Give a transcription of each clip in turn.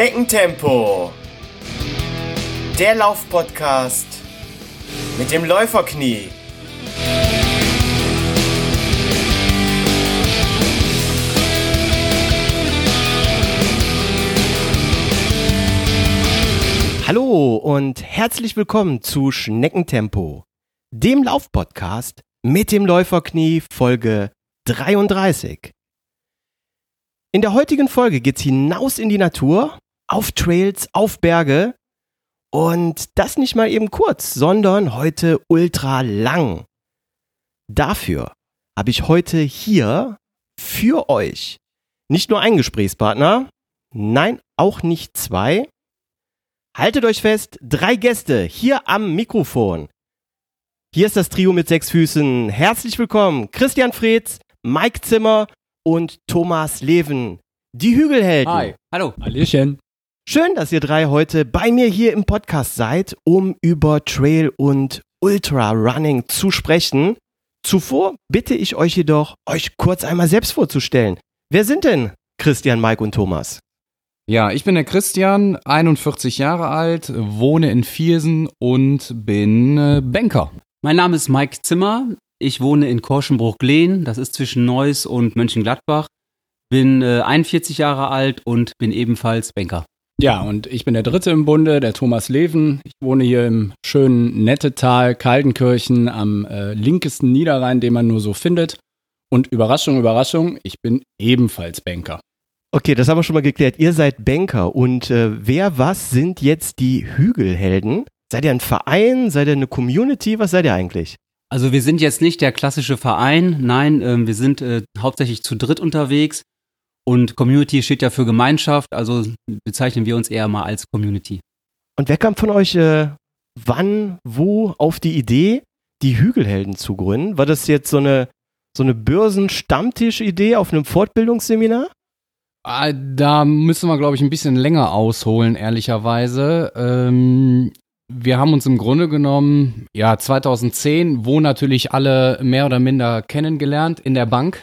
Schneckentempo. Der Laufpodcast mit dem Läuferknie. Hallo und herzlich willkommen zu Schneckentempo, dem Laufpodcast mit dem Läuferknie Folge 33. In der heutigen Folge geht's hinaus in die Natur, auf Trails, auf Berge und das nicht mal eben kurz, sondern heute ultra lang. Dafür habe ich heute hier für euch nicht nur einen Gesprächspartner, nein, auch nicht zwei. Haltet euch fest, drei Gäste hier am Mikrofon. Hier ist das Trio mit sechs Füßen. Herzlich willkommen, Christian Freds, Mike Zimmer und Thomas Leven, die Hügelhelden. Hi. Hallo. Hallöchen. Schön, dass ihr drei heute bei mir hier im Podcast seid, um über Trail und Ultra Running zu sprechen. Zuvor bitte ich euch jedoch, euch kurz einmal selbst vorzustellen. Wer sind denn Christian, Mike und Thomas? Ja, ich bin der Christian, 41 Jahre alt, wohne in Viersen und bin äh, Banker. Mein Name ist Mike Zimmer. Ich wohne in Korschenbruch-Glehn, das ist zwischen Neuss und Mönchengladbach. Bin äh, 41 Jahre alt und bin ebenfalls Banker. Ja, und ich bin der Dritte im Bunde, der Thomas Leven. Ich wohne hier im schönen Nettetal, Kaldenkirchen, am äh, linkesten Niederrhein, den man nur so findet. Und Überraschung, Überraschung, ich bin ebenfalls Banker. Okay, das haben wir schon mal geklärt. Ihr seid Banker und äh, wer, was sind jetzt die Hügelhelden? Seid ihr ein Verein? Seid ihr eine Community? Was seid ihr eigentlich? Also wir sind jetzt nicht der klassische Verein, nein, ähm, wir sind äh, hauptsächlich zu dritt unterwegs und Community steht ja für Gemeinschaft, also bezeichnen wir uns eher mal als Community. Und wer kam von euch äh, wann, wo auf die Idee, die Hügelhelden zu gründen? War das jetzt so eine, so eine Börsen-Stammtisch-Idee auf einem Fortbildungsseminar? Ah, Da müssen wir, glaube ich, ein bisschen länger ausholen, ehrlicherweise. Ähm, wir haben uns im Grunde genommen, ja, 2010, wo natürlich alle mehr oder minder kennengelernt in der Bank.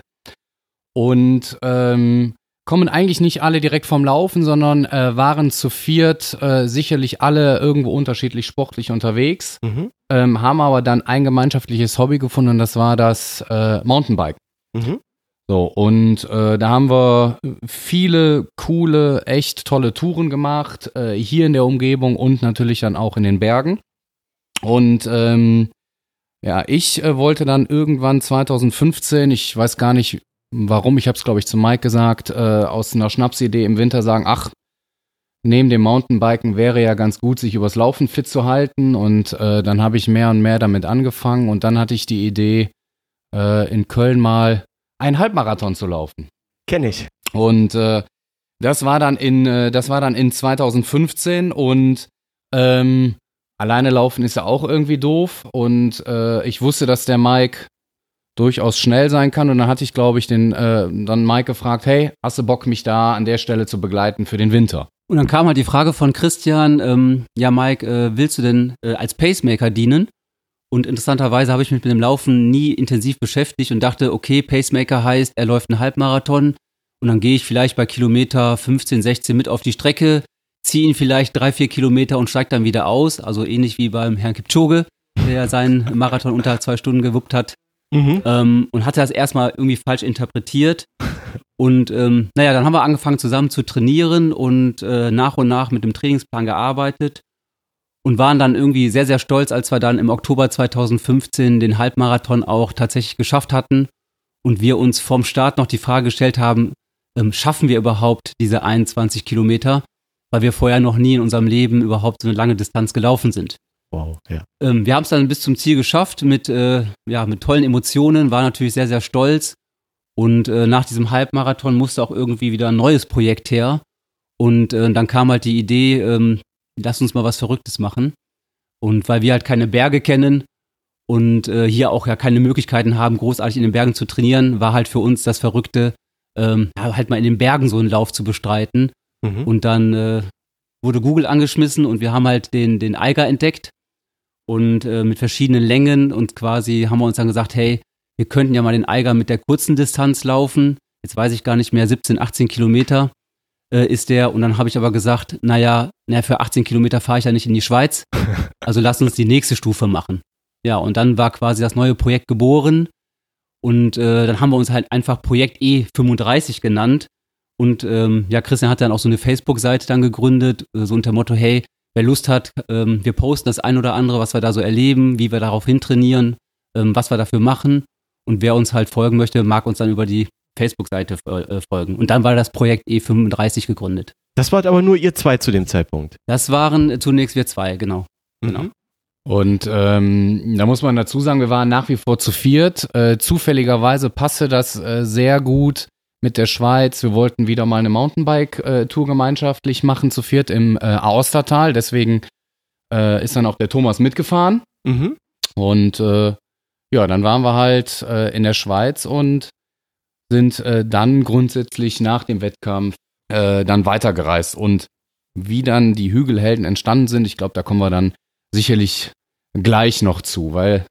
Und ähm, kommen eigentlich nicht alle direkt vom Laufen, sondern äh, waren zu viert äh, sicherlich alle irgendwo unterschiedlich sportlich unterwegs, Mhm. ähm, haben aber dann ein gemeinschaftliches Hobby gefunden und das war das äh, Mountainbike. Mhm. So, und äh, da haben wir viele coole, echt tolle Touren gemacht, äh, hier in der Umgebung und natürlich dann auch in den Bergen. Und ähm, ja, ich äh, wollte dann irgendwann 2015, ich weiß gar nicht warum, ich habe es glaube ich zu Mike gesagt, äh, aus einer Schnapsidee im Winter sagen, ach, neben dem Mountainbiken wäre ja ganz gut, sich übers Laufen fit zu halten. Und äh, dann habe ich mehr und mehr damit angefangen und dann hatte ich die Idee, äh, in Köln mal einen Halbmarathon zu laufen. Kenn ich. Und äh, das war dann in, äh, das war dann in 2015 und ähm, alleine laufen ist ja auch irgendwie doof. Und äh, ich wusste, dass der Mike durchaus schnell sein kann. Und dann hatte ich, glaube ich, den äh, dann Mike gefragt, hey, hast du Bock, mich da an der Stelle zu begleiten für den Winter? Und dann kam halt die Frage von Christian, ähm, ja Mike, äh, willst du denn äh, als Pacemaker dienen? Und interessanterweise habe ich mich mit dem Laufen nie intensiv beschäftigt und dachte, okay, Pacemaker heißt, er läuft einen Halbmarathon und dann gehe ich vielleicht bei Kilometer 15, 16 mit auf die Strecke, ziehe ihn vielleicht drei, vier Kilometer und steige dann wieder aus. Also ähnlich wie beim Herrn Kipchoge, der seinen Marathon unter zwei Stunden gewuppt hat. Mhm. Ähm, und hatte das erstmal irgendwie falsch interpretiert. Und ähm, naja, dann haben wir angefangen zusammen zu trainieren und äh, nach und nach mit dem Trainingsplan gearbeitet und waren dann irgendwie sehr, sehr stolz, als wir dann im Oktober 2015 den Halbmarathon auch tatsächlich geschafft hatten und wir uns vom Start noch die Frage gestellt haben, ähm, schaffen wir überhaupt diese 21 Kilometer, weil wir vorher noch nie in unserem Leben überhaupt so eine lange Distanz gelaufen sind. Wow, ja. Ähm, wir haben es dann bis zum Ziel geschafft mit, äh, ja, mit tollen Emotionen, war natürlich sehr, sehr stolz. Und äh, nach diesem Halbmarathon musste auch irgendwie wieder ein neues Projekt her. Und äh, dann kam halt die Idee, ähm, lass uns mal was Verrücktes machen. Und weil wir halt keine Berge kennen und äh, hier auch ja keine Möglichkeiten haben, großartig in den Bergen zu trainieren, war halt für uns das Verrückte, ähm, halt mal in den Bergen so einen Lauf zu bestreiten. Mhm. Und dann äh, wurde Google angeschmissen und wir haben halt den, den Eiger entdeckt und äh, mit verschiedenen Längen und quasi haben wir uns dann gesagt, hey, wir könnten ja mal den Eiger mit der kurzen Distanz laufen. Jetzt weiß ich gar nicht mehr, 17, 18 Kilometer. äh, ist der. Und dann habe ich aber gesagt, naja, naja, für 18 Kilometer fahre ich ja nicht in die Schweiz. Also lass uns die nächste Stufe machen. Ja, und dann war quasi das neue Projekt geboren. Und äh, dann haben wir uns halt einfach Projekt E35 genannt. Und ähm, ja, Christian hat dann auch so eine Facebook-Seite dann gegründet, äh, so unter Motto, hey, wer Lust hat, ähm, wir posten das ein oder andere, was wir da so erleben, wie wir darauf hintrainieren, ähm, was wir dafür machen. Und wer uns halt folgen möchte, mag uns dann über die Facebook-Seite äh, folgen. Und dann war das Projekt E35 gegründet. Das wart aber nur ihr zwei zu dem Zeitpunkt. Das waren zunächst wir zwei, genau. genau. Mhm. Und ähm, da muss man dazu sagen, wir waren nach wie vor zu viert. Äh, zufälligerweise passte das äh, sehr gut mit der Schweiz. Wir wollten wieder mal eine Mountainbike-Tour gemeinschaftlich machen, zu viert im äh, Aostertal. Deswegen äh, ist dann auch der Thomas mitgefahren. Mhm. Und äh, ja, dann waren wir halt äh, in der Schweiz und sind äh, dann grundsätzlich nach dem Wettkampf äh, dann weitergereist. Und wie dann die Hügelhelden entstanden sind, ich glaube, da kommen wir dann sicherlich gleich noch zu, weil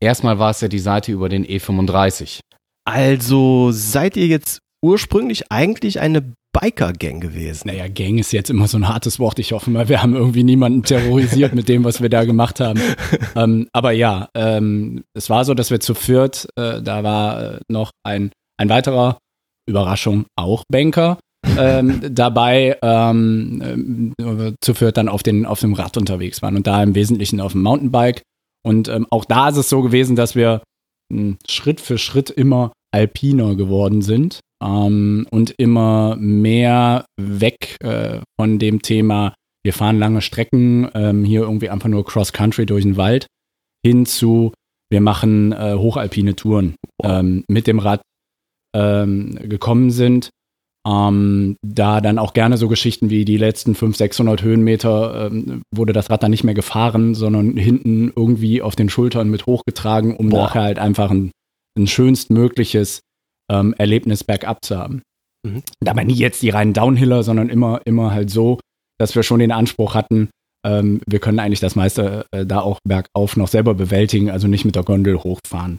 erstmal war es ja die Seite über den E35. Also seid ihr jetzt ursprünglich eigentlich eine Biker-Gang gewesen? Naja, Gang ist jetzt immer so ein hartes Wort. Ich hoffe mal, wir haben irgendwie niemanden terrorisiert mit dem, was wir da gemacht haben. ähm, aber ja, ähm, es war so, dass wir zu viert, äh, da war äh, noch ein, ein weiterer, Überraschung, auch Banker. ähm, dabei ähm, äh, zu viert dann auf, den, auf dem Rad unterwegs waren und da im Wesentlichen auf dem Mountainbike. Und ähm, auch da ist es so gewesen, dass wir Schritt für Schritt immer alpiner geworden sind ähm, und immer mehr weg äh, von dem Thema, wir fahren lange Strecken, ähm, hier irgendwie einfach nur Cross-Country durch den Wald, hin zu, wir machen äh, hochalpine Touren ähm, mit dem Rad ähm, gekommen sind. Ähm, da dann auch gerne so Geschichten wie die letzten 500, 600 Höhenmeter ähm, wurde das Rad dann nicht mehr gefahren, sondern hinten irgendwie auf den Schultern mit hochgetragen, um Boah. nachher halt einfach ein, ein schönstmögliches ähm, Erlebnis bergab zu haben. Mhm. Dabei nie jetzt die reinen Downhiller, sondern immer, immer halt so, dass wir schon den Anspruch hatten, ähm, wir können eigentlich das meiste äh, da auch bergauf noch selber bewältigen, also nicht mit der Gondel hochfahren.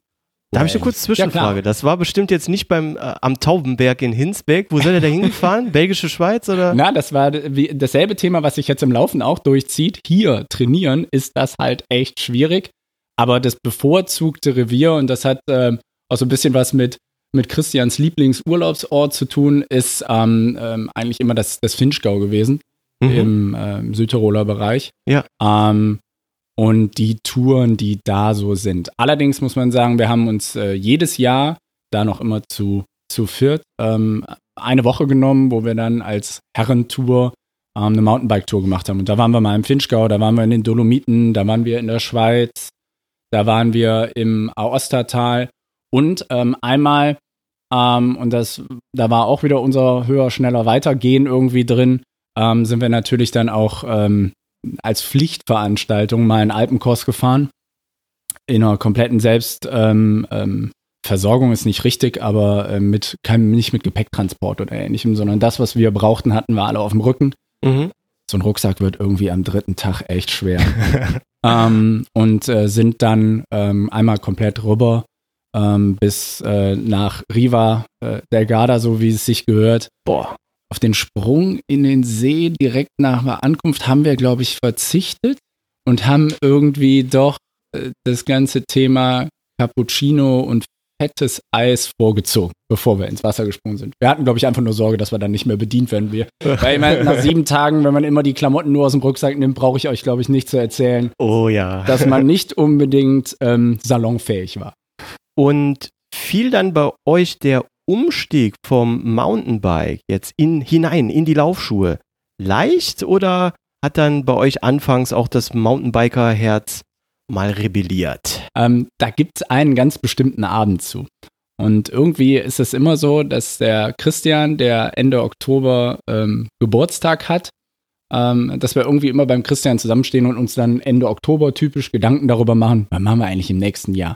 Da habe ich eine kurze Zwischenfrage. das war bestimmt jetzt nicht beim äh, am Taubenberg in Hinsbeck. Wo seid ihr da hingefahren? Belgische Schweiz oder? Na, das war wie, dasselbe Thema, was sich jetzt im Laufen auch durchzieht. Hier trainieren ist das halt echt schwierig. Aber das bevorzugte Revier, und das hat äh, auch so ein bisschen was mit, mit Christians Lieblingsurlaubsort zu tun, ist ähm, ähm, eigentlich immer das, das Finchgau gewesen Mhm. im ähm, Südtiroler Bereich. Ja. Ähm, und die Touren, die da so sind. Allerdings muss man sagen, wir haben uns äh, jedes Jahr da noch immer zu, zu viert ähm, eine Woche genommen, wo wir dann als Herrentour ähm, eine Mountainbike-Tour gemacht haben. Und da waren wir mal im Finchgau, da waren wir in den Dolomiten, da waren wir in der Schweiz, da waren wir im Aostatal und ähm, einmal, ähm, und das, da war auch wieder unser höher, schneller, weitergehen irgendwie drin, ähm, sind wir natürlich dann auch ähm, als Pflichtveranstaltung mal einen Alpenkurs gefahren. In einer kompletten Selbst, ähm, ähm, ist nicht richtig, aber äh, mit kein, nicht mit Gepäcktransport oder ähnlichem, sondern das, was wir brauchten, hatten wir alle auf dem Rücken. Mhm. So ein Rucksack wird irgendwie am dritten Tag echt schwer. ähm, und äh, sind dann ähm, einmal komplett rüber ähm, bis äh, nach Riva äh, del Garda, so wie es sich gehört. Boah. Auf den Sprung in den See direkt nach der Ankunft haben wir, glaube ich, verzichtet und haben irgendwie doch äh, das ganze Thema Cappuccino und fettes Eis vorgezogen, bevor wir ins Wasser gesprungen sind. Wir hatten, glaube ich, einfach nur Sorge, dass wir dann nicht mehr bedient werden. Wir, weil ich meine, nach sieben Tagen, wenn man immer die Klamotten nur aus dem Rucksack nimmt, brauche ich euch, glaube ich, nicht zu erzählen, Oh ja. dass man nicht unbedingt ähm, salonfähig war. Und fiel dann bei euch der Umstieg vom Mountainbike jetzt in, hinein in die Laufschuhe leicht oder hat dann bei euch anfangs auch das Mountainbiker-Herz mal rebelliert? Ähm, da gibt es einen ganz bestimmten Abend zu. Und irgendwie ist es immer so, dass der Christian, der Ende Oktober ähm, Geburtstag hat, ähm, dass wir irgendwie immer beim Christian zusammenstehen und uns dann Ende Oktober typisch Gedanken darüber machen, was machen wir eigentlich im nächsten Jahr.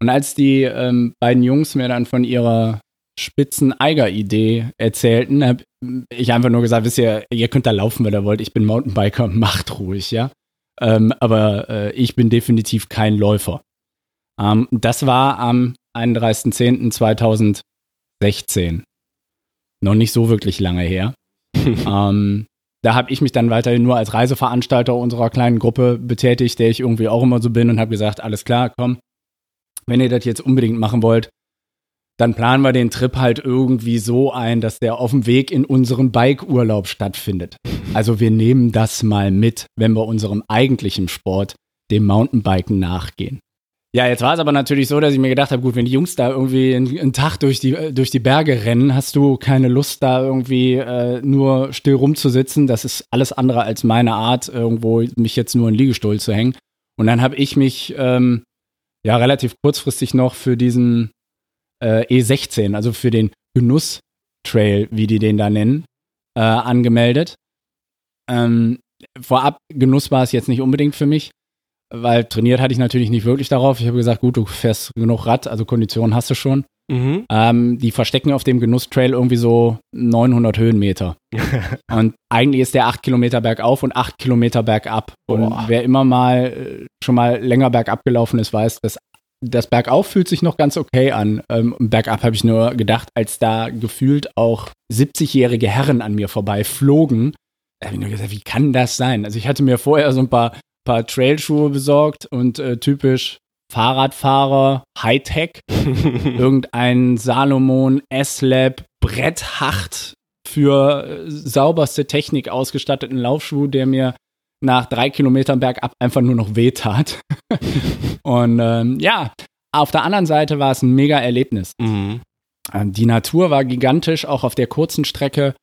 Und als die ähm, beiden Jungs mir dann von ihrer spitzen Eiger-Idee erzählten, habe ich einfach nur gesagt, wisst ihr, ihr könnt da laufen, wenn ihr wollt, ich bin Mountainbiker, macht ruhig, ja. Ähm, aber äh, ich bin definitiv kein Läufer. Ähm, das war am 31.10.2016. Noch nicht so wirklich lange her. ähm, da habe ich mich dann weiterhin nur als Reiseveranstalter unserer kleinen Gruppe betätigt, der ich irgendwie auch immer so bin und habe gesagt, alles klar, komm, wenn ihr das jetzt unbedingt machen wollt, dann planen wir den Trip halt irgendwie so ein, dass der auf dem Weg in unseren Bike-Urlaub stattfindet. Also wir nehmen das mal mit, wenn wir unserem eigentlichen Sport, dem Mountainbiken, nachgehen. Ja, jetzt war es aber natürlich so, dass ich mir gedacht habe, gut, wenn die Jungs da irgendwie einen, einen Tag durch die, durch die Berge rennen, hast du keine Lust, da irgendwie äh, nur still rumzusitzen. Das ist alles andere als meine Art, irgendwo mich jetzt nur in Liegestuhl zu hängen. Und dann habe ich mich ähm, ja relativ kurzfristig noch für diesen äh, E16, also für den Genuss-Trail, wie die den da nennen, äh, angemeldet. Ähm, vorab, Genuss war es jetzt nicht unbedingt für mich weil trainiert hatte ich natürlich nicht wirklich darauf. Ich habe gesagt, gut, du fährst genug Rad, also Konditionen hast du schon. Mhm. Ähm, die verstecken auf dem Genusstrail irgendwie so 900 Höhenmeter. und eigentlich ist der 8 Kilometer bergauf und 8 Kilometer bergab. Und Boah. wer immer mal äh, schon mal länger bergab gelaufen ist, weiß, dass das Bergauf fühlt sich noch ganz okay an. Ähm, bergab habe ich nur gedacht, als da gefühlt auch 70-jährige Herren an mir vorbei flogen. Da habe ich nur gesagt, wie kann das sein? Also ich hatte mir vorher so ein paar paar Trailschuhe besorgt und äh, typisch Fahrradfahrer, Hightech, irgendein Salomon S-Lab Bretthacht für äh, sauberste Technik ausgestatteten Laufschuh, der mir nach drei Kilometern bergab einfach nur noch wehtat. und ähm, ja, auf der anderen Seite war es ein mega Erlebnis. Mhm. Ähm, die Natur war gigantisch, auch auf der kurzen Strecke.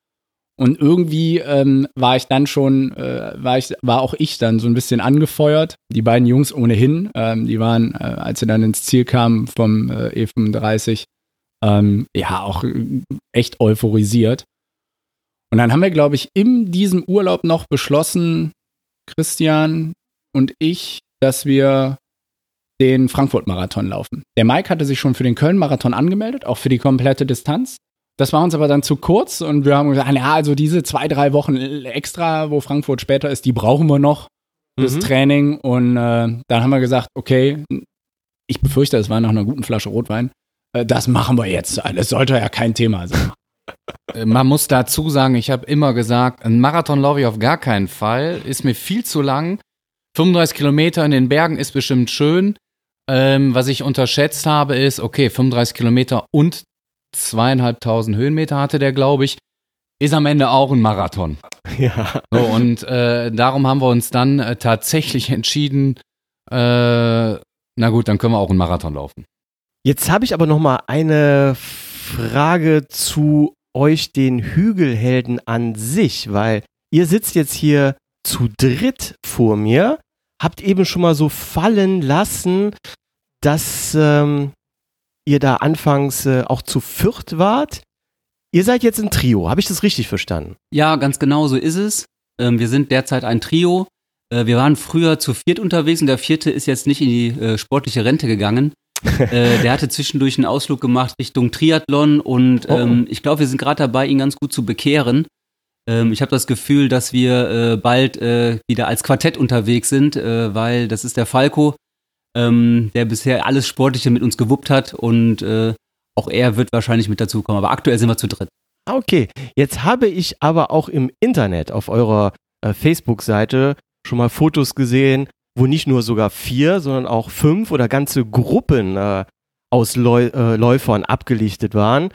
Und irgendwie ähm, war ich dann schon, äh, war ich, war auch ich dann so ein bisschen angefeuert. Die beiden Jungs ohnehin, ähm, die waren, äh, als sie dann ins Ziel kamen vom äh, E35, ähm, ja auch echt euphorisiert. Und dann haben wir, glaube ich, in diesem Urlaub noch beschlossen, Christian und ich, dass wir den Frankfurt-Marathon laufen. Der Mike hatte sich schon für den Köln-Marathon angemeldet, auch für die komplette Distanz. Das war uns aber dann zu kurz und wir haben gesagt, ja, also diese zwei, drei Wochen extra, wo Frankfurt später ist, die brauchen wir noch fürs mhm. Training. Und äh, dann haben wir gesagt, okay, ich befürchte, es war nach einer guten Flasche Rotwein. Äh, das machen wir jetzt. Das sollte ja kein Thema sein. Äh, man muss dazu sagen, ich habe immer gesagt, ein Marathon laufe ich auf gar keinen Fall. Ist mir viel zu lang. 35 Kilometer in den Bergen ist bestimmt schön. Ähm, was ich unterschätzt habe, ist, okay, 35 Kilometer und zweieinhalbtausend Höhenmeter hatte der, glaube ich. Ist am Ende auch ein Marathon. Ja. So, und äh, darum haben wir uns dann äh, tatsächlich entschieden, äh, na gut, dann können wir auch einen Marathon laufen. Jetzt habe ich aber noch mal eine Frage zu euch, den Hügelhelden an sich, weil ihr sitzt jetzt hier zu dritt vor mir, habt eben schon mal so fallen lassen, dass ähm, ihr da anfangs äh, auch zu viert wart. Ihr seid jetzt ein Trio, habe ich das richtig verstanden? Ja, ganz genau so ist es. Ähm, wir sind derzeit ein Trio. Äh, wir waren früher zu viert unterwegs und der vierte ist jetzt nicht in die äh, sportliche Rente gegangen. äh, der hatte zwischendurch einen Ausflug gemacht Richtung Triathlon und oh. ähm, ich glaube, wir sind gerade dabei, ihn ganz gut zu bekehren. Ähm, ich habe das Gefühl, dass wir äh, bald äh, wieder als Quartett unterwegs sind, äh, weil das ist der Falco, ähm, der bisher alles Sportliche mit uns gewuppt hat und äh, auch er wird wahrscheinlich mit dazu kommen. Aber aktuell sind wir zu dritt. Okay, jetzt habe ich aber auch im Internet auf eurer äh, Facebook-Seite schon mal Fotos gesehen, wo nicht nur sogar vier, sondern auch fünf oder ganze Gruppen äh, aus Läu äh, Läufern abgelichtet waren.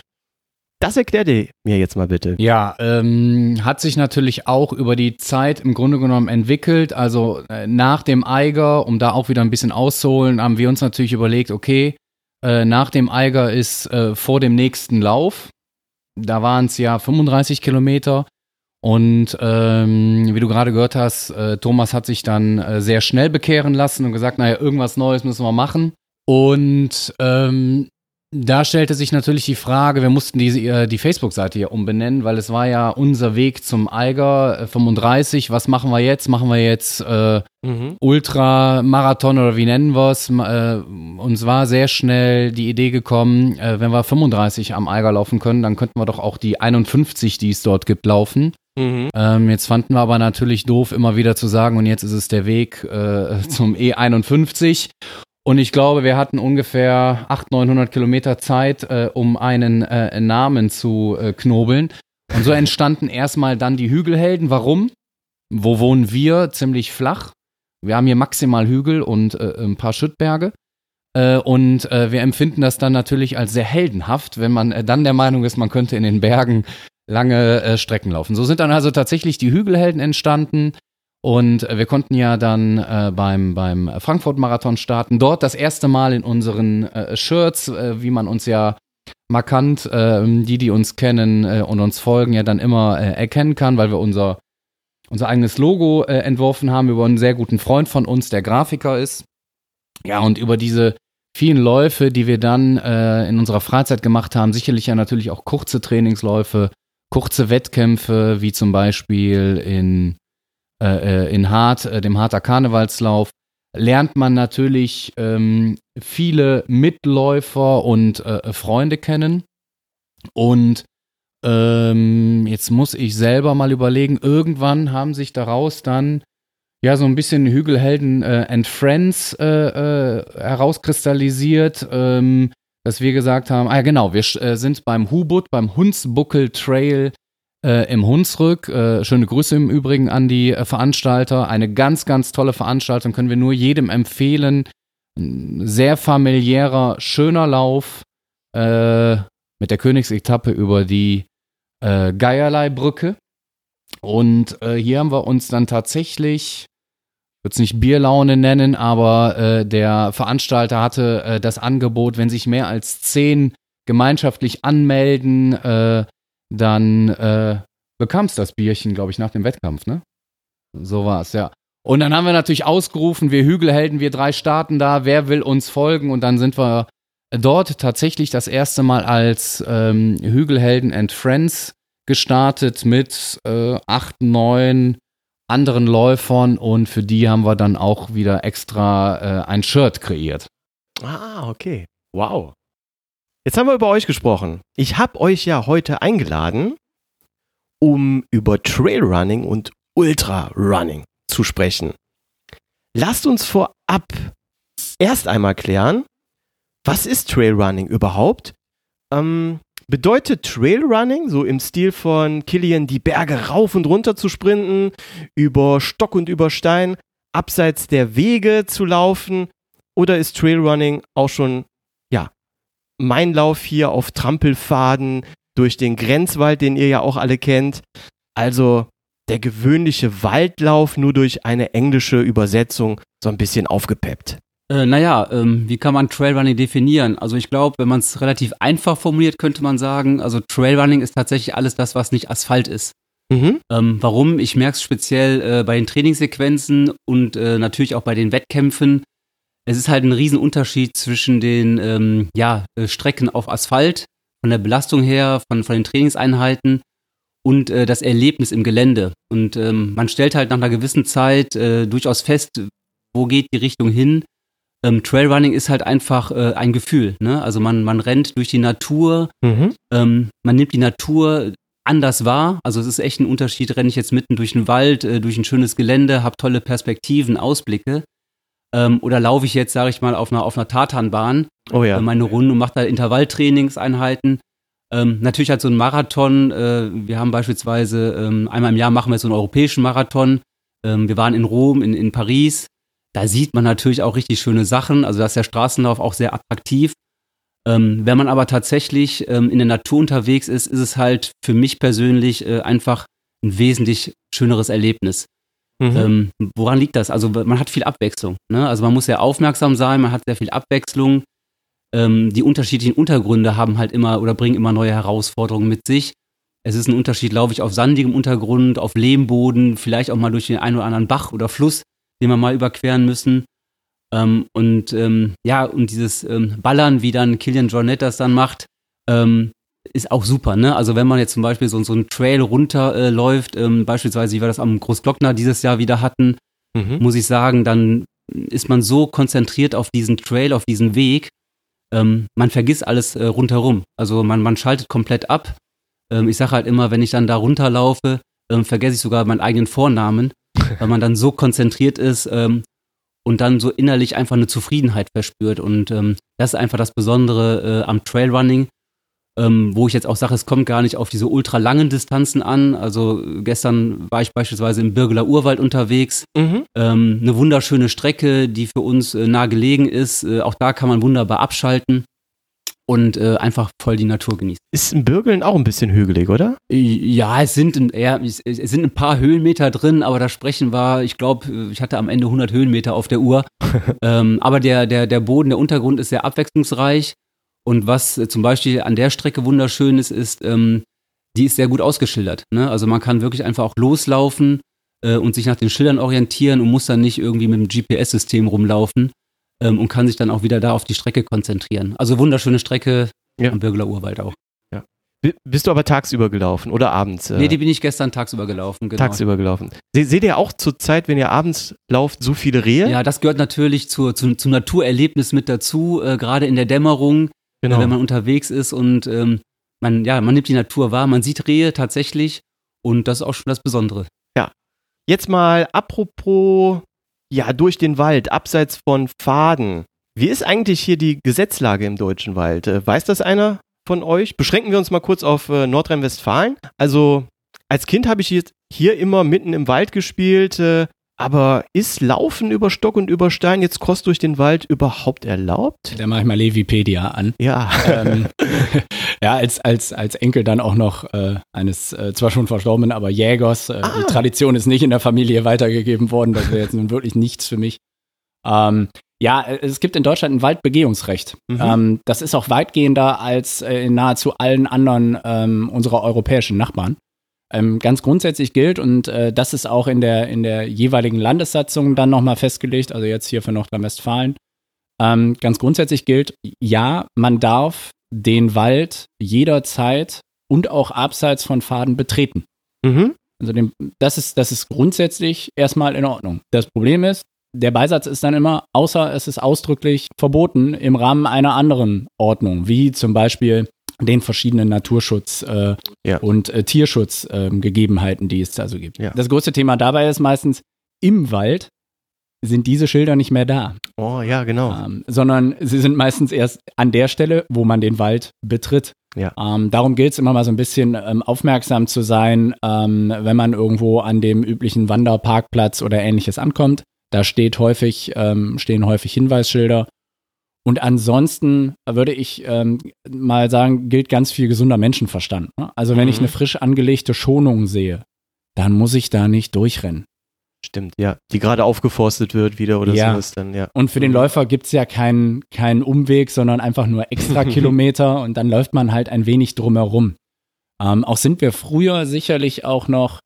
Das erklärt ihr mir jetzt mal bitte. Ja, ähm, hat sich natürlich auch über die Zeit im Grunde genommen entwickelt. Also äh, nach dem Eiger, um da auch wieder ein bisschen auszuholen, haben wir uns natürlich überlegt, okay, äh, nach dem Eiger ist äh, vor dem nächsten Lauf. Da waren es ja 35 Kilometer. Und ähm, wie du gerade gehört hast, äh, Thomas hat sich dann äh, sehr schnell bekehren lassen und gesagt, naja, irgendwas Neues müssen wir machen. Und ähm, da stellte sich natürlich die Frage, wir mussten die, äh, die Facebook-Seite ja umbenennen, weil es war ja unser Weg zum Eiger 35. Äh, Was machen wir jetzt? Machen wir jetzt äh, mhm. Ultramarathon oder wie nennen wir es? Äh, uns war sehr schnell die Idee gekommen, äh, wenn wir 35 am Eiger laufen können, dann könnten wir doch auch die 51, die es dort gibt, laufen. Mhm. Ähm, jetzt fanden wir aber natürlich doof, immer wieder zu sagen, und jetzt ist es der Weg äh, zum E51. Und ich glaube, wir hatten ungefähr 800, 900 Kilometer Zeit, äh, um einen äh, Namen zu äh, knobeln. Und so entstanden erstmal dann die Hügelhelden. Warum? Wo wohnen wir? Ziemlich flach. Wir haben hier maximal Hügel und äh, ein paar Schüttberge. Äh, und wir empfinden das dann natürlich als sehr heldenhaft, wenn man dann der Meinung ist, man könnte in den Bergen lange äh, Strecken laufen. So sind dann also tatsächlich die Hügelhelden entstanden. Und äh, wir konnten ja dann äh, beim, beim Frankfurt-Marathon starten. Dort das erste Mal in unseren äh, Shirts, äh, wie man uns ja markant, äh, die, die uns kennen äh, und uns folgen, ja dann immer äh, erkennen kann, weil wir unser, unser eigenes Logo entworfen haben über einen sehr guten Freund von uns, der Grafiker ist. Ja, und über diese vielen Läufe, die wir dann in unserer Freizeit gemacht haben, sicherlich ja natürlich auch kurze Trainingsläufe, kurze Wettkämpfe, wie zum Beispiel in äh, äh, in Hart, äh, dem Harter Karnevalslauf, lernt man natürlich ähm, viele Mitläufer und äh, Freunde kennen. Und ähm, jetzt muss ich selber mal überlegen, irgendwann haben sich daraus dann ja so ein bisschen Hügelhelden äh, and Friends äh, äh, herauskristallisiert, ähm, dass wir gesagt haben, ah genau, wir äh, sind beim Hubut, beim Hunsbuckel Trail äh, im Hunsrück. Äh, schöne Grüße im Übrigen an die äh, Veranstalter. Eine ganz, ganz tolle Veranstaltung, können wir nur jedem empfehlen. Ein sehr familiärer, schöner Lauf äh, mit der Königsetappe über die äh, Geierlei-Brücke. Und hier haben wir uns dann tatsächlich, ich würde es nicht Bierlaune nennen, aber äh, der Veranstalter hatte äh, das Angebot, wenn sich mehr als zehn gemeinschaftlich anmelden, äh, dann äh, bekamst das Bierchen, glaube ich, nach dem Wettkampf, ne? So war es, ja. Und dann haben wir natürlich ausgerufen, wir Hügelhelden, wir drei starten da, wer will uns folgen? Und dann sind wir dort tatsächlich das erste Mal als ähm, Hügelhelden and Friends gestartet mit äh, acht, neun anderen Läufern und für die haben wir dann auch wieder extra äh, ein Shirt kreiert. Ah, okay. Wow. Jetzt haben wir über euch gesprochen. Ich habe euch ja heute eingeladen, um über Trailrunning und Ultrarunning zu sprechen. Lasst uns vorab erst einmal klären, was ist Trailrunning überhaupt? Ähm, bedeutet Trailrunning, so im Stil von Killian, die Berge rauf und runter zu sprinten, über Stock und über Stein, abseits der Wege zu laufen? Oder ist Trailrunning auch schon mein Lauf hier auf Trampelfaden durch den Grenzwald, den ihr ja auch alle kennt. Also der gewöhnliche Waldlauf nur durch eine englische Übersetzung so ein bisschen aufgepeppt. Äh, naja, ähm, wie kann man Trailrunning definieren? Also ich glaube, wenn man es relativ einfach formuliert, könnte man sagen, also Trailrunning ist tatsächlich alles das, was nicht Asphalt ist. Mhm. Ähm, warum? Ich merke es speziell äh, bei den Trainingssequenzen und äh, natürlich auch bei den Wettkämpfen es ist halt ein Riesenunterschied zwischen den ähm, ja, äh, Strecken auf Asphalt, von der Belastung her, von, von den Trainingseinheiten und äh, das Erlebnis im Gelände. Und ähm, man stellt halt nach einer gewissen Zeit durchaus fest, wo geht die Richtung hin. Ähm, Trailrunning ist halt einfach äh, ein Gefühl. Ne? Also man, man rennt durch die Natur, mhm. ähm, man nimmt die Natur anders wahr. Also es ist echt ein Unterschied, renne ich jetzt mitten durch den Wald, äh, durch ein schönes Gelände, habe tolle Perspektiven, Ausblicke. Ähm, oder laufe ich jetzt, sage ich mal, auf einer, auf einer Tatanbahn oh ja. äh, meine Runde und mache da Intervalltrainingseinheiten. Ähm, natürlich halt so ein Marathon. Äh, wir haben beispielsweise ähm, einmal im Jahr machen wir so einen europäischen Marathon. Ähm, wir waren in Rom, in, in Paris. Da sieht man natürlich auch richtig schöne Sachen. Also da ist der Straßenlauf auch sehr attraktiv. Ähm, wenn man aber tatsächlich ähm, in der Natur unterwegs ist, ist es halt für mich persönlich äh, einfach ein wesentlich schöneres Erlebnis. Mhm. Ähm, woran liegt das? Also man hat viel Abwechslung. Ne? Also man muss sehr aufmerksam sein, man hat sehr viel Abwechslung. Ähm, die unterschiedlichen Untergründe haben halt immer oder bringen immer neue Herausforderungen mit sich. Es ist ein Unterschied, glaube ich, auf sandigem Untergrund, auf Lehmboden, vielleicht auch mal durch den einen oder anderen Bach oder Fluss, den wir mal überqueren müssen. Ähm, und ähm, ja, und dieses ähm, Ballern, wie dann Kilian Jornet das dann macht, ähm, ist auch super, ne? Also wenn man jetzt zum Beispiel so, so einen Trail runterläuft, äh, ähm, beispielsweise wie wir das am Großglockner dieses Jahr wieder hatten, mhm. muss ich sagen, dann ist man so konzentriert auf diesen Trail, auf diesen Weg, ähm, man vergisst alles äh, rundherum. Also man, man schaltet komplett ab. Ähm, ich sage halt immer, wenn ich dann da runterlaufe, ähm, vergesse ich sogar meinen eigenen Vornamen, weil man dann so konzentriert ist ähm, und dann so innerlich einfach eine Zufriedenheit verspürt. Und ähm, das ist einfach das Besondere äh, am Trailrunning ähm, wo ich jetzt auch sage, es kommt gar nicht auf diese ultralangen Distanzen an. Also gestern war ich beispielsweise im Birgeler Urwald unterwegs. Mhm. Ähm, eine wunderschöne Strecke, die für uns äh, nah gelegen ist. Äh, auch da kann man wunderbar abschalten und äh, einfach voll die Natur genießen. Ist ein Bürgeln auch ein bisschen hügelig, oder? Ja, es sind, ein, eher, es es sind ein paar Höhenmeter drin, aber das Sprechen war, ich glaube, ich hatte am Ende 100 Höhenmeter auf der Uhr. ähm, aber der, der, der Boden, der Untergrund ist sehr abwechslungsreich. Und was äh, zum Beispiel an der Strecke wunderschön ist, ist, ähm, die ist sehr gut ausgeschildert. Ne? Also man kann wirklich einfach auch loslaufen äh, und sich nach den Schildern orientieren und muss dann nicht irgendwie mit dem GPS-System rumlaufen ähm, und kann sich dann auch wieder da auf die Strecke konzentrieren. Also wunderschöne Strecke Ja. am Birgeler Urwald auch. B- Bist du aber tagsüber gelaufen oder abends? Äh, Nee, die bin ich gestern tagsüber gelaufen. Genau. tagsüber gelaufen. Se seht ihr auch zur Zeit, wenn ihr abends lauft, so viele Rehe? Ja, das gehört natürlich zur, zu, zum Naturerlebnis mit dazu, äh, gerade in der Dämmerung, genau. wenn man unterwegs ist und ähm, man, ja, man nimmt die Natur wahr, man sieht Rehe tatsächlich und das ist auch schon das Besondere. Jetzt mal apropos, ja, durch den Wald, abseits von Pfaden. Wie ist eigentlich hier die Gesetzlage im deutschen Wald? Äh, weiß das einer von euch? Beschränken wir uns mal kurz auf äh, Nordrhein-Westfalen. Also, als Kind habe ich jetzt hier immer mitten im Wald gespielt, äh, aber ist Laufen über Stock und über Stein jetzt cross durch den Wald überhaupt erlaubt? Da mache ich mal Levipedia an. Ja. ähm, ja, als, als, als Enkel dann auch noch äh, eines äh, zwar schon verstorbenen, aber Jägers. Äh, Ah. Die Tradition ist nicht in der Familie weitergegeben worden. Das wäre jetzt nun wirklich nichts für mich. Ähm, ja, äh, es gibt in Deutschland ein Waldbegehungsrecht. Mhm. Ähm, das ist auch weitgehender als äh, in nahezu allen anderen ähm, unserer europäischen Nachbarn. Ähm, ganz grundsätzlich gilt, und äh, das ist auch in der, in der jeweiligen Landessatzung dann nochmal festgelegt, also jetzt hier für Nordrhein-Westfalen, ähm, ganz grundsätzlich gilt, ja, man darf den Wald jederzeit und auch abseits von Pfaden betreten. Mhm. Also dem, das, ist, das ist grundsätzlich erstmal in Ordnung. Das Problem ist, der Beisatz ist dann immer, außer es ist ausdrücklich verboten im Rahmen einer anderen Ordnung, wie zum Beispiel den verschiedenen Naturschutz- äh, Ja. und äh, Tierschutzgegebenheiten, die es da so gibt. Ja. Das größte Thema dabei ist meistens, im Wald sind diese Schilder nicht mehr da, Oh, ja, genau. ähm, sondern sie sind meistens erst an der Stelle, wo man den Wald betritt. Ja. Ähm, darum gilt es immer mal so ein bisschen ähm, aufmerksam zu sein, ähm, wenn man irgendwo an dem üblichen Wanderparkplatz oder ähnliches ankommt. Da steht häufig, ähm, stehen häufig Hinweisschilder. Und ansonsten würde ich ähm, mal sagen, gilt ganz viel gesunder Menschenverstand. Ne? Also wenn ich Mhm. eine frisch angelegte Schonung sehe, dann muss ich da nicht durchrennen. Stimmt, ja. Die gerade aufgeforstet wird wieder oder Ja. sowas dann, ja. Und für den Mhm. Läufer gibt es ja keinen keinen Umweg, sondern einfach nur extra Kilometer und dann läuft man halt ein wenig drumherum. Ähm, auch sind wir früher sicherlich auch noch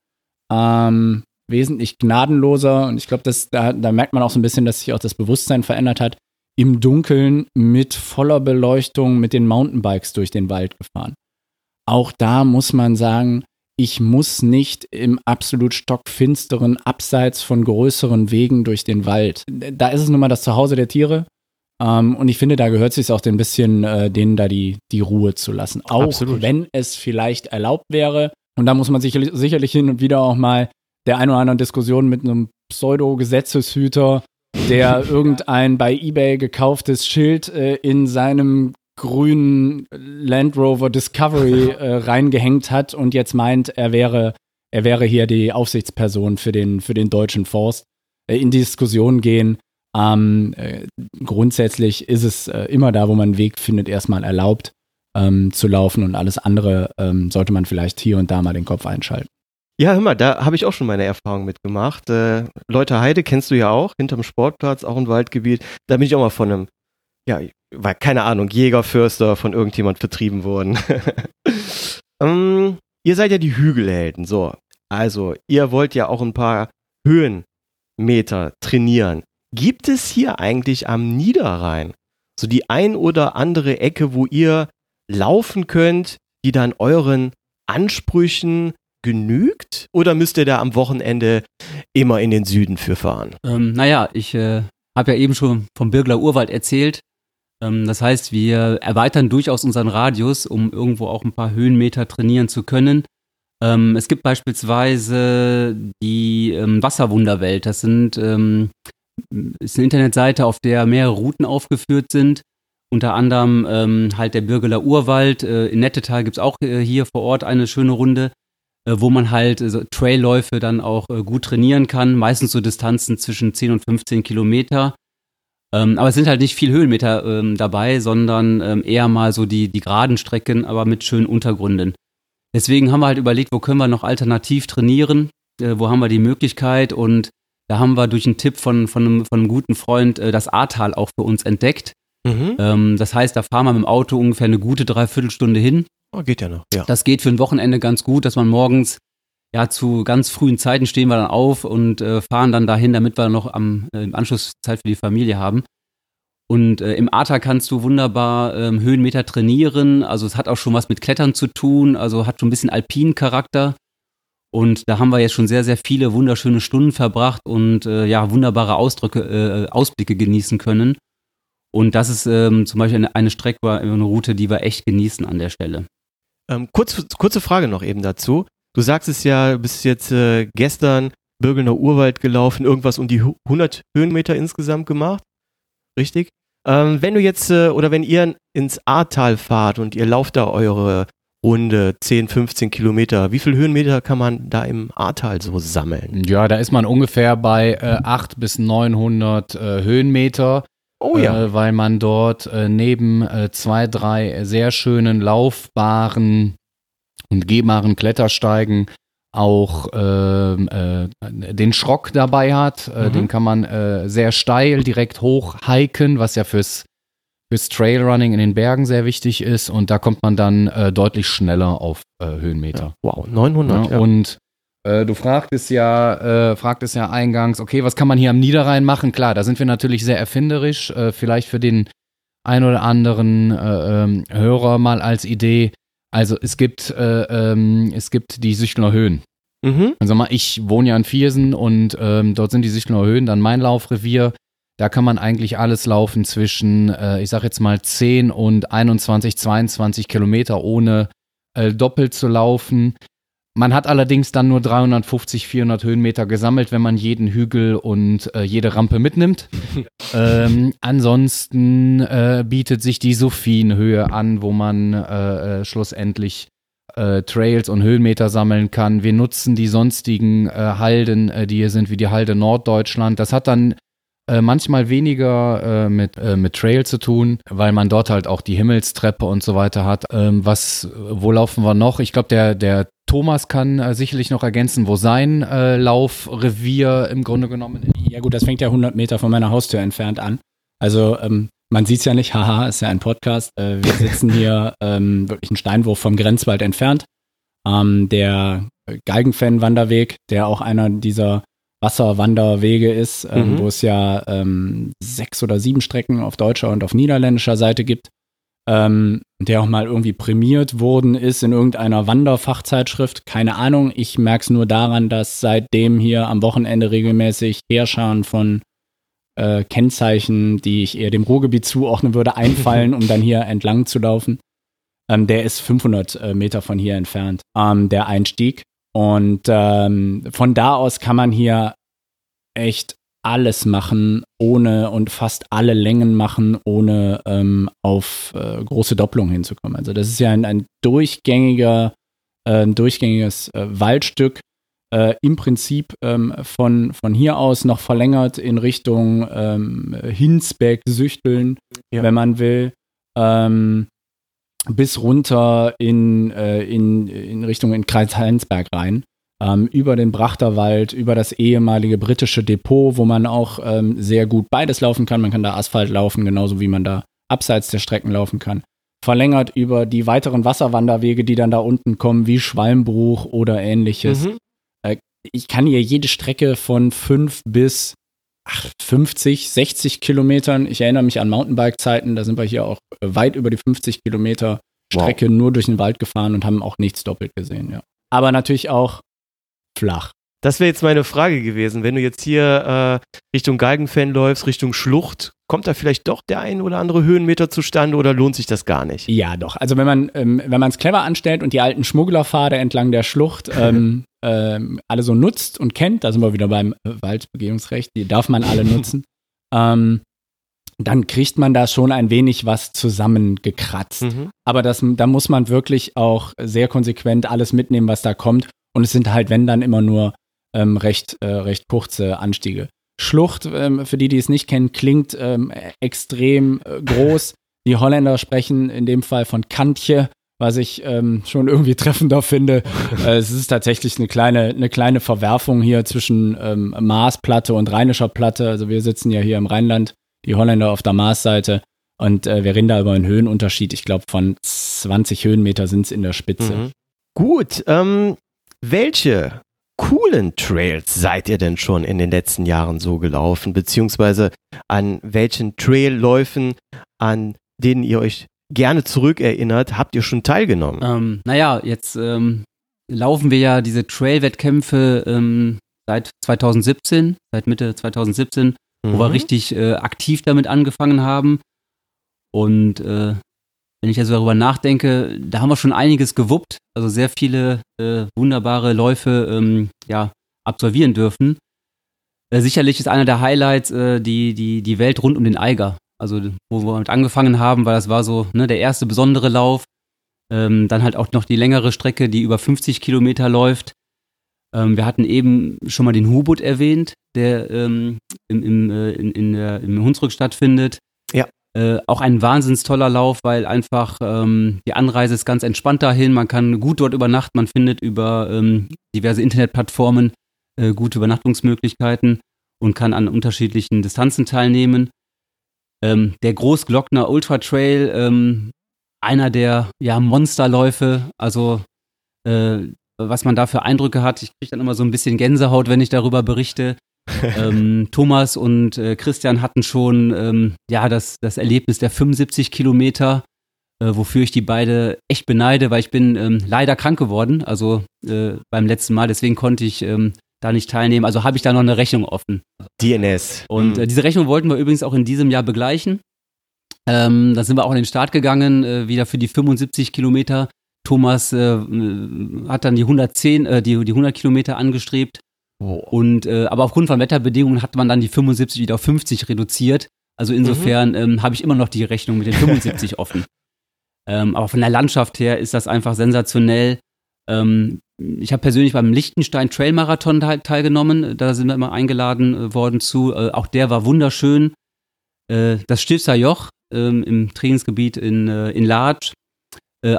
ähm, wesentlich gnadenloser und ich glaube, da, da merkt man auch so ein bisschen, dass sich auch das Bewusstsein verändert hat. Im Dunkeln mit voller Beleuchtung mit den Mountainbikes durch den Wald gefahren. Auch da muss man sagen, ich muss nicht im absolut stockfinsteren, abseits von größeren Wegen durch den Wald. Da ist es nun mal das Zuhause der Tiere. Ähm, und ich finde, da gehört es sich auch ein bisschen, äh, denen da die, die Ruhe zu lassen. Auch Absolut. wenn es vielleicht erlaubt wäre. Und da muss man sicherlich, sicherlich hin und wieder auch mal der ein oder anderen Diskussion mit einem Pseudo-Gesetzeshüter, der irgendein bei eBay gekauftes Schild äh, in seinem grünen Land Rover Discovery äh, reingehängt hat und jetzt meint, er wäre, er wäre hier die Aufsichtsperson für den, für den deutschen Forst, äh, in die Diskussion gehen. Ähm, äh, grundsätzlich ist es äh, immer da, wo man einen Weg findet, erstmal erlaubt ähm, zu laufen und alles andere ähm, sollte man vielleicht hier und da mal den Kopf einschalten. Ja, hör mal, da habe ich auch schon meine Erfahrung mitgemacht. Äh, Leute Heide kennst du ja auch, hinterm Sportplatz, auch ein Waldgebiet. Da bin ich auch mal von einem, ja, war keine Ahnung, Jägerförster von irgendjemand vertrieben worden. ähm, ihr seid ja die Hügelhelden, so. Also, ihr wollt ja auch ein paar Höhenmeter trainieren. Gibt es hier eigentlich am Niederrhein so die ein oder andere Ecke, wo ihr laufen könnt, die dann euren Ansprüchen genügt? Oder müsst ihr da am Wochenende immer in den Süden für fahren? Ähm, naja, ich äh, habe ja eben schon vom Birgler Urwald erzählt. Ähm, das heißt, wir erweitern durchaus unseren Radius, um irgendwo auch ein paar Höhenmeter trainieren zu können. Ähm, es gibt beispielsweise die ähm, Wasserwunderwelt. Das sind, ist eine Internetseite, auf der mehrere Routen aufgeführt sind. Unter anderem halt der Bürgeler Urwald. Äh, in Nettetal gibt es auch äh, hier vor Ort eine schöne Runde, äh, wo man halt äh, Trailläufe dann auch gut trainieren kann. Meistens so Distanzen zwischen 10 und 15 Kilometer. Ähm, aber es sind halt nicht viel Höhenmeter ähm, dabei, sondern ähm, eher mal so die, die geraden Strecken, aber mit schönen Untergründen. Deswegen haben wir halt überlegt, wo können wir noch alternativ trainieren, äh, wo haben wir die Möglichkeit und da haben wir durch einen Tipp von, von, einem, von einem guten Freund äh, das Ahrtal auch für uns entdeckt. Mhm. Ähm, das heißt, da fahren wir mit dem Auto ungefähr eine gute Dreiviertelstunde hin. Oh, geht ja noch. Ja. Das geht für ein Wochenende ganz gut, dass man morgens ja zu ganz frühen Zeiten stehen wir dann auf und äh, fahren dann dahin, damit wir noch am äh, Anschluss Zeit für die Familie haben. Und äh, im Ahrtal kannst du wunderbar ähm, Höhenmeter trainieren. Also es hat auch schon was mit Klettern zu tun. Also hat schon ein bisschen alpinen Charakter. Und da haben wir jetzt schon sehr, sehr viele wunderschöne Stunden verbracht und äh, ja, wunderbare Ausdrücke, äh, Ausblicke genießen können. Und das ist ähm, zum Beispiel eine, eine Strecke, eine Route, die wir echt genießen an der Stelle. Ähm, kurz, kurze Frage noch eben dazu. Du sagst es ja, du bist jetzt äh, gestern Bürgelner Urwald gelaufen, irgendwas um die hu- 100 Höhenmeter insgesamt gemacht. Richtig? Ähm, wenn du jetzt, äh, oder wenn ihr ins Ahrtal fahrt und ihr lauft da eure Runde 10, 15 Kilometer, wie viel Höhenmeter kann man da im Ahrtal so sammeln? Ja, da ist man ungefähr bei äh, 800 bis 900 äh, Höhenmeter. Oh ja. äh, weil man dort äh, neben äh, zwei, drei sehr schönen laufbaren und gehbaren Klettersteigen auch ähm, äh, den Schrock dabei hat. Äh, Mhm. Den kann man äh, sehr steil direkt hoch hiken, was ja fürs, fürs Trailrunning in den Bergen sehr wichtig ist. Und da kommt man dann äh, deutlich schneller auf äh, Höhenmeter. Wow, 900. Ja, Ja, Und äh, du fragtest ja, äh, fragtest ja eingangs, okay, was kann man hier am Niederrhein machen? Klar, da sind wir natürlich sehr erfinderisch. Äh, vielleicht für den ein oder anderen äh, ähm, Hörer mal als Idee. Also es gibt, äh, ähm, es gibt die Süchtelner Höhen. mhm. Also mal, ich wohne ja in Viersen und ähm, dort sind die Süchtelner Höhen, dann mein Laufrevier. Da kann man eigentlich alles laufen zwischen, äh, ich sag jetzt mal 10 und 21, 22 Kilometer ohne äh, doppelt zu laufen. Man hat allerdings dann nur 350, 400 Höhenmeter gesammelt, wenn man jeden Hügel und äh, jede Rampe mitnimmt. ähm, ansonsten äh, bietet sich die Sophienhöhe an, wo man äh, äh, schlussendlich äh, Trails und Höhenmeter sammeln kann. Wir nutzen die sonstigen äh, Halden, die hier sind, wie die Halde Norddeutschland. Das hat dann äh, manchmal weniger äh, mit, äh, mit Trail zu tun, weil man dort halt auch die Himmelstreppe und so weiter hat. Ähm, was, wo laufen wir noch? Ich glaube, der, der Thomas kann äh, sicherlich noch ergänzen, wo sein äh, Laufrevier im Grunde genommen ist. Ja gut, das fängt ja 100 Meter von meiner Haustür entfernt an. Also ähm, man sieht es ja nicht, haha, ist ja ein Podcast. Äh, wir sitzen hier ähm, wirklich einen Steinwurf vom Grenzwald entfernt. Ähm, der Galgenfen-Wanderweg, der auch einer dieser Wasserwanderwege ist, ähm, Mhm. wo es ja ähm, sechs oder sieben Strecken auf deutscher und auf niederländischer Seite gibt, ähm, der auch mal irgendwie prämiert worden ist in irgendeiner Wanderfachzeitschrift. Keine Ahnung, ich merke es nur daran, dass seitdem hier am Wochenende regelmäßig Heerscharen von äh, Kennzeichen, die ich eher dem Ruhrgebiet zuordnen würde, einfallen, um dann hier entlang zu laufen. Ähm, der ist 500 äh, Meter von hier entfernt, ähm, der Einstieg. Und ähm, von da aus kann man hier echt alles machen, ohne und fast alle Längen machen, ohne ähm, auf äh, große Doppelung hinzukommen. Also das ist ja ein, ein durchgängiger, äh, durchgängiges äh, Waldstück, äh, im Prinzip ähm, von, von hier aus noch verlängert in Richtung ähm, Hinsbeck, Süchteln, Ja. wenn man will. Ähm, bis runter in, äh, in, in Richtung in Kreis Heinsberg rein. Ähm, über den Brachterwald, über das ehemalige britische Depot, wo man auch ähm, sehr gut beides laufen kann. Man kann da Asphalt laufen, genauso wie man da abseits der Strecken laufen kann. Verlängert über die weiteren Wasserwanderwege, die dann da unten kommen, wie Schwalmbruch oder ähnliches. Mhm. Ich kann hier jede Strecke von 5 bis ach, 50, 60 Kilometern. Ich erinnere mich an Mountainbike-Zeiten, da sind wir hier auch äh, weit über die 50 Kilometer Strecke nur durch den Wald gefahren und haben auch nichts doppelt gesehen, ja. Aber natürlich auch flach. Das wäre jetzt meine Frage gewesen. Wenn du jetzt hier äh, Richtung Galgenfan läufst, Richtung Schlucht, kommt da vielleicht doch der ein oder andere Höhenmeter zustande oder lohnt sich das gar nicht? Ja, doch. Also wenn man ähm, wenn man es clever anstellt und die alten Schmugglerpfade entlang der Schlucht ähm, ähm, alle so nutzt und kennt, da sind wir wieder beim Waldbegehungsrecht, die darf man alle nutzen, ähm, dann kriegt man da schon ein wenig was zusammengekratzt. Mhm. Aber das, da muss man wirklich auch sehr konsequent alles mitnehmen, was da kommt. Und es sind halt, wenn dann immer nur ähm, recht, äh, recht kurze Anstiege. Schlucht, ähm, für die, die es nicht kennen, klingt ähm, extrem äh, groß. Die Holländer sprechen in dem Fall von Kantje, was ich ähm, schon irgendwie treffender finde. äh, es ist tatsächlich eine kleine, eine kleine Verwerfung hier zwischen ähm, Marsplatte und Rheinischer Platte. Also wir sitzen ja hier im Rheinland, die Holländer auf der Marsseite. Und äh, wir reden da über einen Höhenunterschied. Ich glaube, von 20 Höhenmeter sind es in der Spitze. Mhm. Gut, ähm, welche coolen Trails seid ihr denn schon in den letzten Jahren so gelaufen? Beziehungsweise an welchen Trailläufen, an denen ihr euch gerne zurückerinnert, habt ihr schon teilgenommen? Ähm, naja, jetzt ähm, laufen wir ja diese Trail-Wettkämpfe ähm, seit 2017, seit Mitte 2017, wo wir Mhm. richtig äh, aktiv damit angefangen haben. Und äh, wenn ich also darüber nachdenke, da haben wir schon einiges gewuppt, also sehr viele äh, wunderbare Läufe ähm, ja, absolvieren dürfen. Äh, sicherlich ist einer der Highlights äh, die, die, die Welt rund um den Eiger. Also wo wir damit angefangen haben, weil das war so ne, der erste besondere Lauf. Ähm, dann halt auch noch die längere Strecke, die über 50 Kilometer läuft. Ähm, wir hatten eben schon mal den Hubut erwähnt, der ähm, im, im, äh, in, in der, im Hunsrück stattfindet. Ja. Äh, auch ein wahnsinns toller Lauf, weil einfach ähm, die Anreise ist ganz entspannt dahin. Man kann gut dort übernachten. Man findet über ähm, diverse Internetplattformen äh, gute Übernachtungsmöglichkeiten und kann an unterschiedlichen Distanzen teilnehmen. Ähm, der Großglockner Ultra Trail, ähm, einer der ja, Monsterläufe, also äh, was man da für Eindrücke hat. Ich kriege dann immer so ein bisschen Gänsehaut, wenn ich darüber berichte. ähm, Thomas und äh, Christian hatten schon ähm, ja das, das Erlebnis der 75 Kilometer, äh, wofür ich die beide echt beneide, weil ich bin ähm, leider krank geworden, also äh, beim letzten Mal, deswegen konnte ich ähm, da nicht teilnehmen. Also habe ich da noch eine Rechnung offen. DNS. Und Mhm. äh, diese Rechnung wollten wir übrigens auch in diesem Jahr begleichen. Ähm, da sind wir auch an den Start gegangen, äh, wieder für die 75 Kilometer. Thomas äh, äh, hat dann die 110, äh, die, die 100 Kilometer angestrebt. Oh. Und, äh, aber aufgrund von Wetterbedingungen hat man dann die 75 wieder auf 50 reduziert. Also insofern ähm, habe ich immer noch die Rechnung mit den 75 offen. Ähm, aber von der Landschaft her ist das einfach sensationell. Ähm, ich habe persönlich beim Liechtenstein Trail Marathon teil teilgenommen. Da sind wir immer eingeladen äh, worden zu. Äh, auch der war wunderschön. Äh, das Stilfser Joch ähm, im Trainingsgebiet in, in Larch.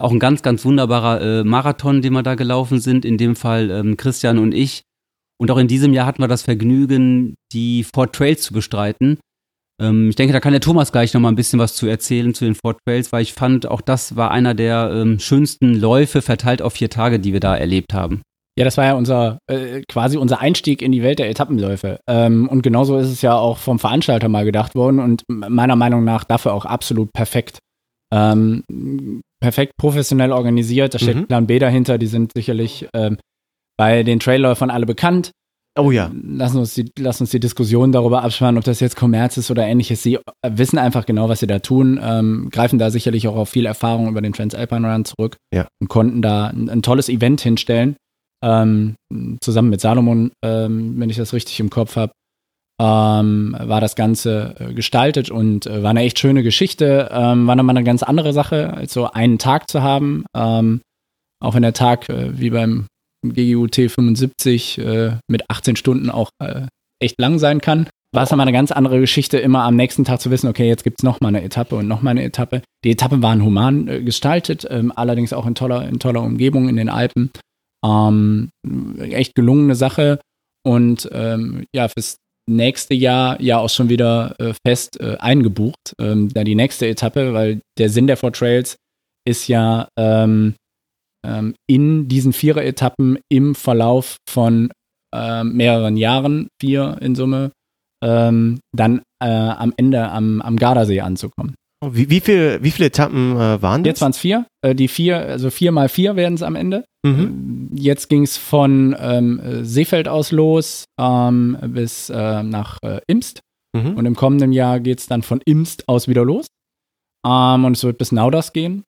Auch ein ganz, ganz wunderbarer Marathon, den wir da gelaufen sind. In dem Fall ähm, Christian und ich. Und auch in diesem Jahr hatten wir das Vergnügen, die Fort Trails zu bestreiten. Ähm, ich denke, da kann der Thomas gleich noch mal ein bisschen was zu erzählen zu den Fort Trails, weil ich fand, auch das war einer der ähm, schönsten Läufe verteilt auf vier Tage, die wir da erlebt haben. Ja, das war ja unser äh, quasi unser Einstieg in die Welt der Etappenläufe. Ähm, und genauso ist es ja auch vom Veranstalter mal gedacht worden und meiner Meinung nach dafür auch absolut perfekt. Ähm, perfekt professionell organisiert, da steht Mhm. Plan B dahinter, die sind sicherlich ähm, bei den Trailläufern alle bekannt. Oh ja. Lassen uns, die, lassen uns die Diskussion darüber abspannen, ob das jetzt Kommerz ist oder ähnliches. Sie wissen einfach genau, was sie da tun, ähm, greifen da sicherlich auch auf viel Erfahrung über den Transalpine Run zurück Ja. und konnten da ein, ein tolles Event hinstellen. Ähm, zusammen mit Salomon, ähm, wenn ich das richtig im Kopf habe, ähm, war das Ganze äh, gestaltet und äh, war eine echt schöne Geschichte. Ähm, war nochmal eine ganz andere Sache, als so einen Tag zu haben. Ähm, auch wenn der Tag äh, wie beim GGUT 75 äh, mit 18 Stunden auch äh, echt lang sein kann. War es nochmal eine ganz andere Geschichte, immer am nächsten Tag zu wissen, okay, jetzt gibt es nochmal eine Etappe und nochmal eine Etappe. Die Etappen waren human äh, gestaltet, ähm, allerdings auch in toller, in toller Umgebung in den Alpen. Ähm, echt gelungene Sache und ähm, ja, fürs nächste Jahr ja auch schon wieder äh, fest äh, eingebucht. Ähm, da die nächste Etappe, weil der Sinn der Four Trails ist ja ähm, ähm, in diesen Vierer-Etappen im Verlauf von ähm, mehreren Jahren, vier in Summe, ähm, dann äh, am Ende am, am Gardasee anzukommen. Wie, wie, viel, wie viele Etappen äh, waren das? Jetzt waren es vier. Äh, die vier, also vier mal vier werden es am Ende. Mhm. Jetzt ging es von ähm, äh, Seefeld aus los ähm, bis äh, nach äh, Imst. Mhm. Und im kommenden Jahr geht es dann von Imst aus wieder los. Ähm, und es wird bis Nauders gehen.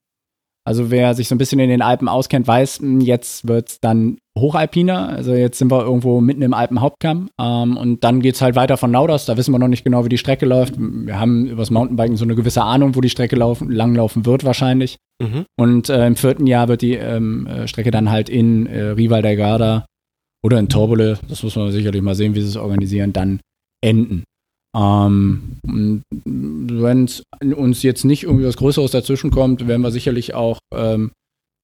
Also wer sich so ein bisschen in den Alpen auskennt, weiß, hm, jetzt wird es dann hochalpiner. Also jetzt sind wir irgendwo mitten im Alpenhauptkamm. Ähm, und dann geht es halt weiter von Nauders. Da wissen wir noch nicht genau, wie die Strecke läuft. Wir haben übers Mountainbiken so eine gewisse Ahnung, wo die Strecke laufen, langlaufen wird wahrscheinlich. Mhm. Und äh, im vierten Jahr wird die ähm, äh, Strecke dann halt in äh, Rival del Garda oder in Torbole, das muss man sicherlich mal sehen, wie sie es organisieren, dann enden. Ähm, Wenn uns jetzt nicht irgendwie was Größeres dazwischen kommt, werden wir sicherlich auch ähm,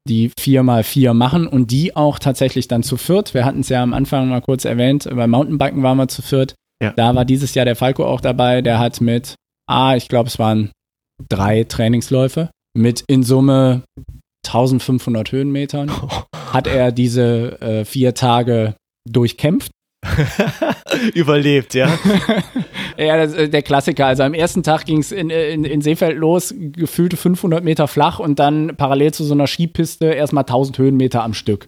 die 4x4 machen und die auch tatsächlich dann zu viert. Wir hatten es ja am Anfang mal kurz erwähnt, beim Mountainbiken waren wir zu viert. Ja. Da war dieses Jahr der Falco auch dabei, der hat mit, ah, ich glaube, es waren drei Trainingsläufe mit in Summe 1500 Höhenmetern hat er diese äh, vier Tage durchkämpft. Überlebt, ja. ja, das, äh, der Klassiker. Also am ersten Tag ging es in, in, in Seefeld los, gefühlte 500 Meter flach und dann parallel zu so einer Skipiste erstmal 1000 Höhenmeter am Stück.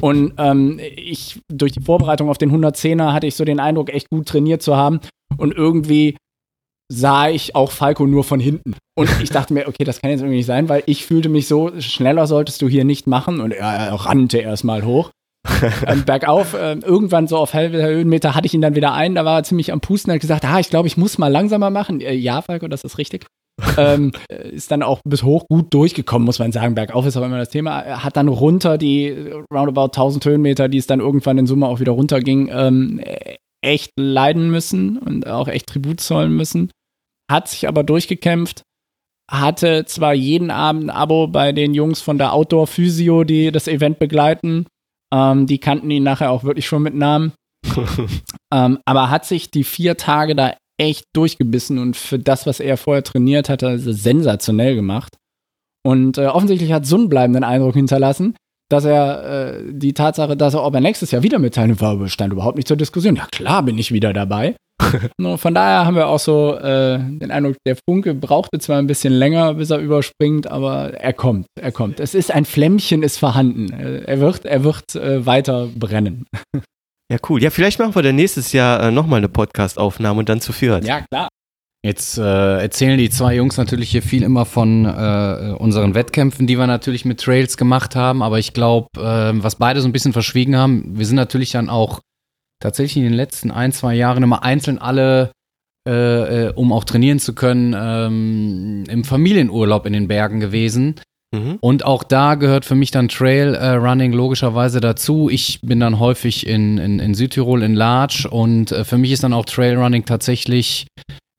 Und ähm, ich, durch die Vorbereitung auf den 110er hatte ich so den Eindruck, echt gut trainiert zu haben. Und irgendwie sah ich auch Falco nur von hinten. Und ich dachte mir, okay, das kann jetzt irgendwie nicht sein, weil ich fühlte mich so, schneller solltest du hier nicht machen. Und er rannte erstmal hoch. ähm, bergauf, äh, irgendwann so auf halbe Höhenmeter hatte ich ihn dann wieder ein, da war er ziemlich am Pusten, hat gesagt, ah, ich glaube, ich muss mal langsamer machen. Äh, ja, Falco, das ist richtig. ähm, ist dann auch bis hoch gut durchgekommen, muss man sagen. Bergauf ist auch immer das Thema. Hat dann runter die roundabout 1000 Höhenmeter, die es dann irgendwann in Summe auch wieder runterging, ähm, echt leiden müssen und auch echt Tribut zollen müssen. Hat sich aber durchgekämpft, hatte zwar jeden Abend ein Abo bei den Jungs von der Outdoor Physio, die das Event begleiten. Ähm, die kannten ihn nachher auch wirklich schon mit Namen. ähm, aber hat sich die vier Tage da echt durchgebissen und für das, was er vorher trainiert hat, hat er sensationell gemacht. Und äh, offensichtlich hat so einen bleibenden Eindruck hinterlassen, dass er äh, die Tatsache, dass er, ob er nächstes Jahr wieder mit teilnimmt, war, stand überhaupt nicht zur Diskussion. Ja, klar bin ich wieder dabei. von daher haben wir auch so äh, den Eindruck, der Funke brauchte zwar ein bisschen länger, bis er überspringt, aber er kommt, er kommt. Es ist ein Flämmchen, ist vorhanden. Er wird, er wird äh, weiter brennen. Ja, cool. Ja, vielleicht machen wir dann nächstes Jahr äh, nochmal eine Podcast-Aufnahme und dann zu viert. Ja, klar. Jetzt äh, erzählen die zwei Jungs natürlich hier viel immer von äh, unseren Wettkämpfen, die wir natürlich mit Trails gemacht haben. Aber ich glaube, äh, was beide so ein bisschen verschwiegen haben, wir sind natürlich dann auch tatsächlich in den letzten ein, zwei Jahren immer einzeln alle, äh, äh, um auch trainieren zu können, ähm, im Familienurlaub in den Bergen gewesen. Mhm. Und auch da gehört für mich dann Trail äh, Running logischerweise dazu. Ich bin dann häufig in, in, in Südtirol in Larch und für mich ist dann auch Trail Running tatsächlich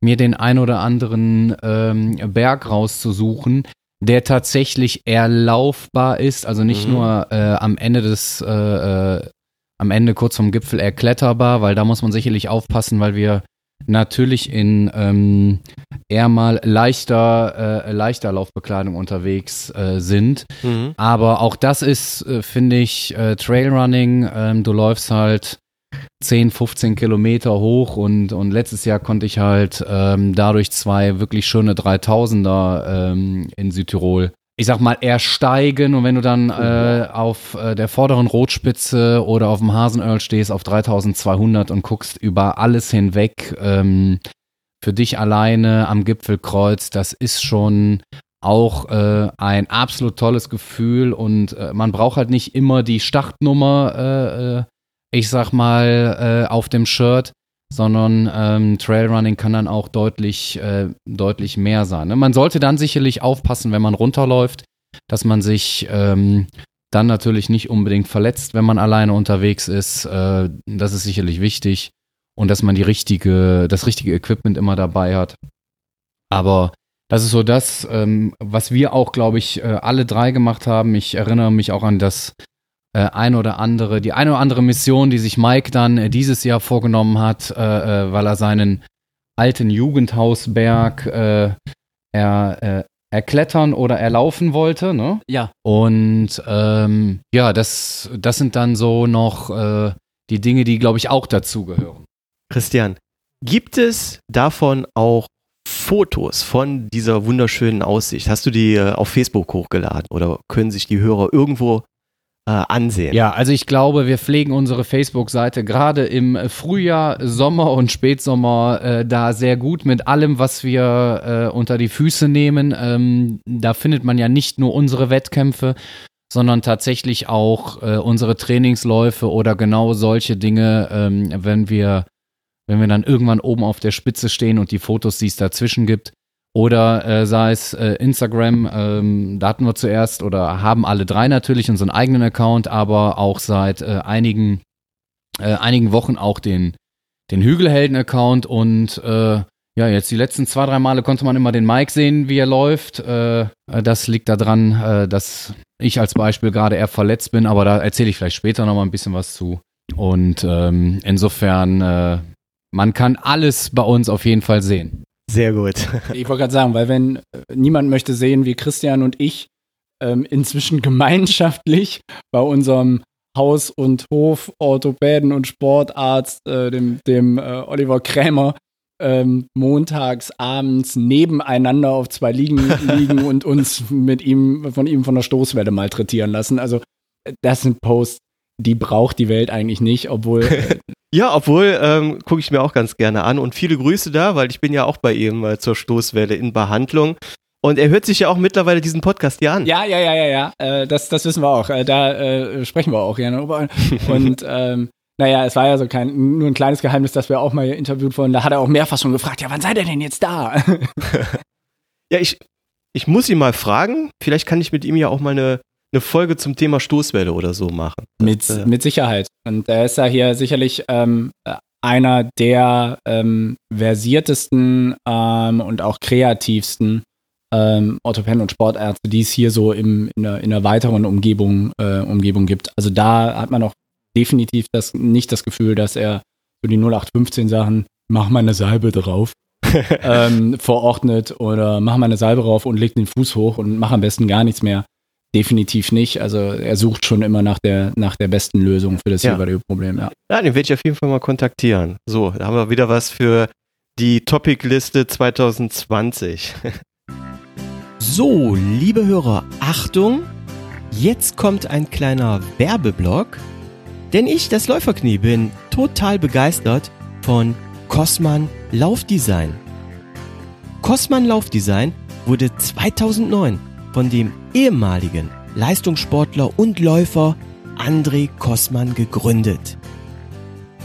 mir den ein oder anderen ähm, Berg rauszusuchen, der tatsächlich erlaufbar ist, also nicht Mhm. nur äh, am Ende des, äh, äh, am Ende kurz vom Gipfel erkletterbar, weil da muss man sicherlich aufpassen, weil wir natürlich in ähm, eher mal leichter, äh, leichter Laufbekleidung unterwegs äh, sind. Mhm. Aber auch das ist, äh, finde ich, äh, Trailrunning. Ähm, du läufst halt 10, 15 Kilometer hoch und, und letztes Jahr konnte ich halt ähm, dadurch zwei wirklich schöne 3000er ähm, in Südtirol, ich sag mal, ersteigen. Und wenn du dann äh, auf äh, der vorderen Rotspitze oder auf dem Hasenöl stehst auf 3200 und guckst über alles hinweg, ähm, für dich alleine am Gipfelkreuz, das ist schon auch äh, ein absolut tolles Gefühl. Und äh, man braucht halt nicht immer die Startnummer, äh, äh, ich sag mal, äh, auf dem Shirt, sondern ähm, Trailrunning kann dann auch deutlich, äh, deutlich mehr sein. Ne? Man sollte dann sicherlich aufpassen, wenn man runterläuft, dass man sich ähm, dann natürlich nicht unbedingt verletzt, wenn man alleine unterwegs ist. Äh, das ist sicherlich wichtig und dass man die richtige, das richtige Equipment immer dabei hat. Aber das ist so das, ähm, was wir auch, glaube ich, äh, alle drei gemacht haben. Ich erinnere mich auch an das äh, ein oder andere, die eine oder andere Mission, die sich Mike dann äh, dieses Jahr vorgenommen hat, äh, äh, weil er seinen alten Jugendhausberg äh, er, äh, erklettern oder erlaufen wollte. Ne? Ja, Und ähm, ja, das, das sind dann so noch äh, die Dinge, die, glaube ich, auch dazugehören. Christian, gibt es davon auch Fotos von dieser wunderschönen Aussicht? Hast du die äh, auf Facebook hochgeladen oder können sich die Hörer irgendwo ansehen. Ja, also ich glaube, wir pflegen unsere Facebook-Seite gerade im Frühjahr, Sommer und Spätsommer äh, da sehr gut mit allem, was wir äh, unter die Füße nehmen. Ähm, da findet man ja nicht nur unsere Wettkämpfe, sondern tatsächlich auch äh, unsere Trainingsläufe oder genau solche Dinge, ähm, wenn wir wenn wir dann irgendwann oben auf der Spitze stehen und die Fotos, die es dazwischen gibt. Oder äh, sei es äh, Instagram, ähm, da hatten wir zuerst oder haben alle drei natürlich unseren eigenen Account, aber auch seit äh, einigen, äh, einigen Wochen auch den, den Hügelhelden-Account und äh, ja, jetzt die letzten zwei, drei Male konnte man immer den Mike sehen, wie er läuft. Äh, das liegt daran, dass ich als Beispiel gerade eher verletzt bin, aber da erzähle ich vielleicht später nochmal ein bisschen was zu. Und ähm, insofern, man kann alles bei uns auf jeden Fall sehen. Sehr gut. Ich wollte gerade sagen, weil wenn äh, niemand möchte sehen, wie Christian und ich ähm, inzwischen gemeinschaftlich bei unserem Haus- und Hof-Orthopäden und Sportarzt, äh, dem, dem äh, Oliver Krämer, ähm, montags abends nebeneinander auf zwei Liegen liegen und uns mit ihm, von ihm von der Stoßwelle malträtieren lassen. Also, äh, das sind Posts, die braucht die Welt eigentlich nicht, obwohl äh, Ja, obwohl ähm, gucke ich mir auch ganz gerne an und viele Grüße da, weil ich bin ja auch bei ihm äh, zur Stoßwelle in Behandlung. Und er hört sich ja auch mittlerweile diesen Podcast hier an. Ja, ja, ja, ja, ja. Äh, das, das wissen wir auch. Äh, da äh, sprechen wir auch gerne drüber. Und ähm, naja, es war ja so kein, nur ein kleines Geheimnis, dass wir auch mal interviewt wurden. Da hat er auch mehrfach schon gefragt, ja, wann seid ihr denn jetzt da? Ja, ich, ich muss ihn mal fragen. Vielleicht kann ich mit ihm ja auch mal eine, eine Folge zum Thema Stoßwelle oder so machen. mit, äh, mit Sicherheit. Und er ist ja hier sicherlich ähm, einer der ähm, versiertesten ähm, und auch kreativsten ähm, Orthopäden und Sportärzte, die es hier so im, in, der, in der weiteren Umgebung, äh, Umgebung gibt. Also da hat man auch definitiv das, nicht das Gefühl, dass er so die 0815 Sachen, mach mal eine Salbe drauf, ähm, verordnet oder mach mal eine Salbe drauf und leg den Fuß hoch und mach am besten gar nichts mehr. Definitiv nicht. Also er sucht schon immer nach der, nach der besten Lösung für das Ja. jeweilige Problem. Ja. Ja, den werde ich auf jeden Fall mal kontaktieren. So, da haben wir wieder was für die Topic-Liste 2020. So, liebe Hörer, Achtung! Jetzt kommt ein kleiner Werbeblock. Denn ich, das Läuferknie, bin total begeistert von Cosman Laufdesign. Cosman Laufdesign wurde 2009 von dem ehemaligen Leistungssportler und Läufer André Kosman gegründet.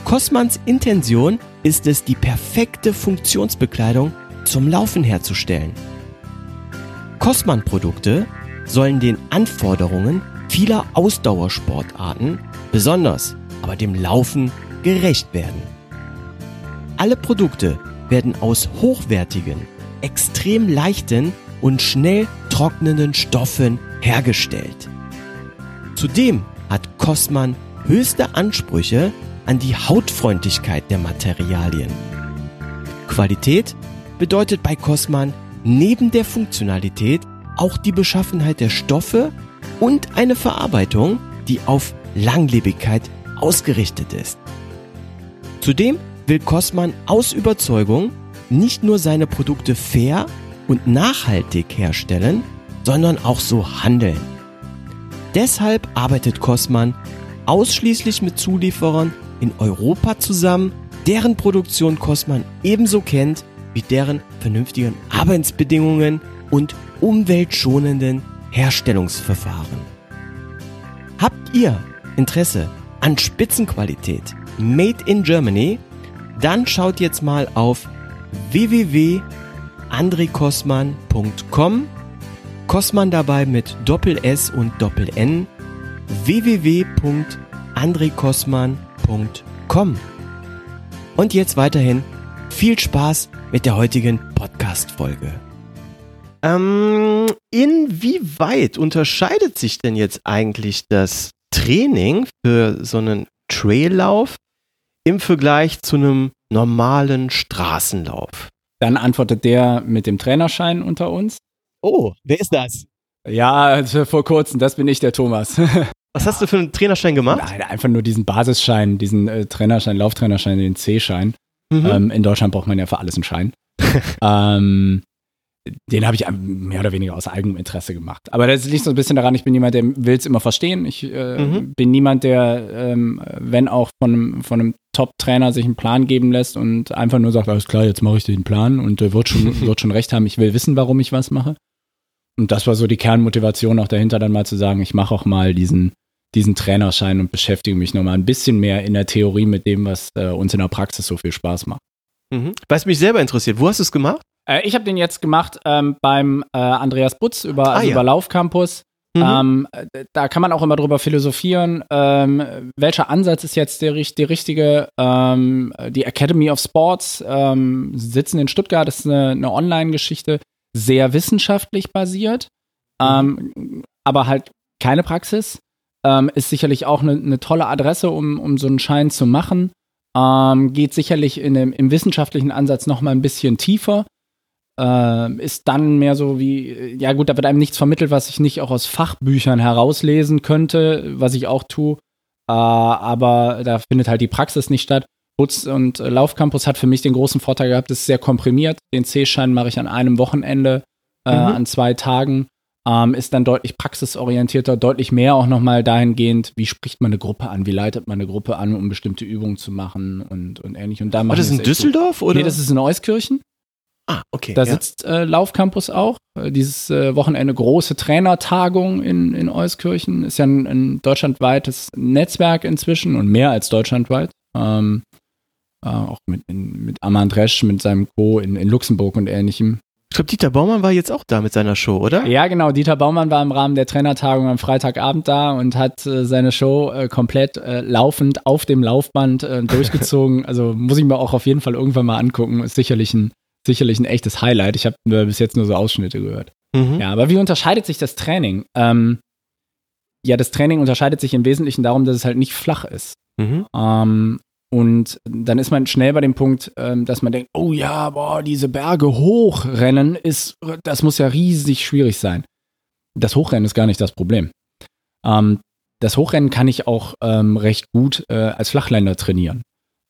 Kosmans Intention ist es, die perfekte Funktionsbekleidung zum Laufen herzustellen. Kosman-Produkte sollen den Anforderungen vieler Ausdauersportarten, besonders aber dem Laufen, gerecht werden. Alle Produkte werden aus hochwertigen, extrem leichten und schnell trocknenden Stoffen hergestellt. Zudem hat Kosman höchste Ansprüche an die Hautfreundlichkeit der Materialien. Qualität bedeutet bei Kosman neben der Funktionalität auch die Beschaffenheit der Stoffe und eine Verarbeitung, die auf Langlebigkeit ausgerichtet ist. Zudem will Kosman aus Überzeugung nicht nur seine Produkte fair und nachhaltig herstellen, sondern auch so handeln. Deshalb arbeitet Kosman ausschließlich mit Zulieferern in Europa zusammen, deren Produktion Kosman ebenso kennt wie deren vernünftigen Arbeitsbedingungen und umweltschonenden Herstellungsverfahren. Habt ihr Interesse an Spitzenqualität Made in Germany? Dann schaut jetzt mal auf www.andrekosman.com Kosman dabei mit Doppel S und Doppel N www.andrekosman.com Und jetzt weiterhin viel Spaß mit der heutigen Podcast-Folge. Ähm, inwieweit unterscheidet sich denn jetzt eigentlich das Training für so einen Traillauf im Vergleich zu einem normalen Straßenlauf? Dann antwortet der mit dem Trainerschein unter uns. Oh, wer ist das? Ja, also vor kurzem, das bin ich, der Thomas. Was hast du für einen Trainerschein gemacht? Nein, einfach nur diesen Basisschein, diesen äh, Trainerschein, Lauftrainerschein, den C-Schein. Mhm. Ähm, in Deutschland braucht man ja für alles einen Schein. ähm, den habe ich mehr oder weniger aus eigenem Interesse gemacht. Aber das liegt so ein bisschen daran, ich bin jemand, der will es immer verstehen. Ich äh, mhm. bin niemand, der, ähm, wenn auch von einem, von einem Top-Trainer sich einen Plan geben lässt und einfach nur sagt, alles klar, jetzt mache ich den Plan und der wird schon, wird schon recht haben, ich will wissen, warum ich was mache. Und das war so die Kernmotivation auch dahinter, dann mal zu sagen, ich mache auch mal diesen, diesen Trainerschein und beschäftige mich nochmal ein bisschen mehr in der Theorie mit dem, was äh, uns in der Praxis so viel Spaß macht. Mhm. Was mich selber interessiert, wo hast du es gemacht? Äh, ich habe den jetzt gemacht ähm, beim äh, Andreas Butz über, ah, also ja. über Laufcampus. Mhm. Ähm, da kann man auch immer drüber philosophieren, ähm, welcher Ansatz ist jetzt der, der richtige. Ähm, die Academy of Sports ähm, sitzen in Stuttgart, das ist eine, eine Online-Geschichte, sehr wissenschaftlich basiert, mhm. Ähm, aber halt keine Praxis. Ähm, ist sicherlich auch eine, eine, tolle Adresse, um, um so einen Schein zu machen. geht sicherlich in dem, im wissenschaftlichen Ansatz noch mal ein bisschen tiefer äh, ist dann mehr so wie, ja gut, da wird einem nichts vermittelt, was ich nicht auch aus Fachbüchern herauslesen könnte, was ich auch tue. Äh, aber da findet halt die Praxis nicht statt. Butz und äh, Laufcampus hat für mich den großen Vorteil gehabt, es ist sehr komprimiert. Den C-Schein mache ich an einem Wochenende, äh, mhm. an zwei Tagen. Ähm, ist dann deutlich praxisorientierter, deutlich mehr auch nochmal dahingehend, wie spricht man eine Gruppe an, wie leitet man eine Gruppe an, um bestimmte Übungen zu machen und, und ähnlich. Und da oh, das ist in Düsseldorf? Oder? Nee, das ist in Euskirchen. Ah, okay. Da ja. sitzt äh, Laufcampus auch. Äh, dieses äh, Wochenende große Trainertagung in, in Euskirchen. Ist ja ein, ein deutschlandweites Netzwerk inzwischen und mehr als deutschlandweit. Ähm, äh, auch mit, in, mit Amand Resch, mit seinem Co. in, in Luxemburg und ähnlichem. Ich glaube, Dieter Baumann war jetzt auch da mit seiner Show, oder? Ja, genau. Dieter Baumann war im Rahmen der Trainertagung am Freitagabend da und hat äh, seine Show äh, komplett äh, laufend auf dem Laufband äh, durchgezogen. also muss ich mir auch auf jeden Fall irgendwann mal angucken. Ist sicherlich ein sicherlich ein echtes Highlight. Ich habe bis jetzt nur so Ausschnitte gehört. Mhm. Ja, aber wie unterscheidet sich das Training? Ähm, ja, das Training unterscheidet sich im Wesentlichen darum, dass es halt nicht flach ist. Mhm. Ähm, und dann ist man schnell bei dem Punkt, ähm, dass man denkt, oh ja, boah, diese Berge hochrennen ist, das muss ja riesig schwierig sein. Das Hochrennen ist gar nicht das Problem. Ähm, das Hochrennen kann ich auch ähm, recht gut äh, als Flachländer trainieren.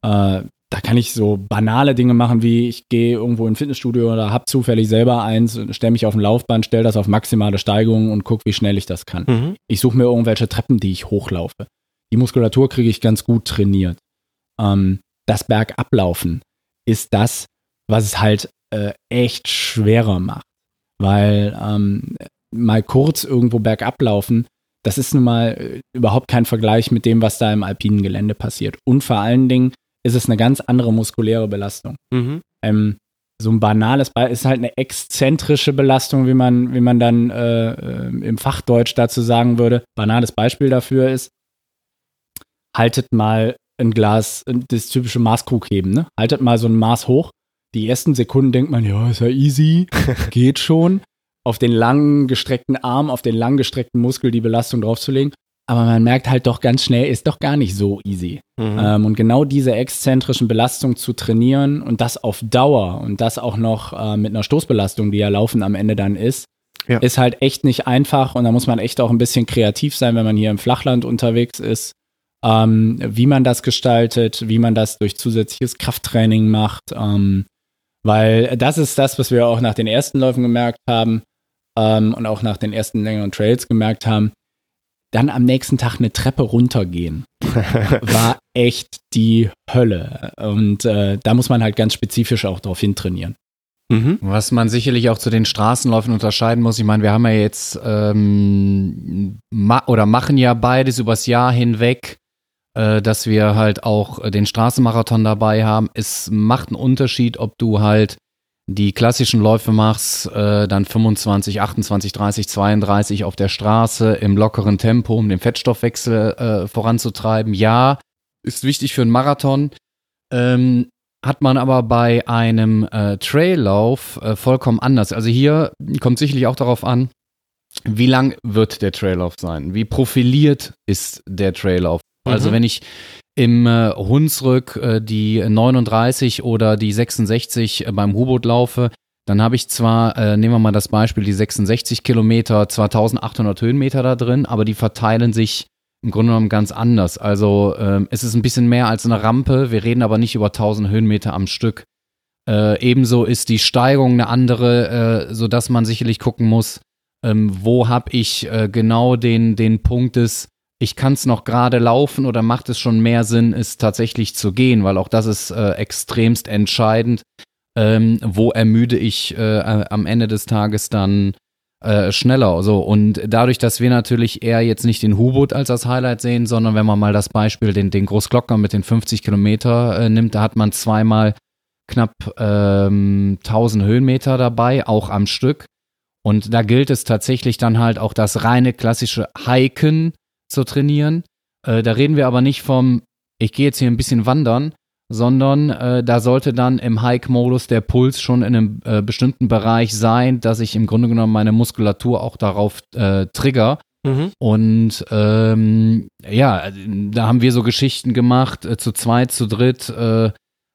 Äh, da kann ich so banale Dinge machen, wie ich gehe irgendwo in ein Fitnessstudio oder habe zufällig selber eins, stelle mich auf ein Laufband, stelle das auf maximale Steigung und gucke, wie schnell ich das kann. Mhm. Ich suche mir irgendwelche Treppen, die ich hochlaufe. Die Muskulatur kriege ich ganz gut trainiert. Ähm, das Bergablaufen ist das, was es halt äh, echt schwerer macht. Weil ähm, mal kurz irgendwo bergablaufen, das ist nun mal äh, überhaupt kein Vergleich mit dem, was da im alpinen Gelände passiert. Und vor allen Dingen ist es eine ganz andere muskuläre Belastung. Mhm. Ähm, so ein banales Beispiel ist halt eine exzentrische Belastung, wie man, wie man dann äh, äh, im Fachdeutsch dazu sagen würde. Banales Beispiel dafür ist, haltet mal ein Glas, das typische Maßkrugheben, ne? Haltet mal so ein Maß hoch. Die ersten Sekunden denkt man, ja, ist ja easy, geht schon. Auf den langen gestreckten Arm, auf den lang gestreckten Muskel die Belastung draufzulegen. Aber man merkt halt doch ganz schnell, ist doch gar nicht so easy. Mhm. Ähm, und genau diese exzentrischen Belastungen zu trainieren und das auf Dauer und das auch noch äh, mit einer Stoßbelastung, die ja laufen am Ende dann ist, ja. ist halt echt nicht einfach. Und da muss man echt auch ein bisschen kreativ sein, wenn man hier im Flachland unterwegs ist, ähm, wie man das gestaltet, wie man das durch zusätzliches Krafttraining macht. Ähm, weil das ist das, was wir auch nach den ersten Läufen gemerkt haben ähm, und auch nach den ersten längeren Trails gemerkt haben dann am nächsten Tag eine Treppe runtergehen. war echt die Hölle. Und äh, da muss man halt ganz spezifisch auch drauf hintrainieren. Mhm. Was man sicherlich auch zu den Straßenläufen unterscheiden muss. Ich meine, wir haben ja jetzt ähm, ma oder machen ja beides übers Jahr hinweg, äh, dass wir halt auch den Straßenmarathon dabei haben. Es macht einen Unterschied, ob du halt die klassischen Läufe machst, äh, dann 25, 28, 30, 32 auf der Straße im lockeren Tempo, um den Fettstoffwechsel äh, voranzutreiben. Ja, ist wichtig für einen Marathon. Ähm, hat man aber bei einem äh, Traillauf äh, vollkommen anders. Also hier kommt sicherlich auch darauf an, wie lang wird der Traillauf sein? Wie profiliert ist der Traillauf? Also mhm. wenn ich im äh, Hunsrück äh, die 39 oder die 66 äh, beim U-Boot laufe, dann habe ich zwar, äh, nehmen wir mal das Beispiel, die 66 Kilometer, zwar 1800 Höhenmeter da drin, aber die verteilen sich im Grunde genommen ganz anders. Also ähm, es ist ein bisschen mehr als eine Rampe, wir reden aber nicht über 1000 Höhenmeter am Stück. Äh, ebenso ist die Steigung eine andere, äh, sodass man sicherlich gucken muss, ähm, wo habe ich äh, genau den, den Punkt des, ich kann es noch gerade laufen oder macht es schon mehr Sinn, es tatsächlich zu gehen, weil auch das ist äh, extremst entscheidend. Ähm, wo ermüde ich äh, am Ende des Tages dann äh, schneller. So. Und dadurch, dass wir natürlich eher jetzt nicht den Hubot als das Highlight sehen, sondern wenn man mal das Beispiel, den, den Großglockner mit den 50 Kilometer äh, nimmt, da hat man zweimal knapp ähm, 1000 Höhenmeter dabei, auch am Stück. Und da gilt es tatsächlich dann halt auch das reine klassische Hiken zu trainieren. Äh, da reden wir aber nicht vom, ich gehe jetzt hier ein bisschen wandern, sondern äh, da sollte dann im Hike-Modus der Puls schon in einem äh, bestimmten Bereich sein, dass ich im Grunde genommen meine Muskulatur auch darauf äh, trigger. Mhm. Und ähm, ja, da haben wir so Geschichten gemacht, äh, zu zweit, zu dritt. Äh,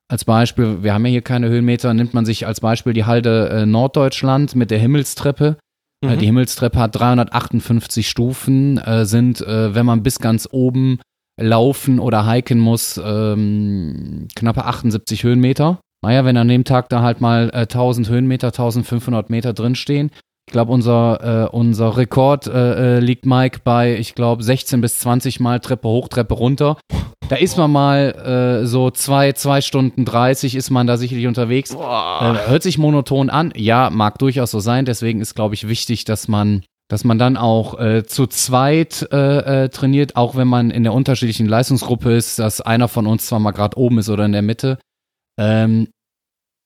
als Beispiel, wir haben ja hier keine Höhenmeter, nimmt man sich als Beispiel die Halde Norddeutschland mit der Himmelstreppe. Mhm. die Himmelstreppe hat 358 Stufen, sind, wenn man bis ganz oben laufen oder hiken muss, ähm, knappe 78 Höhenmeter. Naja, wenn an dem Tag da halt mal äh, 1000 Höhenmeter, 1500 Meter drinstehen. Ich glaube, unser, äh, unser Rekord äh, äh, liegt, Mike, bei, ich glaube, 16 bis 20 Mal Treppe hoch, Treppe runter. Da ist man mal äh, so zwei, zwei Stunden 30 ist man da sicherlich unterwegs. Äh, hört sich monoton an. Ja, mag durchaus so sein. Deswegen ist, glaube ich, wichtig, dass man dass man dann auch äh, zu zweit äh, äh, trainiert, auch wenn man in der unterschiedlichen Leistungsgruppe ist, dass einer von uns zwar mal gerade oben ist oder in der Mitte. Ähm,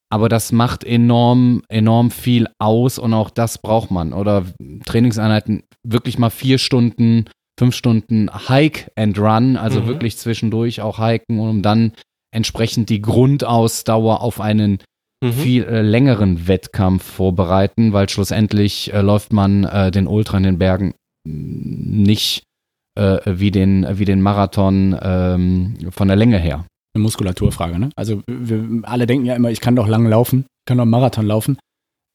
aber das macht enorm, enorm viel aus und auch das braucht man. Oder Trainingseinheiten wirklich mal vier Stunden, fünf Stunden Hike and Run, also mhm. wirklich zwischendurch auch hiken, um dann entsprechend die Grundausdauer auf einen mhm. viel äh, längeren Wettkampf vorbereiten, weil schlussendlich äh, läuft man äh, den Ultra in den Bergen nicht äh, wie, den, wie den Marathon ähm, von der Länge her. Eine Muskulaturfrage, ne? Also wir alle denken ja immer, ich kann doch lang laufen, ich kann doch Marathon laufen.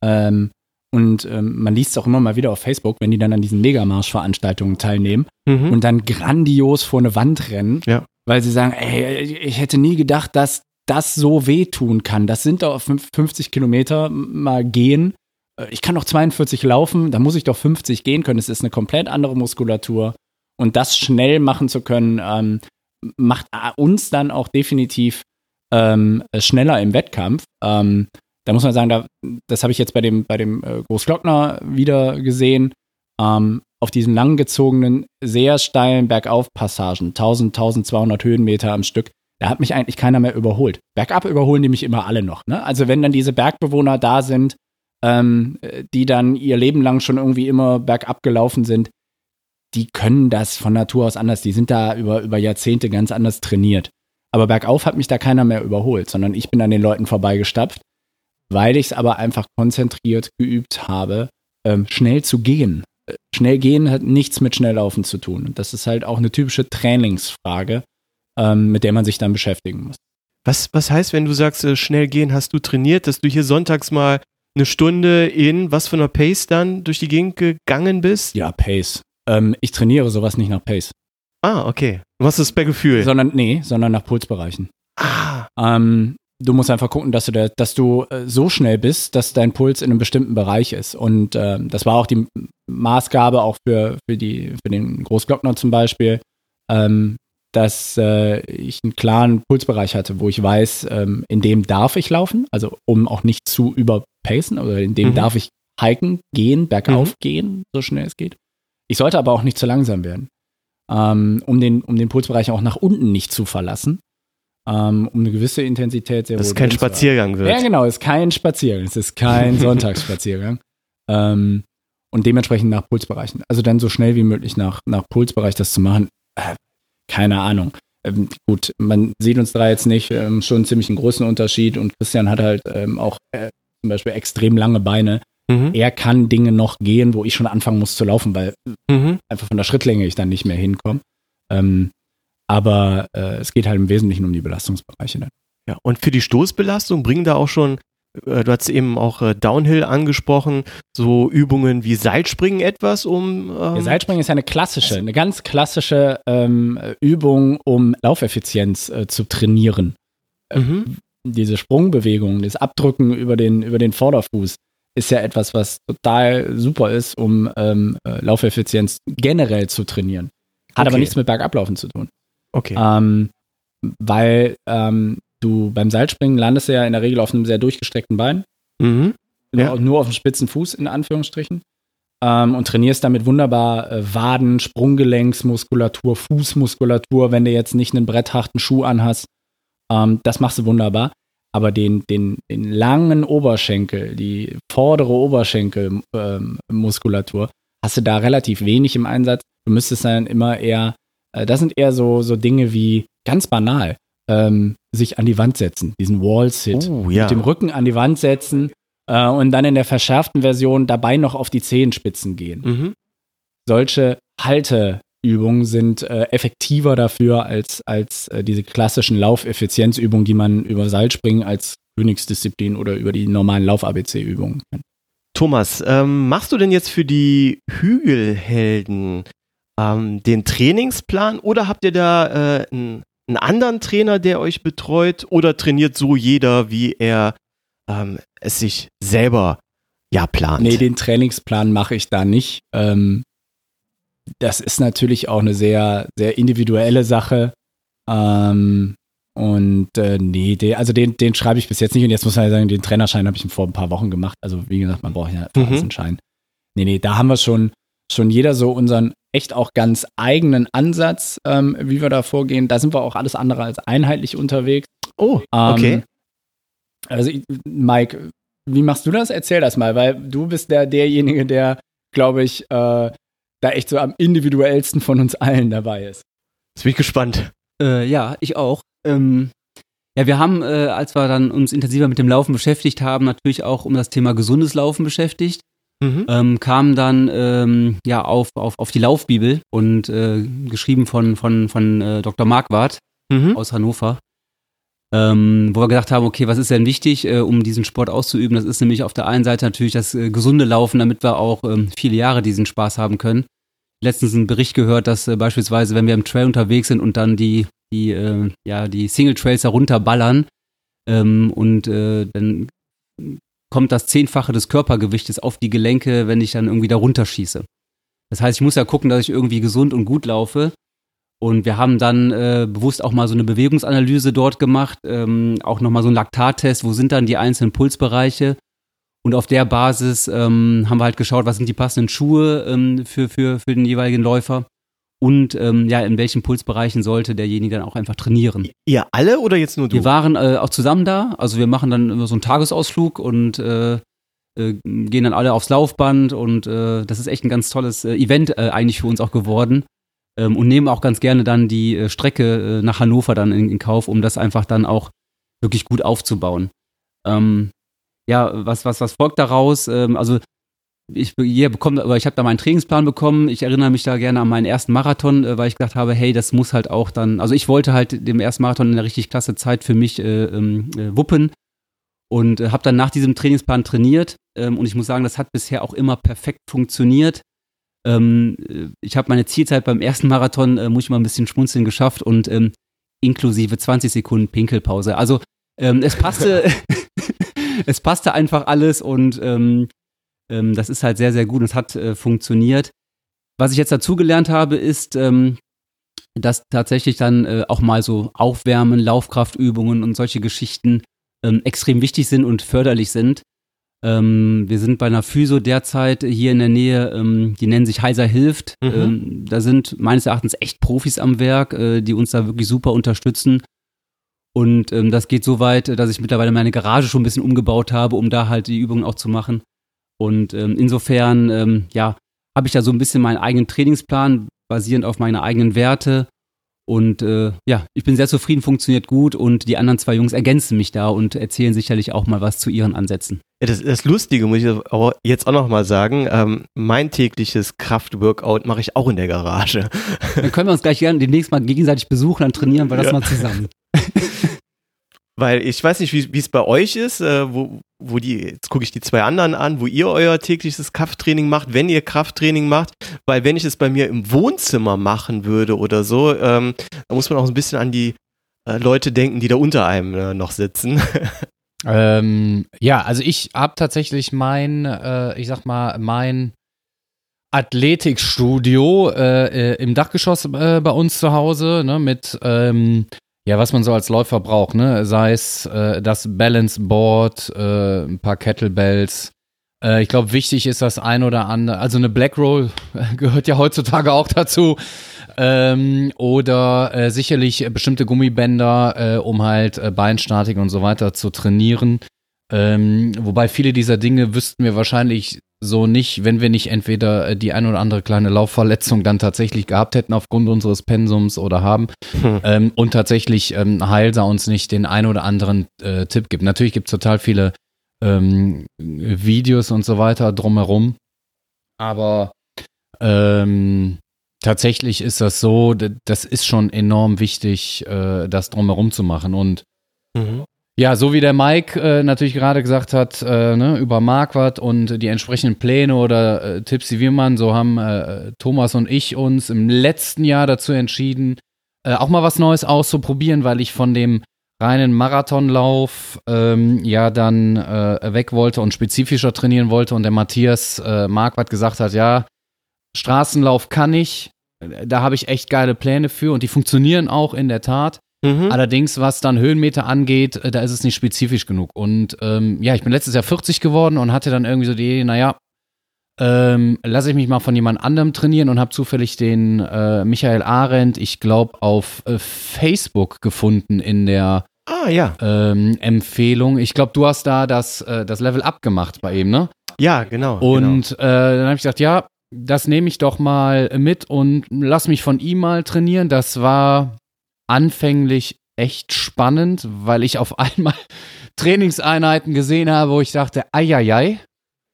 Ähm, und ähm, man liest es auch immer mal wieder auf Facebook, wenn die dann an diesen Megamarsch-Veranstaltungen teilnehmen mhm. und dann grandios vor eine Wand rennen, ja. weil sie sagen, ey, ich hätte nie gedacht, dass das so wehtun kann. Das sind doch 50 Kilometer mal gehen. Äh, ich kann doch 42 laufen, da muss ich doch 50 gehen können. Es ist eine komplett andere Muskulatur. Und das schnell machen zu können, ähm, macht uns dann auch definitiv ähm, schneller im Wettkampf. Ähm, da muss man sagen, da, das habe ich jetzt bei dem, bei dem äh, Großglockner wieder gesehen. Ähm, auf diesen langgezogenen, sehr steilen Bergaufpassagen, 1000, 1200 Höhenmeter am Stück, da hat mich eigentlich keiner mehr überholt. Bergab überholen die mich immer alle noch. Ne? Also wenn dann diese Bergbewohner da sind, ähm, die dann ihr Leben lang schon irgendwie immer bergab gelaufen sind, die können das von Natur aus anders. Die sind da über, über Jahrzehnte ganz anders trainiert. Aber bergauf hat mich da keiner mehr überholt, sondern ich bin an den Leuten vorbeigestapft, weil ich es aber einfach konzentriert geübt habe, ähm, schnell zu gehen. Äh, schnell gehen hat nichts mit Schnelllaufen zu tun. Und das ist halt auch eine typische Trainingsfrage ähm, mit der man sich dann beschäftigen muss. Was, was heißt, wenn du sagst, äh, schnell gehen, hast du trainiert, dass du hier sonntags mal eine Stunde in was für einer Pace dann durch die Gegend gegangen bist? Ja, Pace. Ähm, ich trainiere sowas nicht nach Pace. Ah, okay. Hast das bei Gefühl. Sondern, nee, sondern nach Pulsbereichen. Ah. Ähm, du musst einfach gucken, dass du, da, dass du äh, so schnell bist, dass dein Puls in einem bestimmten Bereich ist. Und äh, das war auch die Maßgabe auch für, für, die, für den Großglockner zum Beispiel. Ähm, dass äh, ich einen klaren Pulsbereich hatte, wo ich weiß, ähm, in dem darf ich laufen, also um auch nicht zu überpacen, oder in dem mhm. darf ich hiken, gehen, bergauf mhm. gehen, so schnell es geht. Ich sollte aber auch nicht zu langsam werden, ähm, um, den, um den Pulsbereich auch nach unten nicht zu verlassen, um eine gewisse Intensität sehr Dass es kein Spaziergang wird. Ja, genau, es ist kein Spaziergang, es ist kein Sonntagsspaziergang. Ähm, und dementsprechend nach Pulsbereichen. Also dann so schnell wie möglich nach, nach Pulsbereich das zu machen, äh, keine Ahnung. Ähm, gut, man sieht uns da jetzt nicht, ähm, schon ziemlich einen großen Unterschied und Christian hat halt ähm, auch äh, zum Beispiel extrem lange Beine. Mhm. Er kann Dinge noch gehen, wo ich schon anfangen muss zu laufen, weil mhm. einfach von der Schrittlänge ich dann nicht mehr hinkomme. Ähm, aber äh, es geht halt im Wesentlichen um die Belastungsbereiche dann. Ja, und für die Stoßbelastung bringen da auch schon äh, du hast eben auch äh, Downhill angesprochen, so Übungen wie Seilspringen etwas, um. Ähm ja, Seilspringen ist ja eine klassische, eine ganz klassische ähm, Übung, um Laufeffizienz äh, zu trainieren. Äh, mhm. diese Sprungbewegung, das Abdrücken über den, über den Vorderfuß ist ja etwas, was total super ist, um ähm, äh, Laufeffizienz generell zu trainieren. Hat Okay. aber nichts mit Bergablaufen zu tun. Okay. Ähm, weil ähm, du beim Seilspringen landest ja in der Regel auf einem sehr durchgestreckten Bein, mhm. Ja. nur, nur auf dem spitzen Fuß in Anführungsstrichen ähm, und trainierst damit wunderbar äh, Waden, Sprunggelenksmuskulatur, Fußmuskulatur, wenn du jetzt nicht einen brettharten Schuh anhast. Ähm, das machst du wunderbar. Aber den, den, den langen Oberschenkel, die vordere Oberschenkelmuskulatur, hast du da relativ wenig im Einsatz. Du müsstest dann immer eher, das sind eher so, so Dinge wie ganz banal, ähm, sich an die Wand setzen, diesen Wall-Sit Oh, ja. mit dem Rücken an die Wand setzen äh, und dann in der verschärften Version dabei noch auf die Zehenspitzen gehen. Mhm. Solche Halteübungen sind äh, effektiver dafür als, als äh, diese klassischen Laufeffizienzübungen, die man über Seilspringen als Königsdisziplin oder über die normalen Lauf-ABC-Übungen kennt. Thomas, ähm, machst du denn jetzt für die Hügelhelden ähm, den Trainingsplan oder habt ihr da äh, einen, einen anderen Trainer, der euch betreut oder trainiert so jeder, wie er ähm, es sich selber ja plant? Nee, den Trainingsplan mache ich da nicht. Ähm, das ist natürlich auch eine sehr, sehr individuelle Sache. Ähm, und äh, nee, den, also den, den schreibe ich bis jetzt nicht. Und jetzt muss man ja sagen, den Trainerschein habe ich vor ein paar Wochen gemacht. Also wie gesagt, man braucht ja Mhm. einen Schein. Nee, nee, da haben wir schon, schon jeder so unseren echt auch ganz eigenen Ansatz, ähm, wie wir da vorgehen. Da sind wir auch alles andere als einheitlich unterwegs. oh, Ähm, okay. Also, ich- Mike, wie machst du das? Erzähl das mal, weil du bist der, derjenige, der, glaube ich, äh, da echt so am individuellsten von uns allen dabei ist. Jetzt bin ich gespannt. Äh, ja, ich auch. Ähm, ja, wir haben, äh, als wir dann uns intensiver mit dem Laufen beschäftigt haben, natürlich auch um das Thema gesundes Laufen beschäftigt. Mhm. Ähm, kamen dann ähm, ja auf, auf, auf die Laufbibel und äh, geschrieben von, von, von äh, Dr. Marquardt Mhm. aus Hannover. Ähm, wo wir gedacht haben, okay, was ist denn wichtig, äh, um diesen Sport auszuüben? Das ist nämlich auf der einen Seite natürlich das äh, gesunde Laufen, damit wir auch ähm, viele Jahre diesen Spaß haben können. Letztens einen Bericht gehört, dass äh, beispielsweise, wenn wir im Trail unterwegs sind und dann die, die, äh, ja, die Single Trails herunterballern ähm, und dann kommt das Zehnfache des Körpergewichtes auf die Gelenke, wenn ich dann irgendwie da runterschieße. Das heißt, ich muss ja gucken, dass ich irgendwie gesund und gut laufe. Und wir haben dann äh, bewusst auch mal so eine Bewegungsanalyse dort gemacht, ähm, auch nochmal so einen Laktattest, wo sind dann die einzelnen Pulsbereiche. Und auf der Basis ähm, haben wir halt geschaut, was sind die passenden Schuhe ähm, für, für, für den jeweiligen Läufer. Und ähm, ja, in welchen Pulsbereichen sollte derjenige dann auch einfach trainieren. Ihr alle oder jetzt nur du? Wir waren äh, auch zusammen da, also wir machen dann immer so einen Tagesausflug und äh, äh, gehen dann alle aufs Laufband und äh, das ist echt ein ganz tolles äh, Event äh, eigentlich für uns auch geworden ähm, und nehmen auch ganz gerne dann die äh, Strecke äh, nach Hannover dann in, in Kauf, um das einfach dann auch wirklich gut aufzubauen. Ähm, ja, was, was, was folgt daraus? Ähm, also ich, jeder bekommt, aber ich habe da meinen Trainingsplan bekommen. Ich erinnere mich da gerne an meinen ersten Marathon, äh, weil ich gedacht habe, hey, das muss halt auch dann, also ich wollte halt dem ersten Marathon in einer richtig klasse Zeit für mich äh, ähm, äh, wuppen und äh, habe dann nach diesem Trainingsplan trainiert ähm, und ich muss sagen, das hat bisher auch immer perfekt funktioniert. Ähm, äh, ich habe meine Zielzeit beim ersten Marathon, äh, muss ich mal ein bisschen schmunzeln, geschafft und ähm, inklusive 20 Sekunden Pinkelpause. Also ähm, es passte, es passte einfach alles und ähm, das ist halt sehr, sehr gut und es hat äh, funktioniert. Was ich jetzt dazugelernt habe, ist, ähm, dass tatsächlich dann äh, auch mal so Aufwärmen, Laufkraftübungen und solche Geschichten ähm, extrem wichtig sind und förderlich sind. Ähm, wir sind bei einer Physio derzeit hier in der Nähe, ähm, die nennen sich Heiser Hilft. Mhm. Ähm, da sind meines Erachtens echt Profis am Werk, äh, die uns da wirklich super unterstützen. Und ähm, das geht so weit, äh, dass ich mittlerweile meine Garage schon ein bisschen umgebaut habe, um da halt die Übungen auch zu machen. Und ähm, insofern, ähm, ja, habe ich da so ein bisschen meinen eigenen Trainingsplan, basierend auf meine eigenen Werte. Und äh, ja, ich bin sehr zufrieden, funktioniert gut und die anderen zwei Jungs ergänzen mich da und erzählen sicherlich auch mal was zu ihren Ansätzen. Ja, das, das Lustige muss ich jetzt auch noch mal sagen. Ähm, mein tägliches Kraftworkout mache ich auch in der Garage. Dann können wir uns gleich gerne demnächst mal gegenseitig besuchen, dann trainieren wir das Ja. mal zusammen. Weil ich weiß nicht, wie es bei euch ist, äh, wo, wo die, jetzt gucke ich die zwei anderen an, wo ihr euer tägliches Krafttraining macht, wenn ihr Krafttraining macht, weil wenn ich es bei mir im Wohnzimmer machen würde oder so, ähm, da muss man auch ein bisschen an die äh, Leute denken, die da unter einem äh, noch sitzen. Ähm, ja, also ich habe tatsächlich mein, äh, ich sag mal, mein Athletikstudio äh, äh, im Dachgeschoss äh, bei uns zu Hause, ne, mit ähm, ja, was man so als Läufer braucht, ne? Sei es äh, das Balance Board, äh, ein paar Kettlebells. Äh, ich glaube, wichtig ist das ein oder andere. Also eine Black Roll gehört ja heutzutage auch dazu. Ähm, oder äh, sicherlich bestimmte Gummibänder, äh, um halt äh, Beinstatik und so weiter zu trainieren. Ähm, wobei viele dieser Dinge wüssten wir wahrscheinlich so nicht, wenn wir nicht entweder äh, die ein oder andere kleine Laufverletzung dann tatsächlich gehabt hätten aufgrund unseres Pensums oder haben Hm. ähm, und tatsächlich ähm, Heilsa uns nicht den ein oder anderen äh, Tipp gibt. Natürlich gibt es total viele ähm, Videos und so weiter drumherum, aber ähm, tatsächlich ist das so, das ist schon enorm wichtig, äh, das drumherum zu machen und Mhm. Ja, so wie der Mike äh, natürlich gerade gesagt hat, äh, ne, über Marquardt und die entsprechenden Pläne oder äh, Tipps, die wir machen, so haben äh, Thomas und ich uns im letzten Jahr dazu entschieden, äh, auch mal was Neues auszuprobieren, weil ich von dem reinen Marathonlauf ähm, ja dann äh, weg wollte und spezifischer trainieren wollte und der Matthias äh, Marquardt gesagt hat, ja, Straßenlauf kann ich, da habe ich echt geile Pläne für und die funktionieren auch in der Tat. Mhm. Allerdings, was dann Höhenmeter angeht, äh, da ist es nicht spezifisch genug. Und ähm, ja, ich bin letztes Jahr 40 geworden und hatte dann irgendwie so die Idee, naja, ähm, lasse ich mich mal von jemand anderem trainieren und habe zufällig den äh, Michael Arendt, ich glaube, auf äh, Facebook gefunden in der Ah, ja. ähm, Empfehlung. Ich glaube, du hast da das, äh, das Level abgemacht bei ihm, ne? Ja, genau. genau. Und äh, dann habe ich gesagt, ja, das nehme ich doch mal mit und lass mich von ihm mal trainieren. Das war anfänglich echt spannend, weil ich auf einmal Trainingseinheiten gesehen habe, wo ich dachte, eieiei,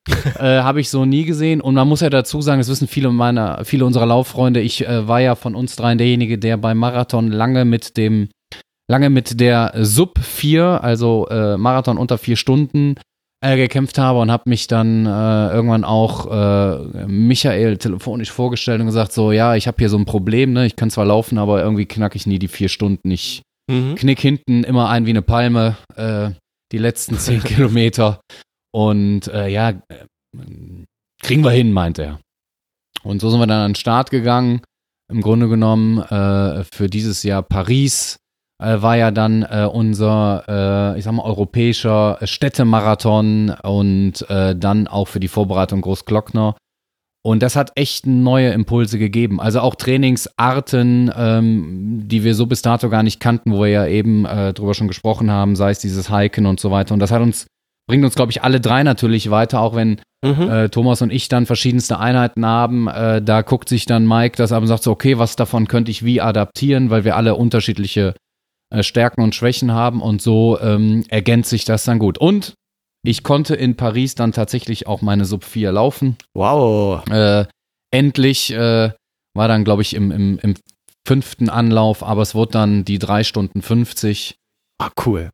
äh, habe ich so nie gesehen. Und man muss ja dazu sagen, das wissen viele meiner, viele unserer Lauffreunde, ich äh, war ja von uns dreien derjenige, der beim Marathon lange mit dem, lange mit der Sub 4, also äh, Marathon unter vier Stunden, äh, gekämpft habe und habe mich dann äh, irgendwann auch äh, Michael telefonisch vorgestellt und gesagt, so, ja, ich habe hier so ein Problem, ne? Ich kann zwar laufen, aber irgendwie knacke ich nie die vier Stunden. Ich mhm. knick hinten immer ein wie eine Palme, äh, die letzten zehn Kilometer. Und äh, ja, kriegen wir hin, meint er. Und so sind wir dann an den Start gegangen. Im Grunde genommen äh, für dieses Jahr Paris war ja dann äh, unser, äh, ich sag mal, europäischer Städtemarathon und äh, dann auch für die Vorbereitung Großglockner. Und das hat echt neue Impulse gegeben. Also auch Trainingsarten, ähm, die wir so bis dato gar nicht kannten, wo wir ja eben äh, drüber schon gesprochen haben, sei es dieses Hiken und so weiter. Und das hat uns, bringt uns, glaube ich, alle drei natürlich weiter, auch wenn Mhm. äh, Thomas und ich dann verschiedenste Einheiten haben. Äh, da guckt sich dann Mike das ab und sagt so, okay, was davon könnte ich wie adaptieren, weil wir alle unterschiedliche äh, Stärken und Schwächen haben und so ähm, ergänzt sich das dann gut. Und ich konnte in Paris dann tatsächlich auch meine Sub 4 laufen. Wow. Äh, endlich äh, war dann, glaube ich, im, im, im fünften Anlauf, aber es wurde dann die drei Stunden 50. Ah, cool.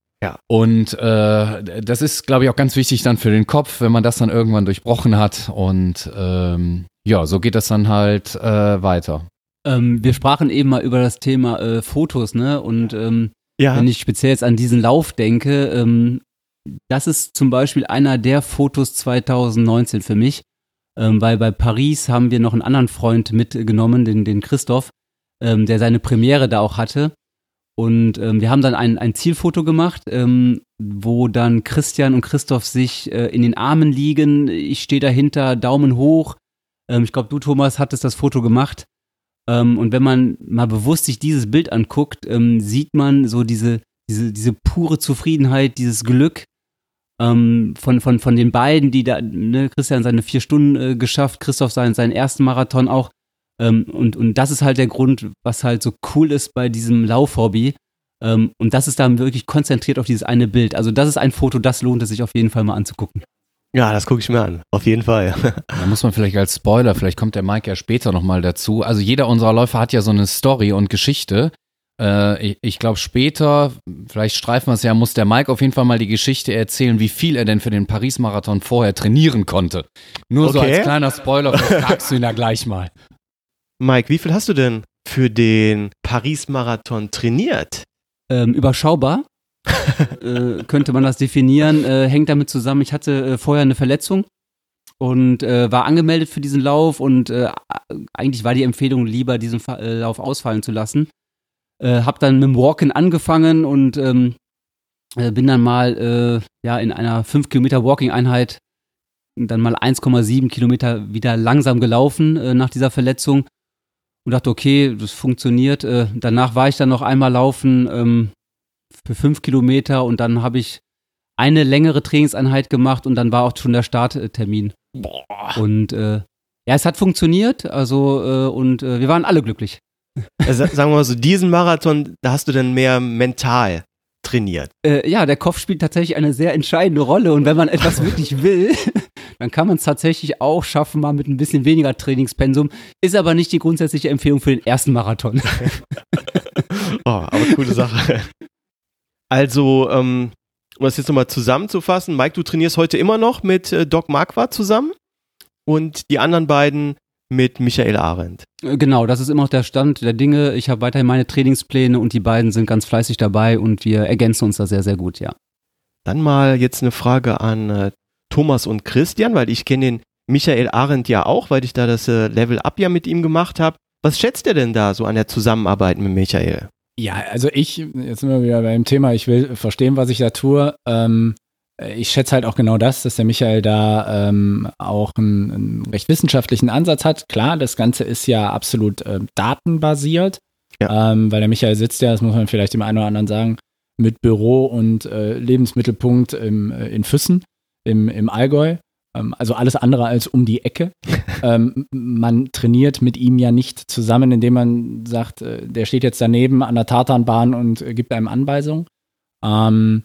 Und äh, das ist, glaube ich, auch ganz wichtig dann für den Kopf, wenn man das dann irgendwann durchbrochen hat. Und ähm, ja, so geht das dann halt äh, weiter. Ähm, wir sprachen eben mal über das Thema äh, Fotos, ne? Und ähm, Ja. wenn ich speziell jetzt an diesen Lauf denke, ähm, das ist zum Beispiel einer der Fotos 2019 für mich, ähm, weil bei Paris haben wir noch einen anderen Freund mitgenommen, den, den Christoph, ähm, der seine Premiere da auch hatte. Und ähm, wir haben dann ein, ein Zielfoto gemacht, wo dann Christian und Christoph sich äh, in den Armen liegen. Ich stehe dahinter, Daumen hoch. Ich glaube, du, Thomas, hattest das Foto gemacht. Ähm, und wenn man mal bewusst sich dieses Bild anguckt, ähm, sieht man so diese, diese, diese pure Zufriedenheit, dieses Glück ähm, von, von, von den beiden, die da, ne, Christian seine vier Stunden äh, geschafft, Christoph seinen, seinen ersten Marathon auch. Ähm, und, und das ist halt der Grund, was halt so cool ist bei diesem Laufhobby. Ähm, und das ist dann wirklich konzentriert auf dieses eine Bild. Also das ist ein Foto, das lohnt es sich auf jeden Fall mal anzugucken. Ja, das gucke ich mir an. Auf jeden Fall. Da muss man vielleicht als Spoiler, vielleicht kommt der Mike ja später nochmal dazu. Also jeder unserer Läufer hat ja so eine Story und Geschichte. Äh, ich ich glaube später, vielleicht streifen wir es ja, muss der Mike auf jeden Fall mal die Geschichte erzählen, wie viel er denn für den Paris-Marathon vorher trainieren konnte. Nur so Okay. als kleiner Spoiler, fragst du ihn da gleich mal. Mike, wie viel hast du denn für den Paris-Marathon trainiert? ähm, überschaubar, äh, könnte man das definieren. Äh, hängt damit zusammen, ich hatte äh, vorher eine Verletzung und äh, war angemeldet für diesen Lauf und äh, eigentlich war die Empfehlung lieber diesen Fa Lauf ausfallen zu lassen. Hab dann mit dem Walken angefangen und ähm, äh, bin dann mal ja in einer 5 Kilometer Walking-Einheit dann mal 1,7 Kilometer wieder langsam gelaufen äh, nach dieser Verletzung und dachte, okay, das funktioniert. Äh, danach war ich dann noch einmal laufen ähm, für 5 Kilometer und dann habe ich eine längere Trainingseinheit gemacht und dann war auch schon der Starttermin. Boah. Und äh, ja, es hat funktioniert, also äh, und äh, wir waren alle glücklich. Also, sagen wir mal so, diesen Marathon, da hast du dann mehr mental trainiert. Äh, ja, der Kopf spielt tatsächlich eine sehr entscheidende Rolle und wenn man etwas wirklich will, dann kann man es tatsächlich auch schaffen, mal mit ein bisschen weniger Trainingspensum. Ist aber nicht die grundsätzliche Empfehlung für den ersten Marathon. Oh, aber coole Sache. Also, ähm, um das jetzt nochmal zusammenzufassen, Mike, du trainierst heute immer noch mit äh, Doc Marquardt zusammen und die anderen beiden mit Michael Arendt. Äh, Genau, das ist immer noch der Stand der Dinge. Ich habe weiterhin meine Trainingspläne und die beiden sind ganz fleißig dabei und wir ergänzen uns da sehr, sehr gut, ja. Dann mal jetzt eine Frage an äh, Thomas und Christian, weil ich kenne den Michael Arendt ja auch, weil ich da das äh, Level Up ja mit ihm gemacht habe. Was schätzt ihr denn da so an der Zusammenarbeit mit Michael? Ja, also ich, jetzt sind wir wieder beim Thema, ich will verstehen, was ich da tue. Ähm, ich schätze halt auch genau das, dass der Michael da ähm, auch einen, einen recht wissenschaftlichen Ansatz hat. Klar, das Ganze ist ja absolut ähm, datenbasiert, ähm, weil der Michael sitzt ja, das muss man vielleicht dem einen oder anderen sagen, mit Büro und äh, Lebensmittelpunkt im, äh, in Füssen im, im Allgäu. Ähm, also alles andere als um die Ecke. ähm, man trainiert mit ihm ja nicht zusammen, indem man sagt, äh, der steht jetzt daneben an der Tartanbahn und äh, gibt einem Anweisungen. Ähm,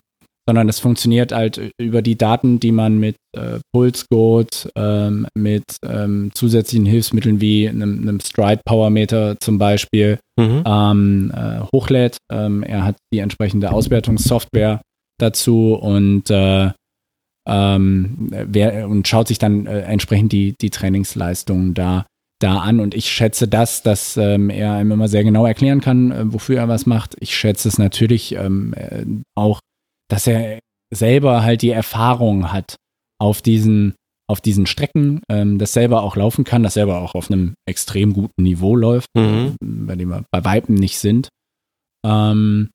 sondern es funktioniert halt über die Daten, die man mit äh, Pulsgurt, ähm, mit ähm, zusätzlichen Hilfsmitteln wie einem, einem Stride Power Meter zum Beispiel Mhm. ähm, äh, hochlädt. Er hat die entsprechende Auswertungssoftware dazu und, äh, ähm, wer, und schaut sich dann äh, entsprechend die, die Trainingsleistungen da, da an. Und ich schätze das, dass ähm, er einem immer sehr genau erklären kann, äh, wofür er was macht. Ich schätze es natürlich ähm, äh, auch, dass er selber halt die Erfahrung hat auf diesen auf diesen Strecken, ähm, das selber auch laufen kann, das selber auch auf einem extrem guten Niveau läuft, Mhm. bei dem wir bei Weitem nicht sind. Ähm,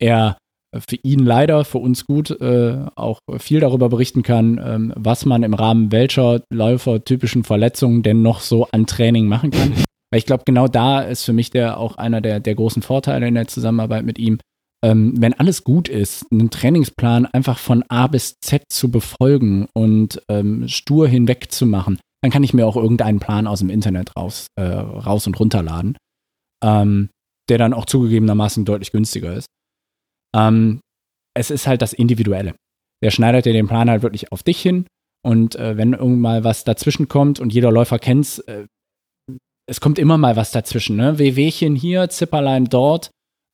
er für ihn leider, für uns gut, äh, auch viel darüber berichten kann, ähm, was man im Rahmen welcher läufertypischen Verletzungen denn noch so an Training machen kann. Weil ich glaube, genau da ist für mich der auch einer der, der großen Vorteile in der Zusammenarbeit mit ihm. Ähm, wenn alles gut ist, einen Trainingsplan einfach von A bis Z zu befolgen und ähm, stur hinweg zu machen, dann kann ich mir auch irgendeinen Plan aus dem Internet raus, äh, raus und runterladen, ähm, der dann auch zugegebenermaßen deutlich günstiger ist. Ähm, es ist halt das Individuelle. Der schneidet dir den Plan halt wirklich auf dich hin und äh, wenn irgendwann mal was dazwischen kommt und jeder Läufer kennt's, äh, es kommt immer mal was dazwischen, ne? Wehwehchen hier, Zipperlein dort,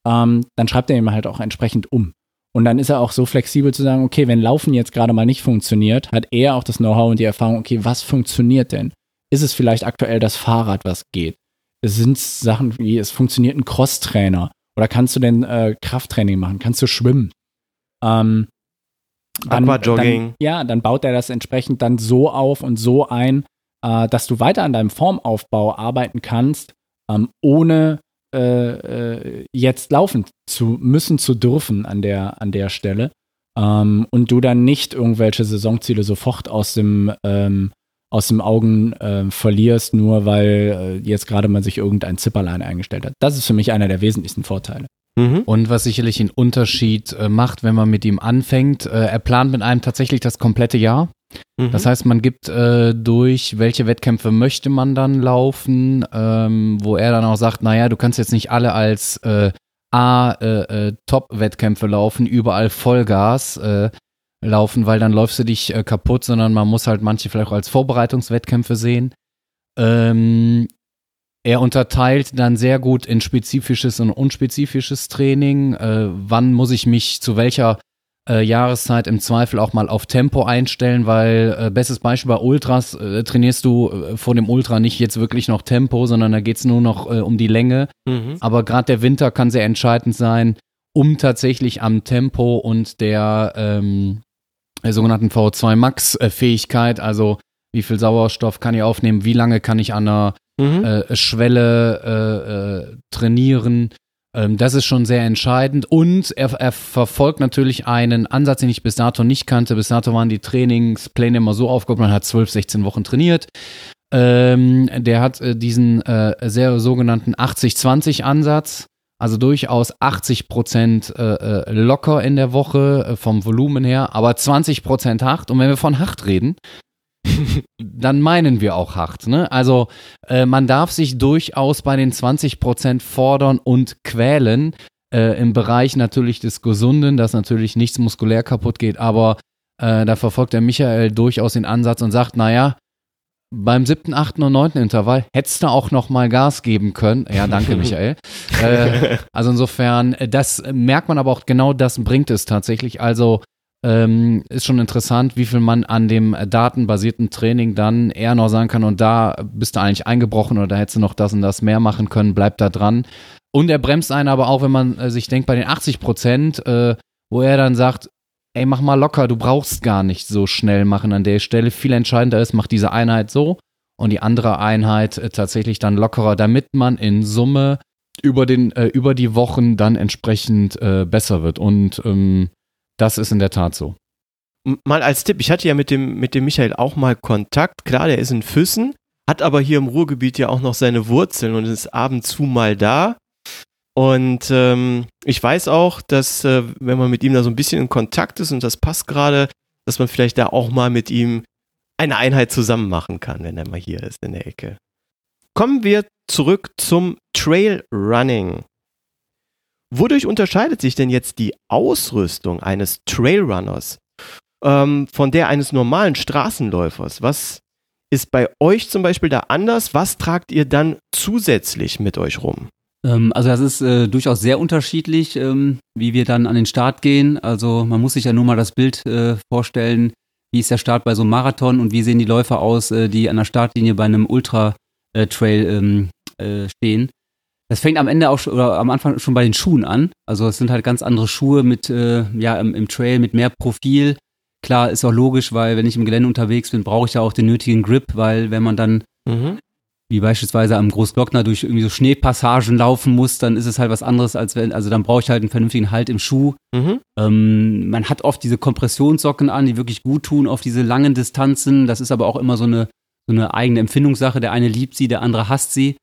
ähm, dann schreibt er ihm halt auch entsprechend um. Und dann ist er auch so flexibel zu sagen, okay, wenn Laufen jetzt gerade mal nicht funktioniert, hat er auch das Know-how und die Erfahrung, okay, was funktioniert denn? Ist es vielleicht aktuell das Fahrrad, was geht? Es sind Sachen wie, es funktioniert ein Crosstrainer. Oder kannst du denn äh, Krafttraining machen? Kannst du schwimmen? Ähm, Aquajogging. Dann, ja, dann baut er das entsprechend dann so auf und so ein, äh, dass du weiter an deinem Formaufbau arbeiten kannst, ähm, ohne äh, äh, jetzt laufen zu müssen, zu dürfen an der, an der Stelle. Ähm, und du dann nicht irgendwelche Saisonziele sofort aus dem, ähm, aus dem Augen äh, verlierst, nur weil äh, jetzt gerade mal sich irgendein Zipperlein eingestellt hat. Das ist für mich einer der wesentlichsten Vorteile. Mhm. Und was sicherlich einen Unterschied äh, macht, wenn man mit ihm anfängt, äh, er plant mit einem tatsächlich das komplette Jahr. Mhm. Das heißt, man gibt äh, durch, welche Wettkämpfe möchte man dann laufen, ähm, wo er dann auch sagt, naja, du kannst jetzt nicht alle als äh, A äh, äh, Top-Wettkämpfe laufen, überall Vollgas äh, laufen, weil dann läufst du dich äh, kaputt, sondern man muss halt manche vielleicht auch als Vorbereitungswettkämpfe sehen. Ähm, er unterteilt dann sehr gut in spezifisches und unspezifisches Training. Äh, wann muss ich mich zu welcher äh, Jahreszeit im Zweifel auch mal auf Tempo einstellen, weil äh, bestes Beispiel bei Ultras äh, trainierst du äh, vor dem Ultra nicht jetzt wirklich noch Tempo, sondern da geht's nur noch äh, um die Länge. Mhm. Aber gerade der Winter kann sehr entscheidend sein, um tatsächlich am Tempo und der, ähm, der sogenannten VO2 Max äh, Fähigkeit, also wie viel Sauerstoff kann ich aufnehmen, wie lange kann ich an einer Mhm. äh, Schwelle äh, äh, trainieren. Ähm, das ist schon sehr entscheidend. Und er, er verfolgt natürlich einen Ansatz, den ich bis dato nicht kannte. Bis dato waren die Trainingspläne immer so aufgebaut, man hat 12, 16 Wochen trainiert. Ähm, der hat äh, diesen äh, sehr sogenannten 80-20-Ansatz. Also durchaus 80 Prozent äh, äh, locker in der Woche äh, vom Volumen her, aber 20 Prozent hart. Und wenn wir von hart reden, dann meinen wir auch hart. Ne? Also man darf sich durchaus bei den 20% fordern und quälen. Äh, Im Bereich natürlich des Gesunden, dass natürlich nichts muskulär kaputt geht, aber äh, da verfolgt der Michael durchaus den Ansatz und sagt, naja, beim siebten, achten und neunten Intervall hättest du auch noch mal Gas geben können. Ja, danke, Michael. äh, also insofern, äh, das merkt man aber auch, genau das bringt es tatsächlich. Also ähm, ist schon interessant, wie viel man an dem datenbasierten Training dann eher noch sagen kann und da bist du eigentlich eingebrochen oder da hättest du noch das und das mehr machen können, bleib da dran. Und er bremst einen aber auch, wenn man äh, sich denkt, bei den 80 Prozent, äh, wo er dann sagt, ey, mach mal locker, du brauchst gar nicht so schnell machen an der Stelle. Viel entscheidender ist, mach diese Einheit so und die andere Einheit äh, tatsächlich dann lockerer, damit man in Summe über, den, äh, über die Wochen dann entsprechend äh, besser wird. Und ähm, das ist in der Tat so. Mal als Tipp, ich hatte ja mit dem, mit dem Michael auch mal Kontakt. Klar, der ist in Füssen, hat aber hier im Ruhrgebiet ja auch noch seine Wurzeln und ist ab und zu mal da. Und ähm, ich weiß auch, dass äh, wenn man mit ihm da so ein bisschen in Kontakt ist und das passt gerade, dass man vielleicht da auch mal mit ihm eine Einheit zusammen machen kann, wenn er mal hier ist in der Ecke. Kommen wir zurück zum Trail Running. Wodurch unterscheidet sich denn jetzt die Ausrüstung eines Trailrunners ähm, von der eines normalen Straßenläufers? Was ist bei euch zum Beispiel da anders? Was tragt ihr dann zusätzlich mit euch rum? Ähm, also das ist äh, durchaus sehr unterschiedlich, ähm, wie wir dann an den Start gehen. Also man muss sich ja nur mal das Bild äh, vorstellen, wie ist der Start bei so einem Marathon und wie sehen die Läufer aus, äh, die an der Startlinie bei einem Ultra-Trail ähm, äh, stehen. Das fängt am Ende auch schon, oder am Anfang schon bei den Schuhen an. Also es sind halt ganz andere Schuhe mit, äh, ja, im, im Trail mit mehr Profil. Klar, ist auch logisch, weil wenn ich im Gelände unterwegs bin, brauche ich ja auch den nötigen Grip, weil wenn man dann Mhm. Wie beispielsweise am Großglockner durch irgendwie so Schneepassagen laufen muss, dann ist es halt was anderes, als wenn, also dann brauche ich halt einen vernünftigen Halt im Schuh. Mhm. Ähm, man hat oft diese Kompressionssocken an, die wirklich gut tun auf diese langen Distanzen. Das ist aber auch immer so eine, so eine eigene Empfindungssache. Der eine liebt sie, der andere hasst sie.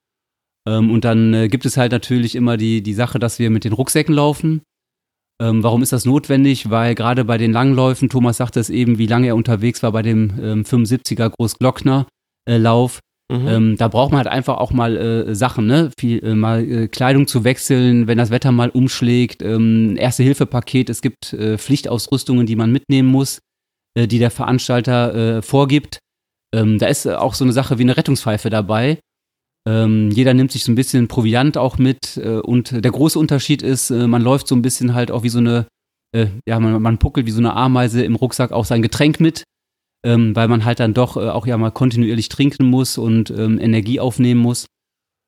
Ähm, und dann äh, gibt es halt natürlich immer die, die Sache, dass wir mit den Rucksäcken laufen. Ähm, warum ist das notwendig? Weil gerade bei den Langläufen, Thomas sagte es eben, wie lange er unterwegs war bei dem ähm, 75er Großglockner-Lauf, Mhm. ähm, da braucht man halt einfach auch mal äh, Sachen, ne? Viel, äh, mal äh, Kleidung zu wechseln, wenn das Wetter mal umschlägt, ähm, Erste-Hilfe-Paket, es gibt äh, Pflichtausrüstungen, die man mitnehmen muss, äh, die der Veranstalter äh, vorgibt. Ähm, da ist auch so eine Sache wie eine Rettungspfeife dabei. Ähm, jeder nimmt sich so ein bisschen Proviant auch mit und der große Unterschied ist, man läuft so ein bisschen halt auch wie so eine, ja, man, man puckelt wie so eine Ameise im Rucksack auch sein Getränk mit ähm, weil man halt dann doch äh, auch ja mal kontinuierlich trinken muss und ähm, Energie aufnehmen muss.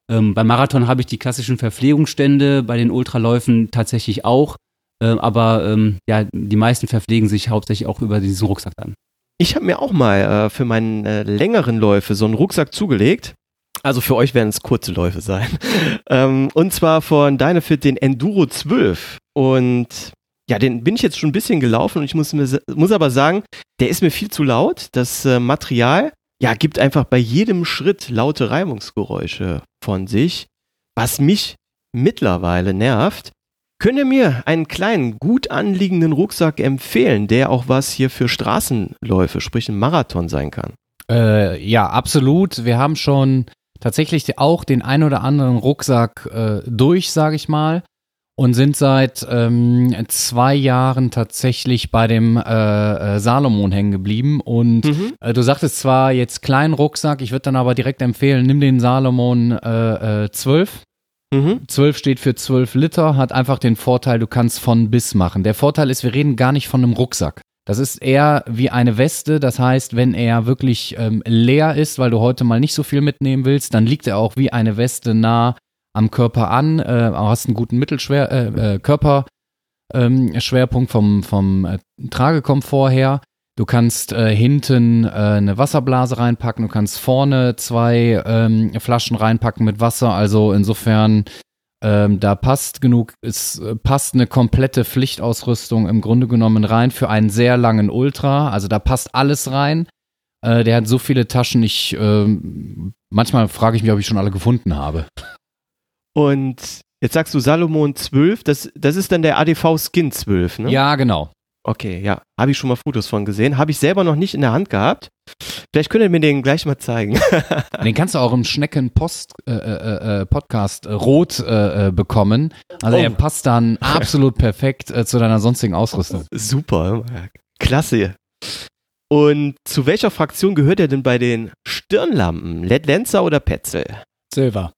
Ähm, beim Marathon habe ich die klassischen Verpflegungsstände, bei den Ultraläufen tatsächlich auch. Ähm, aber ähm, ja, die meisten verpflegen sich hauptsächlich auch über diesen Rucksack dann. Ich habe mir auch mal äh, für meine äh, längeren Läufe so einen Rucksack zugelegt. Also für euch werden es kurze Läufe sein. ähm, und zwar von Dynafit den Enduro 12. Und ja, den bin ich jetzt schon ein bisschen gelaufen und ich muss, mir, muss aber sagen, der ist mir viel zu laut. Das äh, Material, ja, gibt einfach bei jedem Schritt laute Reibungsgeräusche von sich, was mich mittlerweile nervt. Könnt ihr mir einen kleinen, gut anliegenden Rucksack empfehlen, der auch was hier für Straßenläufe, sprich ein Marathon sein kann? Äh, ja, absolut. Wir haben schon tatsächlich auch den ein oder anderen Rucksack äh, durch, sage ich mal, und sind seit ähm, zwei Jahren tatsächlich bei dem äh, äh, Salomon hängen geblieben. Und Mhm. äh, du sagtest zwar jetzt kleinen Rucksack, ich würde dann aber direkt empfehlen, nimm den Salomon äh, äh, 12. Mhm. 12 steht für 12 Liter, hat einfach den Vorteil, du kannst von bis machen. Der Vorteil ist, wir reden gar nicht von einem Rucksack. Das ist eher wie eine Weste, das heißt, wenn er wirklich ähm, leer ist, weil du heute mal nicht so viel mitnehmen willst, dann liegt er auch wie eine Weste nah am Körper an, äh, hast einen guten Mittelschwer äh, äh, Körper ähm, vom, vom äh, Tragekomfort her. Du kannst äh, hinten äh, eine Wasserblase reinpacken, du kannst vorne zwei ähm, Flaschen reinpacken mit Wasser. Also insofern, ähm, da passt genug, es äh, passt eine komplette Pflichtausrüstung im Grunde genommen rein für einen sehr langen Ultra. Also da passt alles rein. Äh, der hat so viele Taschen, ich ähm, manchmal frage ich mich, ob ich schon alle gefunden habe. Und jetzt sagst du Salomon 12, das, das ist dann der ADV Skin 12, ne? Ja, genau. Okay, ja. Habe ich schon mal Fotos von gesehen. Habe ich selber noch nicht in der Hand gehabt. Vielleicht könnt ihr mir den gleich mal zeigen. Den kannst du auch im Schnecken-Post äh, äh, äh, Podcast äh, rot äh, äh, bekommen. Also Oh. er passt dann absolut perfekt äh, zu deiner sonstigen Ausrüstung. Super. Klasse. Und zu welcher Fraktion gehört er denn bei den Stirnlampen? Led Lancer oder Petzl? Silver.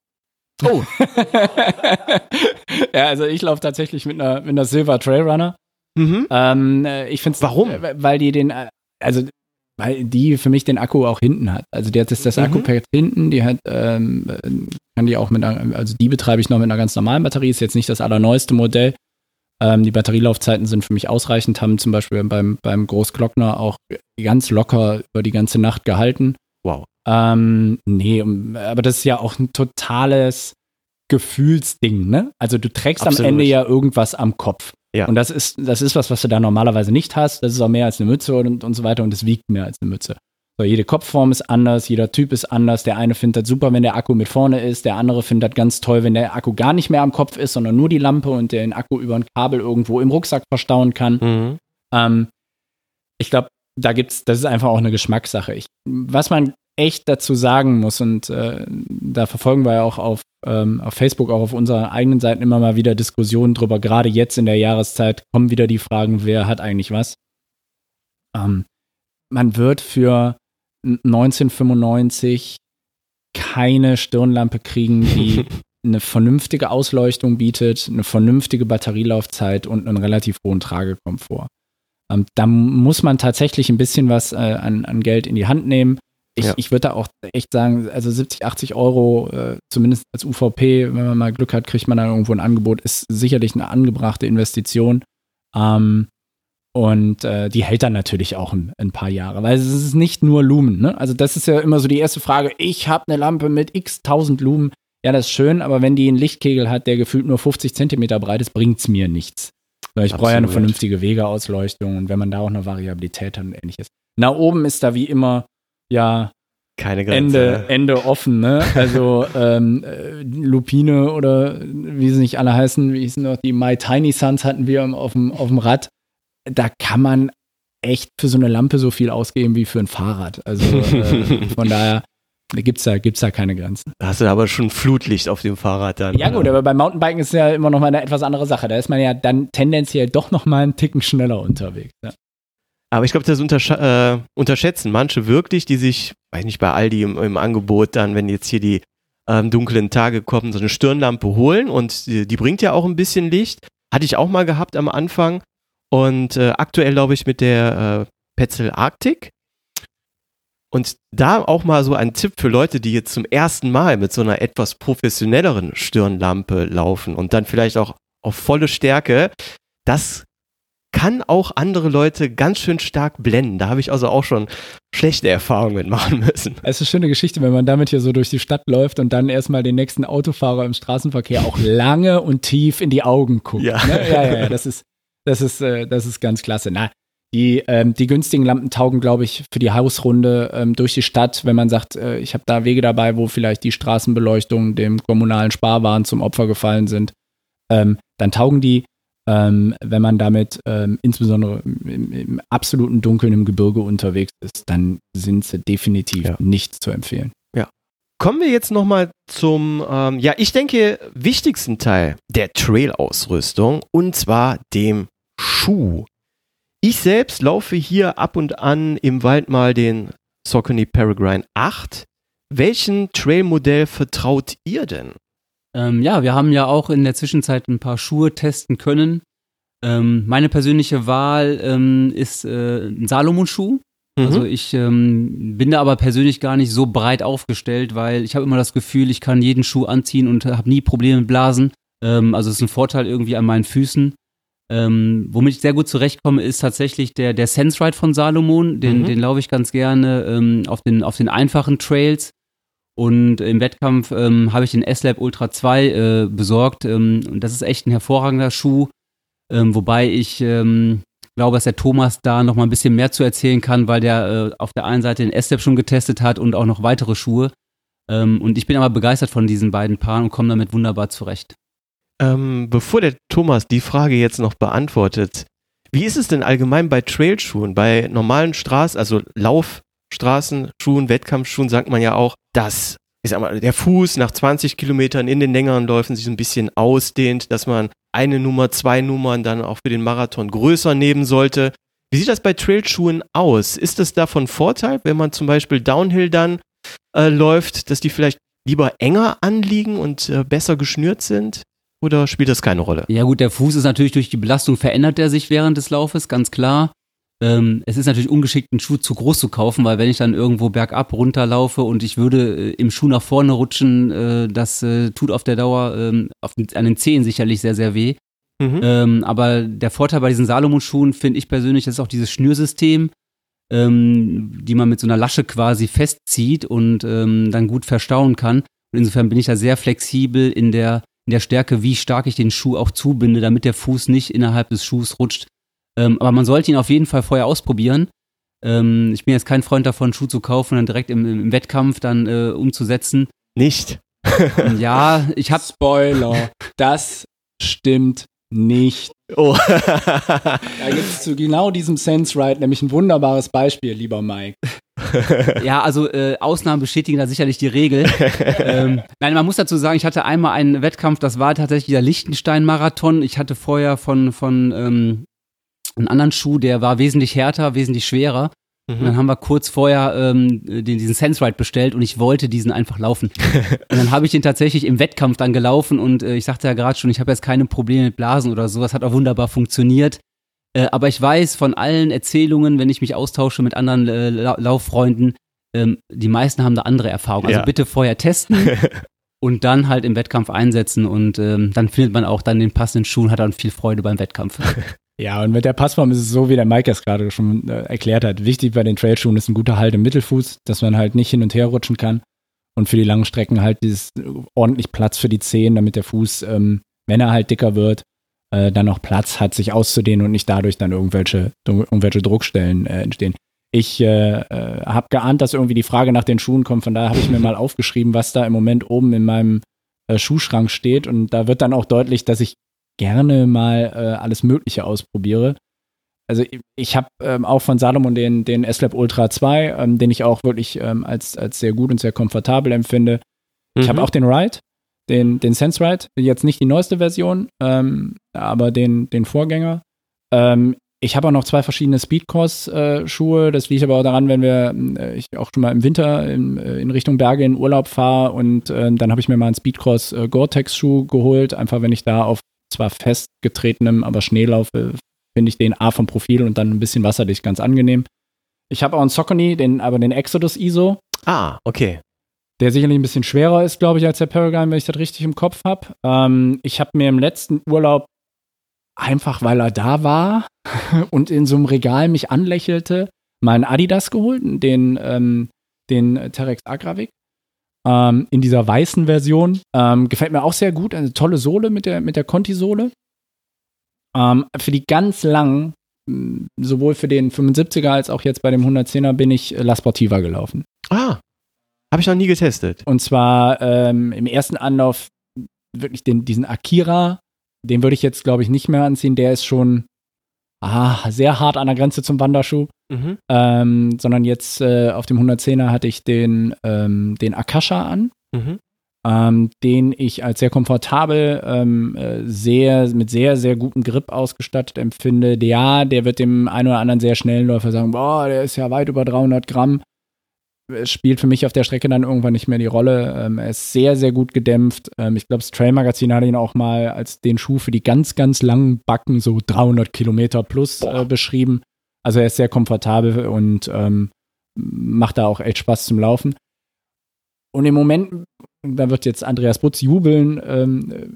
Oh. ja, also ich laufe tatsächlich mit einer, mit einer Silver Trailrunner. Mhm. Ähm, äh, ich finde Warum? Weil die den, äh, also weil die für mich den Akku auch hinten hat. Also die hat das, das Mhm. Akku-Pack hinten, die hat, ähm, äh, kann die auch mit einer, also die betreibe ich noch mit einer ganz normalen Batterie, ist jetzt nicht das allerneueste Modell. Ähm, die Batterielaufzeiten sind für mich ausreichend, haben zum Beispiel beim, beim Großglockner auch ganz locker über die ganze Nacht gehalten. Wow. Ähm, nee, aber das ist ja auch ein totales Gefühlsding, ne? Also du trägst am Absolut. Ende ja irgendwas am Kopf. Ja. Und das ist, das ist was, was du da normalerweise nicht hast. Das ist auch mehr als eine Mütze und, und so weiter und es wiegt mehr als eine Mütze. So, jede Kopfform ist anders, jeder Typ ist anders. Der eine findet das super, wenn der Akku mit vorne ist, der andere findet das ganz toll, wenn der Akku gar nicht mehr am Kopf ist, sondern nur die Lampe und der den Akku über ein Kabel irgendwo im Rucksack verstauen kann. Mhm. Ähm, ich glaube, da gibt's, das ist einfach auch eine Geschmackssache. Ich, was man echt dazu sagen muss, und äh, da verfolgen wir ja auch auf, ähm, auf Facebook, auch auf unserer eigenen Seiten immer mal wieder Diskussionen drüber. Gerade jetzt in der Jahreszeit kommen wieder die Fragen, wer hat eigentlich was? Ähm, man wird für 1995 keine Stirnlampe kriegen, die eine vernünftige Ausleuchtung bietet, eine vernünftige Batterielaufzeit und einen relativ hohen Tragekomfort. Ähm, da muss man tatsächlich ein bisschen was äh, an, an Geld in die Hand nehmen. Ich, Ja. ich würde da auch echt sagen, also 70, 80 Euro, äh, zumindest als UVP, wenn man mal Glück hat, kriegt man dann irgendwo ein Angebot, ist sicherlich eine angebrachte Investition. Ähm, und äh, die hält dann natürlich auch ein, ein paar Jahre, weil es ist nicht nur Lumen. Ne? Also das ist ja immer so die erste Frage. Ich habe eine Lampe mit x tausend Lumen. Ja, das ist schön, aber wenn die einen Lichtkegel hat, der gefühlt nur 50 Zentimeter braucht ist, bringt's mir nichts. Weil ich brauche ja eine vernünftige Wegeausleuchtung und wenn man da auch eine Variabilität hat und ähnliches. Nach oben ist da wie immer ja Keine Grenze. Ende, Ende offen, ne? Also ähm, äh, Lupine oder wie sie nicht alle heißen, wie hießen noch die My Tiny Suns hatten wir auf dem, auf dem Rad. Da kann man echt für so eine Lampe so viel ausgeben wie für ein Fahrrad. Also äh, von daher gibt's da, gibt's da keine Grenzen. Da hast du aber schon Flutlicht auf dem Fahrrad dann. Ja gut, aber beim Mountainbiken ist ja immer noch mal eine etwas andere Sache. Da ist man ja dann tendenziell doch noch mal einen Ticken schneller unterwegs. Ja. Aber ich glaube, das untersch äh, unterschätzen manche wirklich, die sich, weiß nicht, bei Aldi im, im Angebot dann, wenn jetzt hier die ähm, dunklen Tage kommen, so eine Stirnlampe holen und die, die bringt ja auch ein bisschen Licht. Hatte ich auch mal gehabt am Anfang. Und äh, aktuell glaube ich mit der äh, Petzl Arctic. Und da auch mal so ein Tipp für Leute, die jetzt zum ersten Mal mit so einer etwas professionelleren Stirnlampe laufen und dann vielleicht auch auf volle Stärke. Das kann auch andere Leute ganz schön stark blenden. Da habe ich also auch schon schlechte Erfahrungen mitmachen müssen. Es ist eine schöne Geschichte, wenn man damit hier so durch die Stadt läuft und dann erstmal den nächsten Autofahrer im Straßenverkehr auch lange und tief in die Augen guckt. Ja. Ne? ja, ja, ja, das ist, das ist, äh, das ist ganz klasse. Na, die, ähm, die günstigen Lampen taugen, glaube ich, für die Hausrunde ähm, durch die Stadt, wenn man sagt, äh, ich habe da Wege dabei, wo vielleicht die Straßenbeleuchtung dem kommunalen Sparwahn zum Opfer gefallen sind. Ähm, dann taugen die, ähm, wenn man damit ähm, insbesondere im, im absoluten Dunkeln im Gebirge unterwegs ist, dann sind sie definitiv Ja. nicht zu empfehlen. Kommen wir jetzt nochmal zum, ähm, ja, ich denke, wichtigsten Teil der Trail-Ausrüstung und zwar dem Schuh. Ich selbst laufe hier ab und an im Wald mal den Saucony Peregrine 8. Welchen Trail-Modell vertraut ihr denn? Ähm, ja, wir haben ja auch in der Zwischenzeit ein paar Schuhe testen können. Ähm, meine persönliche Wahl ähm, ist äh, ein Salomon-Schuh. Mhm. Also ich ähm, bin da aber persönlich gar nicht so breit aufgestellt, weil ich habe immer das Gefühl, ich kann jeden Schuh anziehen und habe nie Probleme mit Blasen. Ähm, also es ist ein Vorteil irgendwie an meinen Füßen. Ähm, womit ich sehr gut zurechtkomme, ist tatsächlich der, der Sense Ride von Salomon. Den, Mhm. den laufe ich ganz gerne ähm, auf, den, auf den einfachen Trails. Und im Wettkampf ähm, habe ich den S-Lab Ultra 2 äh, besorgt. Ähm, und das ist echt ein hervorragender Schuh. Ähm, wobei ich ähm, glaube, dass der Thomas da noch mal ein bisschen mehr zu erzählen kann, weil der äh, auf der einen Seite den S-Lab schon getestet hat und auch noch weitere Schuhe. Ähm, und ich bin aber begeistert von diesen beiden Paaren und komme damit wunderbar zurecht. Ähm, bevor der Thomas die Frage jetzt noch beantwortet, wie ist es denn allgemein bei Trailschuhen? Bei normalen Straßen, also Laufstraßenschuhen, Wettkampfschuhen sagt man ja auch, dass ich sag mal, der Fuß nach 20 Kilometern in den längeren Läufen sich so ein bisschen ausdehnt, dass man eine Nummer, zwei Nummern dann auch für den Marathon größer nehmen sollte. Wie sieht das bei Trailschuhen aus? Ist das da von Vorteil, wenn man zum Beispiel Downhill dann äh, läuft, dass die vielleicht lieber enger anliegen und äh, besser geschnürt sind? Oder spielt das keine Rolle? Ja gut, der Fuß ist natürlich durch die Belastung verändert er sich während des Laufes, ganz klar. Ähm, es ist natürlich ungeschickt, einen Schuh zu groß zu kaufen, weil wenn ich dann irgendwo bergab runterlaufe und ich würde äh, im Schuh nach vorne rutschen, äh, das äh, tut auf der Dauer ähm, auf an den Zehen sicherlich sehr, sehr weh. Mhm. Ähm, aber der Vorteil bei diesen Salomon-Schuhen finde ich persönlich, das ist auch dieses Schnürsystem, ähm, die man mit so einer Lasche quasi festzieht und ähm, dann gut verstauen kann. Und insofern bin ich da sehr flexibel in der, in der Stärke, wie stark ich den Schuh auch zubinde, damit der Fuß nicht innerhalb des Schuhs rutscht. Ähm, aber man sollte ihn auf jeden Fall vorher ausprobieren. Ähm, ich bin jetzt kein Freund davon, einen Schuh zu kaufen und dann direkt im, im Wettkampf dann äh, umzusetzen. Nicht. Und ja, ich habe Spoiler, das stimmt nicht. Oh. Da gibt es zu genau diesem Sense Ride nämlich ein wunderbares Beispiel, lieber Mike. Ja, also äh, Ausnahmen bestätigen da sicherlich die Regel. ähm, nein, man muss dazu sagen, ich hatte einmal einen Wettkampf, das war tatsächlich der Liechtenstein-Marathon. Ich hatte vorher von, von ähm, einen anderen Schuh, der war wesentlich härter, wesentlich schwerer. Und dann haben wir kurz vorher ähm, den, diesen Sense Ride bestellt und ich wollte diesen einfach laufen. und dann habe ich den tatsächlich im Wettkampf dann gelaufen und äh, ich sagte ja gerade schon, ich habe jetzt keine Probleme mit Blasen oder so. Das hat auch wunderbar funktioniert. Äh, aber ich weiß von allen Erzählungen, wenn ich mich austausche mit anderen äh, La Lauffreunden, ähm, die meisten haben da andere Erfahrungen. Also Ja. bitte vorher testen und dann halt im Wettkampf einsetzen und ähm, dann findet man auch dann den passenden Schuh und hat dann viel Freude beim Wettkampf. Ja, und mit der Passform ist es so, wie der Mike es gerade schon äh, erklärt hat. Wichtig bei den Trailschuhen ist ein guter Halt im Mittelfuß, dass man halt nicht hin und her rutschen kann. Und für die langen Strecken halt dieses äh, ordentlich Platz für die Zehen, damit der Fuß, ähm, wenn er halt dicker wird, äh, dann auch Platz hat, sich auszudehnen und nicht dadurch dann irgendwelche, irgendwelche Druckstellen äh, entstehen. Ich äh, äh, habe geahnt, dass irgendwie die Frage nach den Schuhen kommt, von daher habe ich mir mal aufgeschrieben, was da im Moment oben in meinem Schuhschrank steht. Und da wird dann auch deutlich, dass ich gerne mal äh, alles Mögliche ausprobiere. Also ich, ich habe ähm, auch von Salomon den, den S-Lab Ultra 2, ähm, den ich auch wirklich ähm, als, als sehr gut und sehr komfortabel empfinde. Ich Mhm. habe auch den Ride, den, den Sense Ride, jetzt nicht die neueste Version, ähm, aber den, den Vorgänger. Ähm, ich habe auch noch zwei verschiedene Speedcourse-Schuhe. das liegt aber auch daran, wenn wir, äh, ich auch schon mal im Winter in, äh, in Richtung Berge in Urlaub fahre und äh, dann habe ich mir mal einen Speedcourse äh, Gore-Tex-Schuh geholt, einfach wenn ich da auf zwar festgetretenem, aber Schnee laufe, finde ich den A vom Profil und dann ein bisschen wasserdicht ganz angenehm. Ich habe auch einen Saucony, den, aber den Exodus ISO, Ah, okay. der sicherlich ein bisschen schwerer ist, glaube ich, als der Paragon, wenn ich das richtig im Kopf habe. Ähm, ich habe mir im letzten Urlaub einfach, weil er da war und in so einem Regal mich anlächelte, mal einen Adidas geholt, den, ähm, den Terex Agravik. Ähm, in dieser weißen Version. Ähm, gefällt mir auch sehr gut. Eine tolle Sohle mit der, mit der Conti-Sohle. Ähm, für die ganz langen, mh, sowohl für den 75er als auch jetzt bei dem 110er, bin ich äh, La Sportiva gelaufen. Ah, habe ich noch nie getestet. Und zwar ähm, im ersten Anlauf wirklich den, diesen Akira, den würde ich jetzt, glaube ich, nicht mehr anziehen. Der ist schon ah, sehr hart an der Grenze zum Wanderschuh. Mhm. Ähm, sondern jetzt äh, auf dem 110er hatte ich den, ähm, den Akasha an, Mhm. ähm, den ich als sehr komfortabel, ähm, äh, sehr, mit sehr, sehr gutem Grip ausgestattet empfinde. Ja, der wird dem einen oder anderen sehr schnellen Läufer sagen, boah, der ist ja weit über 300 Gramm. Es spielt für mich auf der Strecke dann irgendwann nicht mehr die Rolle. Ähm, er ist sehr, sehr gut gedämpft. Ähm, ich glaube, das Trail Magazin hat ihn auch mal als den Schuh für die ganz, ganz langen Backen, so 300 Kilometer plus, äh, beschrieben. Also er ist sehr komfortabel und ähm, macht da auch echt Spaß zum Laufen. Und im Moment, da wird jetzt Andreas Butz jubeln, ähm,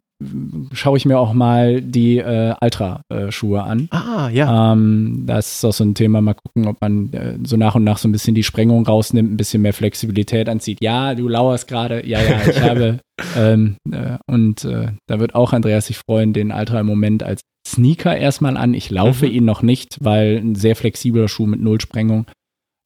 schaue ich mir auch mal die äh, Ultra-Schuhe an. Ah, ja. Ähm, das ist auch so ein Thema. Mal gucken, ob man äh, so nach und nach so ein bisschen die Sprengung rausnimmt, ein bisschen mehr Flexibilität anzieht. Ja, du lauerst gerade. Ja, ja, ich habe. Ähm, äh, und äh, da wird auch Andreas sich freuen, den Ultra im Moment als Sneaker erstmal an. Ich laufe Mhm. ihn noch nicht, weil ein sehr flexibler Schuh mit Nullsprengung.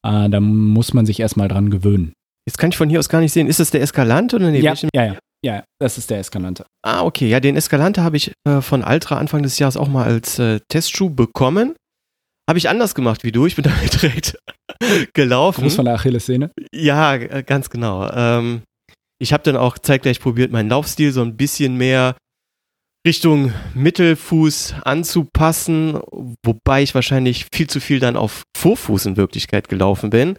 Äh, da muss man sich erstmal dran gewöhnen. Jetzt kann ich von hier aus gar nicht sehen. Ist das der Escalante oder nee, ja, ja, ja, ja, das ist der Eskalante. Ah, okay. Ja, den Escalante habe ich äh, von Altra Anfang des Jahres auch mal als äh, Testschuh bekommen. Habe ich anders gemacht wie du. Ich bin damit direkt gelaufen. Gruß von der Achillessehne. Ja, äh, ganz genau. Ähm, ich habe dann auch zeitgleich probiert, meinen Laufstil so ein bisschen mehr Richtung Mittelfuß anzupassen, wobei ich wahrscheinlich viel zu viel dann auf Vorfuß in Wirklichkeit gelaufen bin.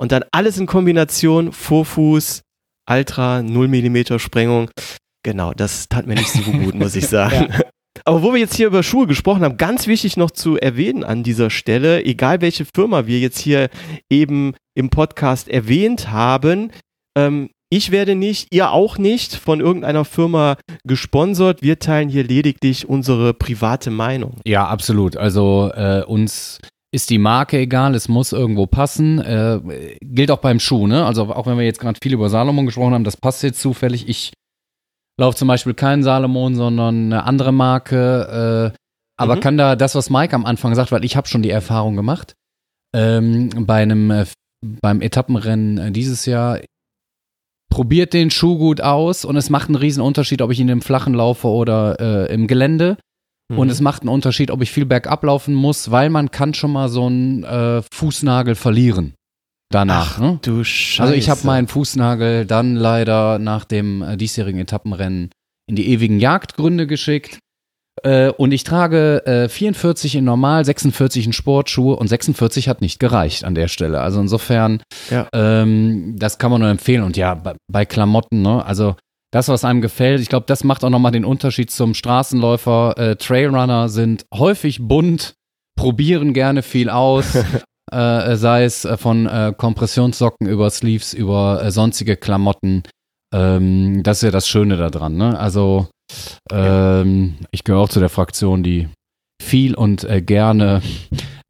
Und dann alles in Kombination, Vorfuß, Ultra, 0 mm Sprengung. Genau, das tat mir nicht so gut, muss ich sagen. Aber wo wir jetzt hier über Schuhe gesprochen haben, ganz wichtig noch zu erwähnen an dieser Stelle, egal welche Firma wir jetzt hier eben im Podcast erwähnt haben, ähm, ich werde nicht, ihr auch nicht von irgendeiner Firma gesponsert. Wir teilen hier lediglich unsere private Meinung. Ja, absolut. Also äh, uns ist die Marke egal, es muss irgendwo passen. Äh, gilt auch beim Schuh, ne? Also auch wenn wir jetzt gerade viel über Salomon gesprochen haben, das passt jetzt zufällig. Ich laufe zum Beispiel keinen Salomon, sondern eine andere Marke. Äh, aber Mhm. kann da das, was Mike am Anfang sagt, weil ich habe schon die Erfahrung gemacht, ähm, bei einem äh, beim Etappenrennen äh, dieses Jahr probiert den Schuh gut aus und es macht einen riesen Unterschied, ob ich ihn im Flachen laufe oder äh, im Gelände. Mhm. Und es macht einen Unterschied, ob ich viel bergab laufen muss, weil man kann schon mal so einen äh, Fußnagel verlieren. Danach. Ach, ne? du Scheiße. Also ich habe meinen Fußnagel dann leider nach dem äh, diesjährigen Etappenrennen in die ewigen Jagdgründe geschickt. Äh, und ich trage äh, 44 in Normal, 46 in Sportschuhe und 46 hat nicht gereicht an der Stelle. Also insofern, Ja. ähm, das kann man nur empfehlen. Und ja, bei, bei Klamotten, ne, also das, was einem gefällt, ich glaube, das macht auch nochmal den Unterschied zum Straßenläufer. Äh, Trailrunner sind häufig bunt, probieren gerne viel aus. äh, sei es äh, von äh, Kompressionssocken über Sleeves, über äh, sonstige Klamotten. Ähm, das ist ja das Schöne daran. Ne? Also ähm, ich gehöre auch zu der Fraktion, die viel und äh, gerne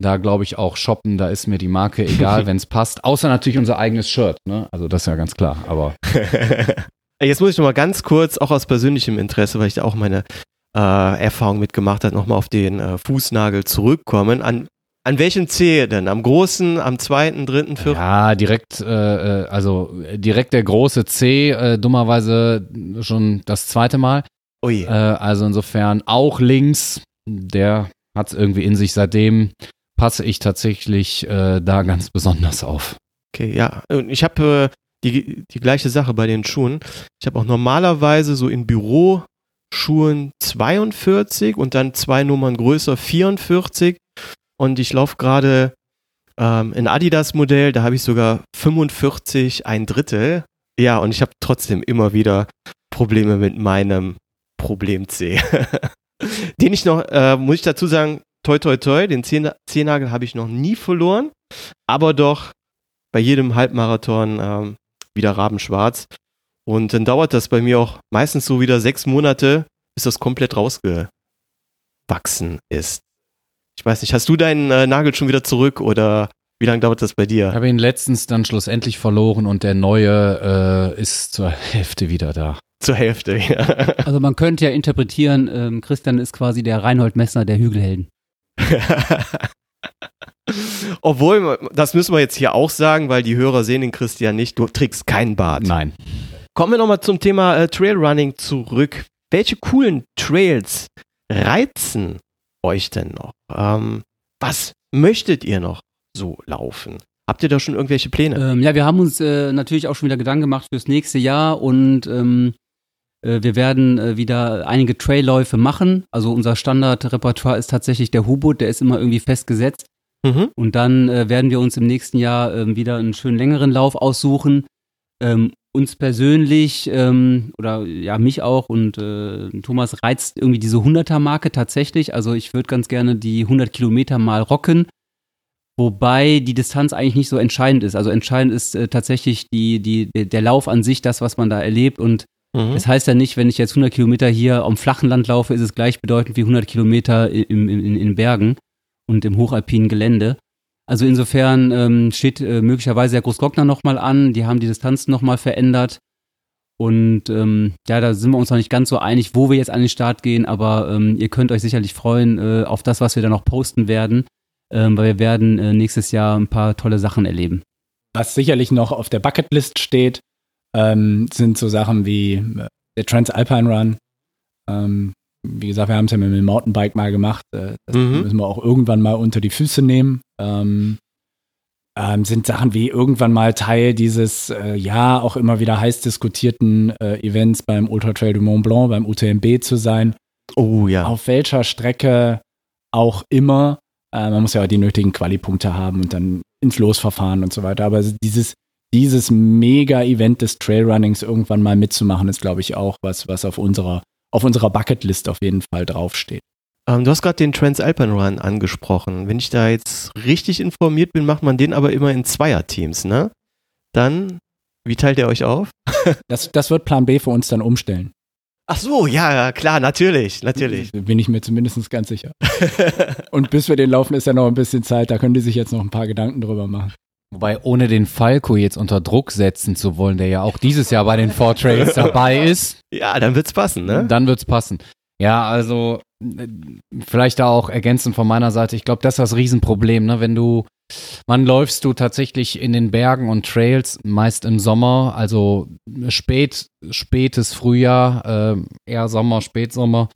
da glaube ich auch shoppen. Da ist mir die Marke egal, wenn es passt. Außer natürlich unser eigenes Shirt. Ne? Also das ist ja ganz klar. Aber Jetzt muss ich noch mal ganz kurz, auch aus persönlichem Interesse, weil ich da auch meine äh, Erfahrung mitgemacht habe, nochmal auf den äh, Fußnagel zurückkommen. An, an welchem Zeh denn? Am großen, am zweiten, dritten, vierten? ja, direkt, äh, äh, also direkt der große C, äh, dummerweise schon das zweite Mal. Ui. Äh, also insofern auch links, der hat es irgendwie in sich. Seitdem passe ich tatsächlich da ganz besonders auf. Okay, ja. Ich habe die, die gleiche Sache bei den Schuhen. Ich habe auch normalerweise so in Büroschuhen 42 und dann zwei Nummern größer 44. Und ich laufe gerade ähm, ein Adidas-Modell, da habe ich sogar 45, ein Drittel. Ja, und ich habe trotzdem immer wieder Probleme mit meinem Problem C. den ich noch, äh, muss ich dazu sagen, toi toi toi, den Zehennagel habe ich noch nie verloren, aber doch bei jedem Halbmarathon ähm, wieder rabenschwarz. Und dann dauert das bei mir auch meistens so wieder sechs Monate, bis das komplett rausgewachsen ist. Ich weiß nicht, hast du deinen äh, Nagel schon wieder zurück oder wie lange dauert das bei Ich dir? habe ihn letztens dann schlussendlich verloren und der neue äh, ist zur Hälfte wieder da. Zur Hälfte. Ja. Also man könnte ja interpretieren, ähm, Christian ist quasi der Reinhold Messner der Hügelhelden. Obwohl, das müssen wir jetzt hier auch sagen, weil die Hörer sehen den Christian nicht. Du trägst keinen Bart. Nein. Kommen wir nochmal zum Thema äh, Trailrunning zurück. Welche coolen Trails reizen euch denn noch? Ähm, was möchtet ihr noch so laufen? Habt ihr da schon irgendwelche Pläne? Ähm, ja, wir haben uns äh, natürlich auch schon wieder Gedanken gemacht fürs nächste Jahr und ähm, äh, wir werden äh, wieder einige Trailläufe machen. Also unser Standardrepertoire ist tatsächlich der Hubut, der ist immer irgendwie festgesetzt. Mhm. Und dann äh, werden wir uns im nächsten Jahr ähm, wieder einen schönen längeren Lauf aussuchen. Ähm, uns persönlich ähm, oder ja mich auch und äh, Thomas reizt irgendwie diese 100er-Marke tatsächlich. Also ich würde ganz gerne die 100 Kilometer mal rocken. Wobei die Distanz eigentlich nicht so entscheidend ist. Also entscheidend ist äh, tatsächlich die, die, der Lauf an sich, das, was man da erlebt. Und Mhm. Das heißt ja nicht, wenn ich jetzt 100 Kilometer hier am flachen Land laufe, ist es gleichbedeutend wie 100 Kilometer im, im, in, in Bergen und im hochalpinen Gelände. Also insofern ähm, steht äh, möglicherweise der Großglockner nochmal an. Die haben die Distanzen nochmal verändert. Und ähm, ja, da sind wir uns noch nicht ganz so einig, wo wir jetzt an den Start gehen, aber ähm, ihr könnt euch sicherlich freuen äh, auf das, was wir da noch posten werden, ähm, weil wir werden äh, nächstes Jahr ein paar tolle Sachen erleben. Was sicherlich noch auf der Bucketlist steht, ähm, sind so Sachen wie äh, der Transalpine Run. Ähm, wie gesagt, wir haben es ja mit dem Mountainbike mal gemacht. Äh, das Mhm. müssen wir auch irgendwann mal unter die Füße nehmen. Ähm, ähm, sind Sachen wie irgendwann mal Teil dieses, äh, ja, auch immer wieder heiß diskutierten äh, Events beim Ultra Trail du Mont Blanc, beim UTMB zu sein. Oh ja. Auf welcher Strecke auch immer. Äh, man muss ja auch die nötigen Quali-Punkte haben und dann ins Losverfahren und so weiter. Aber dieses, dieses Mega-Event des Trailrunnings irgendwann mal mitzumachen, ist, glaube ich, auch was, was auf unserer, auf unserer Bucketlist auf jeden Fall draufsteht. Ähm, du hast gerade den Transalpine Run angesprochen. Wenn ich da jetzt richtig informiert bin, macht man den aber immer in Zweierteams, ne? Dann, wie teilt ihr euch auf? Das, das wird Plan B für uns dann umstellen. Ach so, ja, klar, natürlich, natürlich. Bin ich mir zumindest ganz sicher. Und bis wir den laufen, ist ja noch ein bisschen Zeit. Da können die sich jetzt noch ein paar Gedanken drüber machen. Wobei, ohne den Falco jetzt unter Druck setzen zu wollen, der ja auch dieses Jahr bei den Four Trails dabei ist, Ja, dann wird's passen, ne? dann wird's passen. Ja, also vielleicht da auch ergänzend von meiner Seite. Ich glaube, das ist das Riesenproblem, ne? Wenn du, wann läufst du tatsächlich in den Bergen und Trails, meist im Sommer, also spät, spätes Frühjahr, äh, eher Sommer, Spätsommer.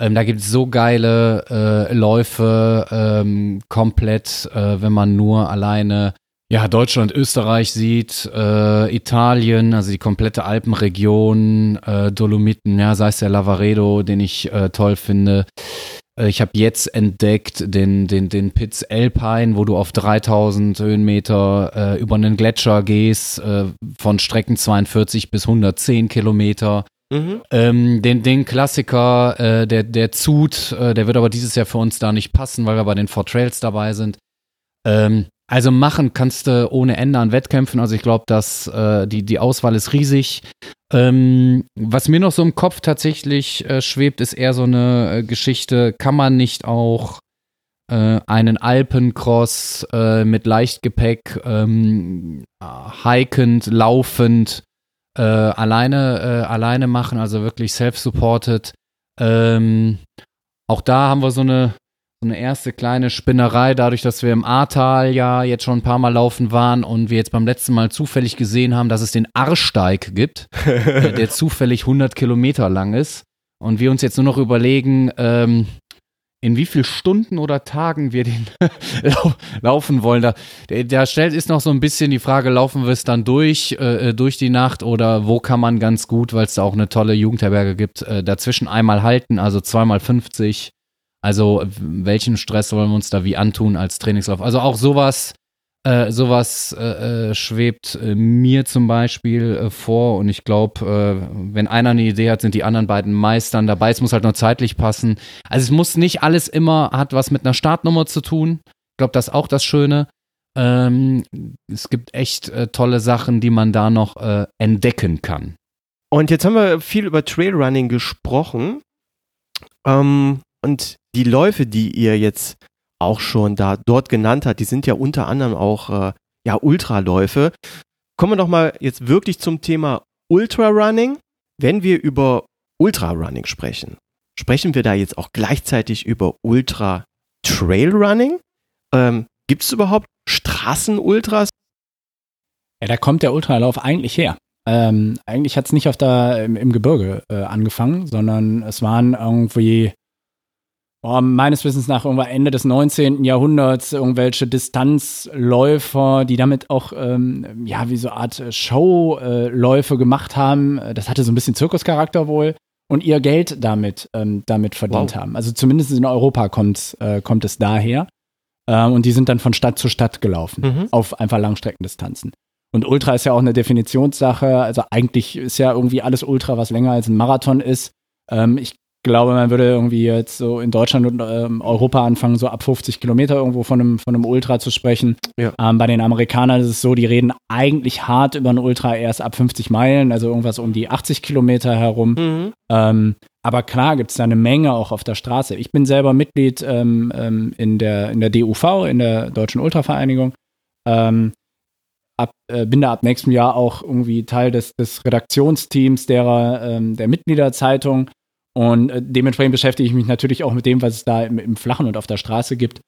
Ähm, da gibt es so geile äh, Läufe, ähm, komplett, äh, wenn man nur alleine ja, Deutschland, Österreich sieht, äh, Italien, also die komplette Alpenregion, äh, Dolomiten, ja, sei es der Lavaredo, den ich äh, toll finde. Äh, ich habe jetzt entdeckt den, den, den Piz Alpine, wo du auf 3000 Höhenmeter äh, über einen Gletscher gehst, äh, von Strecken 42 bis 110 Kilometer. Mhm. Ähm, den, den Klassiker, äh, der, der Zut, äh, der wird aber dieses Jahr für uns da nicht passen, weil wir bei den Four Trails dabei sind. Ähm, also machen kannst du ohne Ende an Wettkämpfen. Also ich glaube, dass äh, die, die Auswahl ist riesig. Ähm, was mir noch so im Kopf tatsächlich äh, schwebt, ist eher so eine äh, Geschichte, kann man nicht auch äh, einen Alpencross äh, mit Leichtgepäck, ähm, hikend, laufend, äh, alleine, alleine machen, also wirklich self-supported. Ähm, auch da haben wir so eine, so eine erste kleine Spinnerei, dadurch, dass wir im Ahrtal ja jetzt schon ein paar Mal laufen waren und wir jetzt beim letzten Mal zufällig gesehen haben, dass es den Arschsteig gibt, äh, der zufällig 100 Kilometer lang ist. Und wir uns jetzt nur noch überlegen, ähm, in wie viel Stunden oder Tagen wir den lau laufen wollen. Da, da, da stellt ist noch so ein bisschen die Frage, laufen wir es dann durch, äh, durch die Nacht oder wo kann man ganz gut, weil es da auch eine tolle Jugendherberge gibt, äh, dazwischen einmal halten, also zweimal 50. Also welchen Stress wollen wir uns da wie antun als Trainingslauf? Also auch sowas, äh, sowas äh, äh, schwebt äh, mir zum Beispiel äh, vor und ich glaube, äh, wenn einer eine Idee hat, sind die anderen beiden Meistern dabei. Es muss halt nur zeitlich passen. Also es muss nicht alles immer, hat was mit einer Startnummer zu tun. Ich glaube, das ist auch das Schöne. Ähm, es gibt echt tolle Sachen, die man da noch entdecken kann. Und jetzt haben wir viel über Trailrunning gesprochen. Ähm, und die Läufe, die ihr jetzt auch schon da dort genannt habt, die sind ja unter anderem auch äh, ja Ultraläufe. Kommen wir doch mal jetzt wirklich zum Thema Ultrarunning. Wenn wir über Ultrarunning sprechen, sprechen wir da jetzt auch gleichzeitig über Ultra Trailrunning? Ähm, Gibt es überhaupt Straßenultras? Ja, da kommt der Ultralauf eigentlich her. Ähm, eigentlich hat es nicht auf der, im, im Gebirge äh, angefangen, sondern es waren irgendwie, oh, meines Wissens nach, irgendwann Ende des 19. Jahrhunderts irgendwelche Distanzläufer, die damit auch, ähm, ja, wie so eine Art äh, Showläufe gemacht haben. Das hatte so ein bisschen Zirkuscharakter wohl und ihr Geld damit, ähm, damit verdient Wow. haben. Also zumindest in Europa kommt, äh, kommt es daher. Ähm, und die sind dann von Stadt zu Stadt gelaufen, Mhm. auf einfach Langstreckendistanzen. Und Ultra ist ja auch eine Definitionssache. Also eigentlich ist ja irgendwie alles Ultra, was länger als ein Marathon ist. Ähm, ich glaube, man würde irgendwie jetzt so in Deutschland und ähm, Europa anfangen, so ab 50 Kilometer irgendwo von einem, von einem Ultra zu sprechen. Ja. Ähm, bei den Amerikanern ist es so, die reden eigentlich hart über ein Ultra erst ab 50 Meilen, also irgendwas um die 80 Kilometer herum. Mhm. Ähm, aber klar gibt es da eine Menge auch auf der Straße. Ich bin selber Mitglied ähm, ähm, in, der, in der DUV, in der Deutschen Ultravereinigung. Ähm, ab, äh, bin da ab nächstem Jahr auch irgendwie Teil des, des Redaktionsteams derer, ähm, der Mitgliederzeitung. Und äh, dementsprechend beschäftige ich mich natürlich auch mit dem, was es da im, im Flachen und auf der Straße gibt.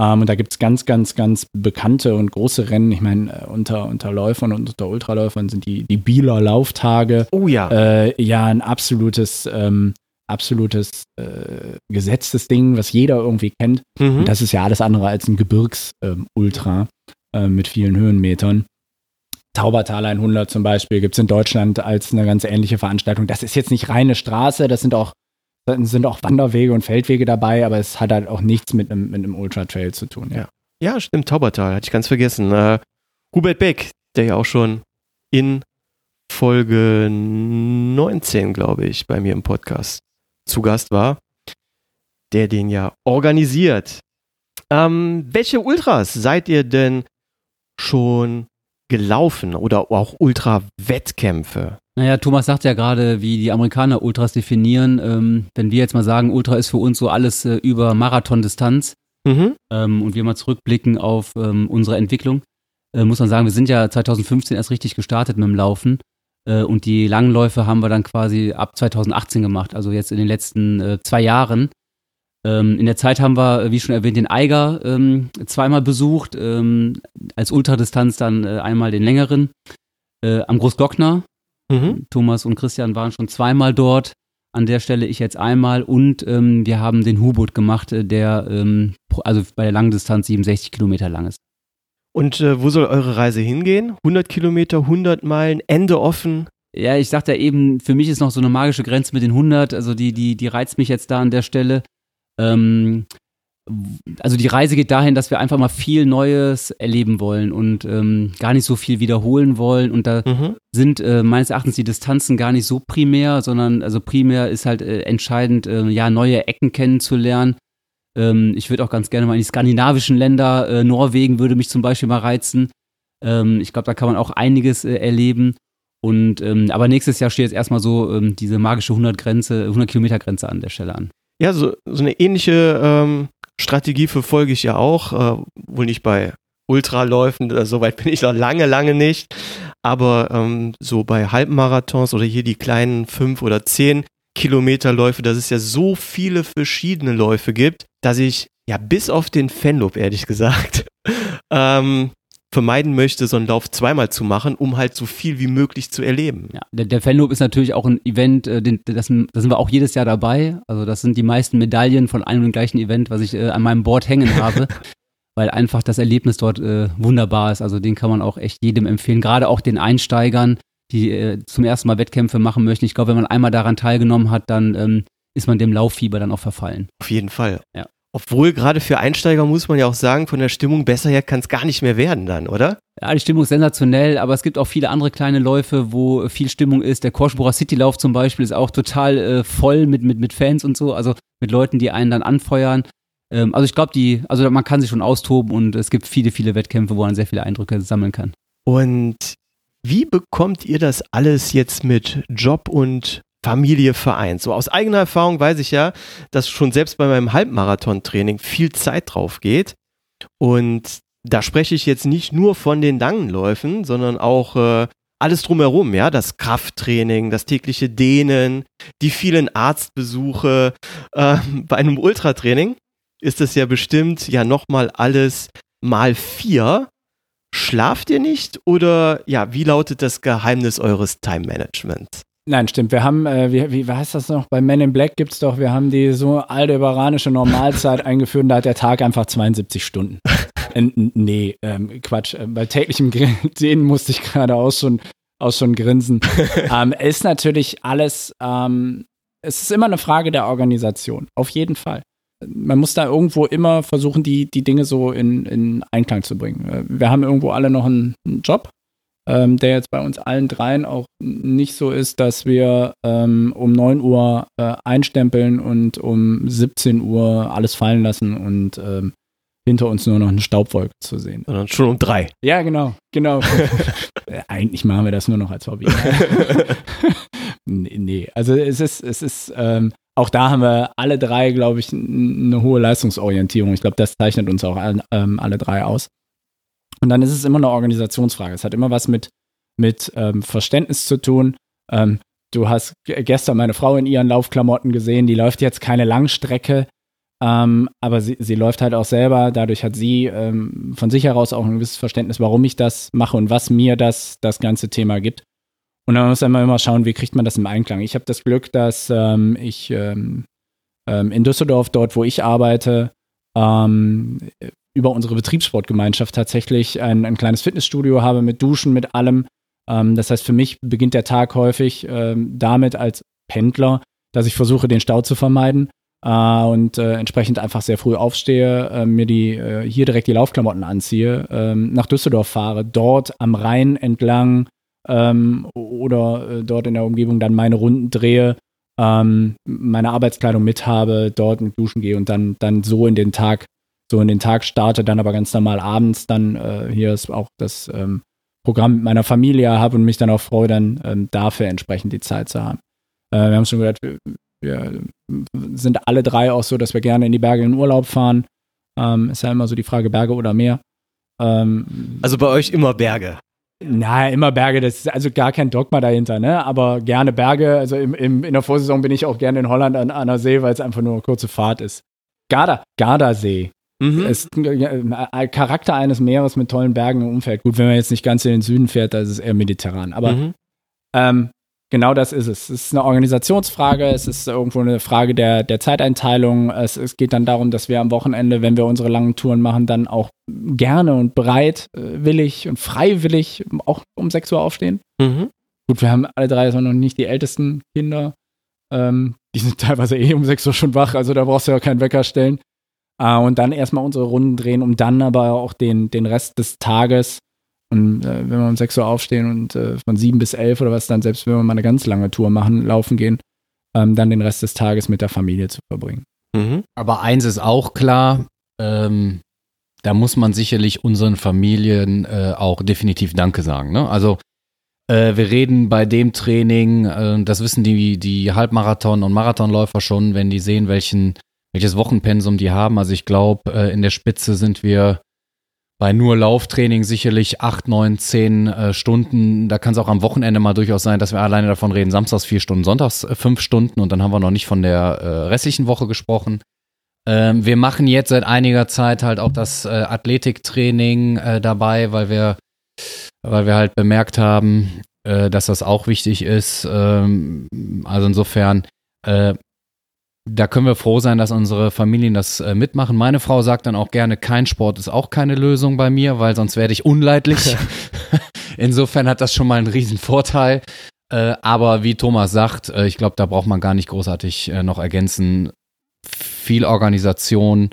Ähm, und da gibt es ganz, ganz, ganz bekannte und große Rennen. Ich meine, äh, unter, unter Läufern und unter Ultraläufern sind die, die Bieler Lauftage Oh ja. äh, ja ein absolutes, ähm, absolutes äh, gesetztes Ding, was jeder irgendwie kennt. Mhm. Und das ist ja alles andere als ein Gebirgs-Ultra äh, mit vielen Höhenmetern. Taubertal 100 zum Beispiel gibt es in Deutschland als eine ganz ähnliche Veranstaltung. Das ist jetzt nicht reine Straße, das sind auch, sind auch Wanderwege und Feldwege dabei, aber es hat halt auch nichts mit einem, mit einem Ultra-Trail zu tun. Ja. Ja, stimmt, Taubertal, hatte ich ganz vergessen. Äh, Hubert Beck, der ja auch schon in Folge 19, glaube ich, bei mir im Podcast zu Gast war, der den ja organisiert. Ähm, welche Ultras seid ihr denn schon gelaufen oder auch Ultra-Wettkämpfe? Naja, Thomas sagt ja gerade, wie die Amerikaner Ultras definieren. Ähm, wenn wir jetzt mal sagen, Ultra ist für uns so alles äh, über Marathondistanz Mhm. ähm, und wir mal zurückblicken auf ähm, unsere Entwicklung, äh, muss man sagen, wir sind ja 2015 erst richtig gestartet mit dem Laufen äh, und die Langläufe haben wir dann quasi ab 2018 gemacht, also jetzt in den letzten äh, zwei Jahren. Ähm, in der Zeit haben wir, wie schon erwähnt, den Eiger ähm, zweimal besucht, ähm, als Ultradistanz dann äh, einmal den längeren. Äh, am Großglockner, Mhm. Thomas und Christian waren schon zweimal dort. An der Stelle ich jetzt einmal und ähm, wir haben den Hubut gemacht, äh, der ähm, also bei der Langdistanz 67 Kilometer lang ist. Und äh, wo soll eure Reise hingehen? 100 Kilometer, 100 Meilen, Ende offen? Ja, ich sagte ja eben, für mich ist noch so eine magische Grenze mit den 100, also die, die, die reizt mich jetzt da an der Stelle. Ähm, also die Reise geht dahin, dass wir einfach mal viel Neues erleben wollen und ähm, gar nicht so viel wiederholen wollen und da Mhm. sind äh, meines Erachtens die Distanzen gar nicht so primär, sondern also primär ist halt äh, entscheidend, äh, ja, neue Ecken kennenzulernen. Ähm, ich würde auch ganz gerne mal in die skandinavischen Länder, äh, Norwegen würde mich zum Beispiel mal reizen. Ähm, ich glaube, da kann man auch einiges äh, erleben. Und ähm, aber nächstes Jahr steht jetzt erstmal so ähm, diese magische 100 Grenze, 100 Kilometer Grenze an der Stelle an. Ja, so, so eine ähnliche ähm, Strategie verfolge ich ja auch. Äh, wohl nicht bei Ultraläufen, so weit bin ich noch lange, lange nicht. Aber ähm, so bei Halbmarathons oder hier die kleinen fünf oder zehn Kilometerläufe, dass es ja so viele verschiedene Läufe gibt, dass ich ja bis auf den Fanlob, ehrlich gesagt, ähm, vermeiden möchte, so einen Lauf zweimal zu machen, um halt so viel wie möglich zu erleben. Ja, der, der Fanloop ist natürlich auch ein Event, äh, den, das, da sind wir auch jedes Jahr dabei. Also das sind die meisten Medaillen von einem und dem gleichen Event, was ich äh, an meinem Board hängen habe, weil einfach das Erlebnis dort äh, wunderbar ist. Also den kann man auch echt jedem empfehlen, gerade auch den Einsteigern, die äh, zum ersten Mal Wettkämpfe machen möchten. Ich glaube, wenn man einmal daran teilgenommen hat, dann ähm, ist man dem Lauffieber dann auch verfallen. Auf jeden Fall. Ja. Obwohl gerade für Einsteiger muss man ja auch sagen, von der Stimmung besser her kann es gar nicht mehr werden dann, oder? Ja, die Stimmung ist sensationell, aber es gibt auch viele andere kleine Läufe, wo viel Stimmung ist. Der Korschborer Citylauf zum Beispiel ist auch total äh, voll mit, mit, mit Fans und so, also mit Leuten, die einen dann anfeuern. Ähm, also ich glaube, die, also man kann sich schon austoben und es gibt viele, viele Wettkämpfe, wo man sehr viele Eindrücke sammeln kann. Und wie bekommt ihr das alles jetzt mit Job und Familie vereint? So aus eigener Erfahrung weiß ich ja, dass schon selbst bei meinem Halbmarathon-Training viel Zeit drauf geht. Und da spreche ich jetzt nicht nur von den langen Läufen, sondern auch äh, alles drumherum, ja, das Krafttraining, das tägliche Dehnen, die vielen Arztbesuche. Äh, bei einem Ultratraining ist es ja bestimmt ja nochmal alles mal vier. Schlaft ihr nicht oder ja, wie lautet das Geheimnis eures Time-Managements? Nein, stimmt. Wir haben, äh, wie, wie heißt das noch? Bei Men in Black gibt es doch, wir haben die so aldebaranische Normalzeit eingeführt und da hat der Tag einfach 72 Stunden. äh, nee, ähm, Quatsch. Äh, bei täglichem Sehen musste ich gerade auch schon, auch schon grinsen. ähm, ist natürlich alles, ähm, es ist immer eine Frage der Organisation. Auf jeden Fall. Man muss da irgendwo immer versuchen, die, die Dinge so in, in Einklang zu bringen. Äh, Wir haben irgendwo alle noch einen, einen Job. Ähm, der jetzt bei uns allen dreien auch nicht so ist, dass wir ähm, um 9 Uhr äh, einstempeln und um 17 Uhr alles fallen lassen und ähm, hinter uns nur noch eine Staubwolke zu sehen. Sondern schon um drei. Ja, genau, genau. Äh, Eigentlich machen wir das nur noch als Hobby. nee, nee, also es ist, es ist, ähm, auch da haben wir alle drei, glaube ich, eine hohe Leistungsorientierung. Ich glaube, das zeichnet uns auch ähm, alle drei aus. Und dann ist es immer eine Organisationsfrage. Es hat immer was mit, mit ähm, Verständnis zu tun. Ähm, du hast gestern meine Frau in ihren Laufklamotten gesehen, die läuft jetzt keine Langstrecke, ähm, aber sie, sie läuft halt auch selber. Dadurch hat sie ähm, von sich heraus auch ein gewisses Verständnis, warum ich das mache und was mir das, das ganze Thema gibt. Und dann muss man immer schauen, wie kriegt man das im Einklang. Ich habe das Glück, dass ähm, ich ähm, ähm, in Düsseldorf, dort wo ich arbeite, ähm, über unsere Betriebssportgemeinschaft tatsächlich ein, ein kleines Fitnessstudio habe mit Duschen, mit allem. Ähm, das heißt, für mich beginnt der Tag häufig ähm, damit als Pendler, dass ich versuche, den Stau zu vermeiden äh, und äh, entsprechend einfach sehr früh aufstehe, äh, mir die äh, hier direkt die Laufklamotten anziehe, ähm, nach Düsseldorf fahre, dort am Rhein entlang ähm, oder äh, dort in der Umgebung dann meine Runden drehe, ähm, meine Arbeitskleidung mit habe, dort mit duschen gehe und dann, dann so in den Tag, so in den Tag starte, dann aber ganz normal abends dann äh, hier ist auch das ähm, Programm mit meiner Familie habe und mich dann auch freue, dann ähm, dafür entsprechend die Zeit zu haben. Äh, wir haben schon gehört, wir, wir sind alle drei auch so, dass wir gerne in die Berge in Urlaub fahren. Ähm, ist ja immer so die Frage Berge oder Meer. Ähm, Also bei euch immer Berge. na, immer Berge, das ist also gar kein Dogma dahinter, ne? Aber gerne Berge. Also im, im, in der Vorsaison bin ich auch gerne in Holland an, an der See, weil es einfach nur eine kurze Fahrt ist. Garda, Gardasee Mhm. ist ein äh, Charakter eines Meeres mit tollen Bergen im Umfeld. Gut, wenn man jetzt nicht ganz in den Süden fährt, da ist es eher mediterran. Aber Mhm. ähm, genau das ist es. Es ist eine Organisationsfrage, es ist irgendwo eine Frage der, der Zeiteinteilung. Es, es geht dann darum, dass wir am Wochenende, wenn wir unsere langen Touren machen, dann auch gerne und bereit, äh, willig und freiwillig auch um 6 Uhr aufstehen. Mhm. Gut, wir haben alle drei so noch nicht die ältesten Kinder. Ähm, die sind teilweise eh um 6 Uhr schon wach, also da brauchst du ja keinen Wecker stellen. Äh, und dann erstmal unsere Runden drehen, um dann aber auch den, den Rest des Tages und äh, wenn wir um 6 Uhr aufstehen und äh, von 7 bis 11 oder was dann, selbst wenn wir mal eine ganz lange Tour machen, laufen gehen, ähm, dann den Rest des Tages mit der Familie zu verbringen. Mhm. Aber eins ist auch klar, ähm, da muss man sicherlich unseren Familien äh, auch definitiv Danke sagen. Ne? Also äh, wir reden bei dem Training, äh, das wissen die, die Halbmarathon- und Marathonläufer schon, wenn die sehen, welchen, welches Wochenpensum die haben. Also ich glaube, äh, in der Spitze sind wir bei nur Lauftraining sicherlich acht, neun, zehn äh, Stunden. Da kann es auch am Wochenende mal durchaus sein, dass wir alleine davon reden, samstags vier Stunden, sonntags äh, fünf Stunden und dann haben wir noch nicht von der äh, restlichen Woche gesprochen. Ähm, wir machen jetzt seit einiger Zeit halt auch das äh, Athletiktraining äh, dabei, weil wir, weil wir halt bemerkt haben, äh, dass das auch wichtig ist. Ähm, also insofern, äh, da können wir froh sein, dass unsere Familien das äh, mitmachen. Meine Frau sagt dann auch gerne, kein Sport ist auch keine Lösung bei mir, weil sonst werde ich unleidlich. Insofern hat das schon mal einen riesen Vorteil. Äh, aber wie Thomas sagt, äh, ich glaube, da braucht man gar nicht großartig äh, noch ergänzen. Viel Organisation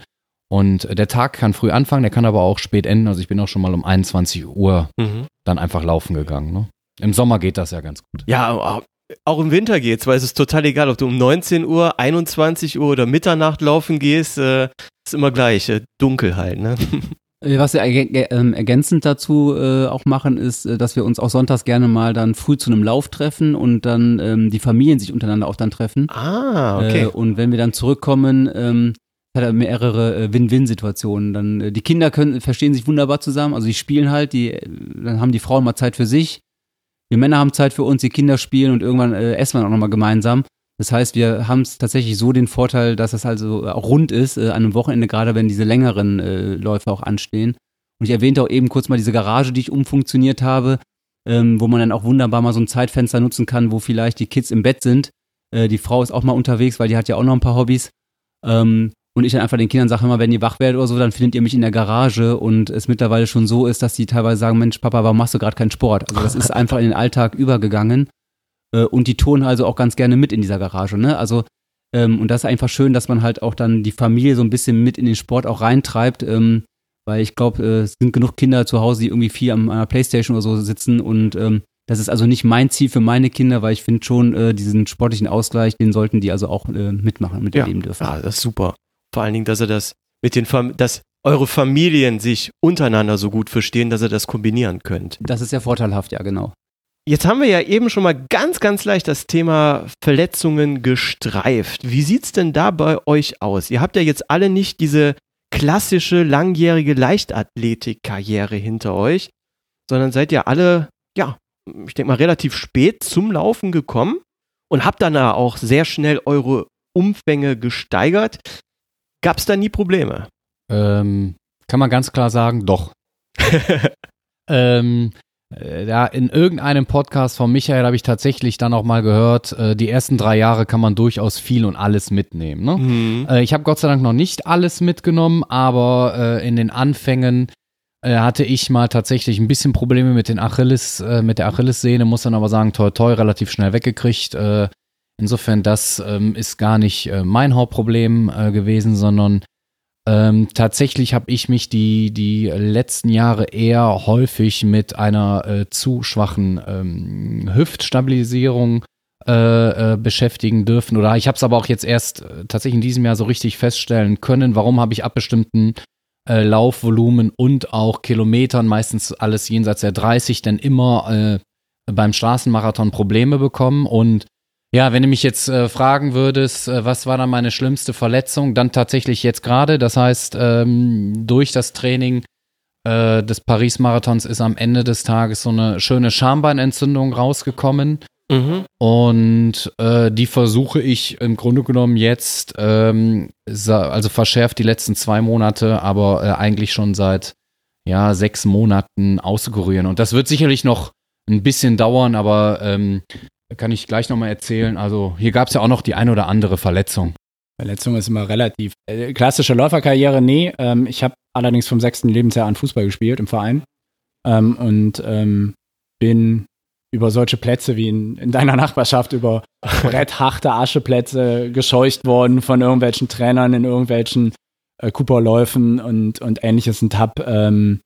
und der Tag kann früh anfangen, der kann aber auch spät enden. Also ich bin auch schon mal um 21 Uhr Mhm. dann einfach laufen gegangen. Ne? Im Sommer geht das ja ganz gut. Ja, aber auch im Winter geht's, weil es ist total egal, ob du um 19 Uhr, 21 Uhr oder Mitternacht laufen gehst, äh, ist immer gleich, äh, dunkel halt, ne? Äh, Was wir ähm, ergänzend dazu äh, auch machen, ist, äh, dass wir uns auch sonntags gerne mal dann früh zu einem Lauf treffen und dann ähm, die Familien sich untereinander auch dann treffen. Ah, okay. Äh, und wenn wir dann zurückkommen, ähm, hat er mehrere Win-Win-Situationen. Dann die Kinder können verstehen sich wunderbar zusammen, also die spielen halt, die dann haben die Frauen mal Zeit für sich, wir Männer haben Zeit für uns, die Kinder spielen und irgendwann äh, essen wir auch nochmal gemeinsam. Das heißt, wir haben es tatsächlich so den Vorteil, dass es also auch rund ist äh, an einem Wochenende, gerade wenn diese längeren äh, Läufe auch anstehen. Und ich erwähnte auch eben kurz mal diese Garage, die ich umfunktioniert habe, ähm, wo man dann auch wunderbar mal so ein Zeitfenster nutzen kann, wo vielleicht die Kids im Bett sind. Äh, die Frau ist auch mal unterwegs, weil die hat ja auch noch ein paar Hobbys. Ähm, und ich dann einfach den Kindern sage immer, wenn ihr wach werdet oder so, dann findet ihr mich in der Garage und es mittlerweile schon so ist, dass die teilweise sagen, Mensch, Papa, warum machst du gerade keinen Sport? Also das ist einfach in den Alltag übergegangen äh, und die turnen also auch ganz gerne mit in dieser Garage, ne? Also ähm, und das ist einfach schön, dass man halt auch dann die Familie so ein bisschen mit in den Sport auch reintreibt, ähm, weil ich glaube, äh, es sind genug Kinder zu Hause, die irgendwie viel am, an der Playstation oder so sitzen und ähm, das ist also nicht mein Ziel für meine Kinder, weil ich finde schon, äh, diesen sportlichen Ausgleich, den sollten die also auch mitmachen, miterleben dürfen. Ja, das ist super. Vor allen Dingen, dass er das mit den Fam dass eure Familien sich untereinander so gut verstehen, dass ihr das kombinieren könnt. Das ist ja vorteilhaft, ja, genau. Jetzt haben wir ja eben schon mal ganz, ganz leicht das Thema Verletzungen gestreift. Wie sieht's denn da bei euch aus? Ihr habt ja jetzt alle nicht diese klassische langjährige Leichtathletik-Karriere hinter euch, sondern seid ja alle, ja, ich denke mal, relativ spät zum Laufen gekommen und habt dann auch sehr schnell eure Umfänge gesteigert. Gab's da nie Probleme? Ähm, kann man ganz klar sagen, doch. ähm, äh, ja, in irgendeinem Podcast von Michael habe ich tatsächlich dann auch mal gehört, äh, die ersten drei Jahre kann man durchaus viel und alles mitnehmen. Ne? Mhm. Äh, ich habe Gott sei Dank noch nicht alles mitgenommen, aber in den Anfängen hatte ich mal tatsächlich ein bisschen Probleme mit den Achilles, äh, mit der Achillessehne, muss dann aber sagen, toi toi, relativ schnell weggekriegt. Insofern, das ähm, ist gar nicht äh, mein Hauptproblem äh, gewesen, sondern ähm, tatsächlich habe ich mich die, die letzten Jahre eher häufig mit einer äh, zu schwachen ähm, Hüftstabilisierung äh, äh, beschäftigen dürfen. Oder ich habe es aber auch jetzt erst äh, tatsächlich in diesem Jahr so richtig feststellen können, warum habe ich ab bestimmten äh, Laufvolumen und auch Kilometern, meistens alles jenseits der 30, denn immer äh, beim Straßenmarathon Probleme bekommen. Und ja, wenn du mich jetzt äh, fragen würdest, äh, was war dann meine schlimmste Verletzung, dann tatsächlich jetzt gerade. Das heißt, ähm, durch das Training äh, des Paris-Marathons ist am Ende des Tages so eine schöne Schambeinentzündung rausgekommen. Mhm. Und äh, die versuche ich im Grunde genommen jetzt, ähm, also verschärft die letzten zwei Monate, aber äh, eigentlich schon seit ja, sechs Monaten auszukurieren. Und das wird sicherlich noch ein bisschen dauern, aber ähm, kann ich gleich nochmal erzählen. Also hier gab es ja auch noch die ein oder andere Verletzung. Verletzung ist immer relativ. Äh, klassische Läuferkarriere, nee. Ähm, ich habe allerdings vom sechsten Lebensjahr an Fußball gespielt im Verein ähm, und ähm, bin über solche Plätze wie in, in deiner Nachbarschaft, über brettharte Ascheplätze gescheucht worden von irgendwelchen Trainern in irgendwelchen äh, Cooperläufen und, und ähnliches und hab ähm,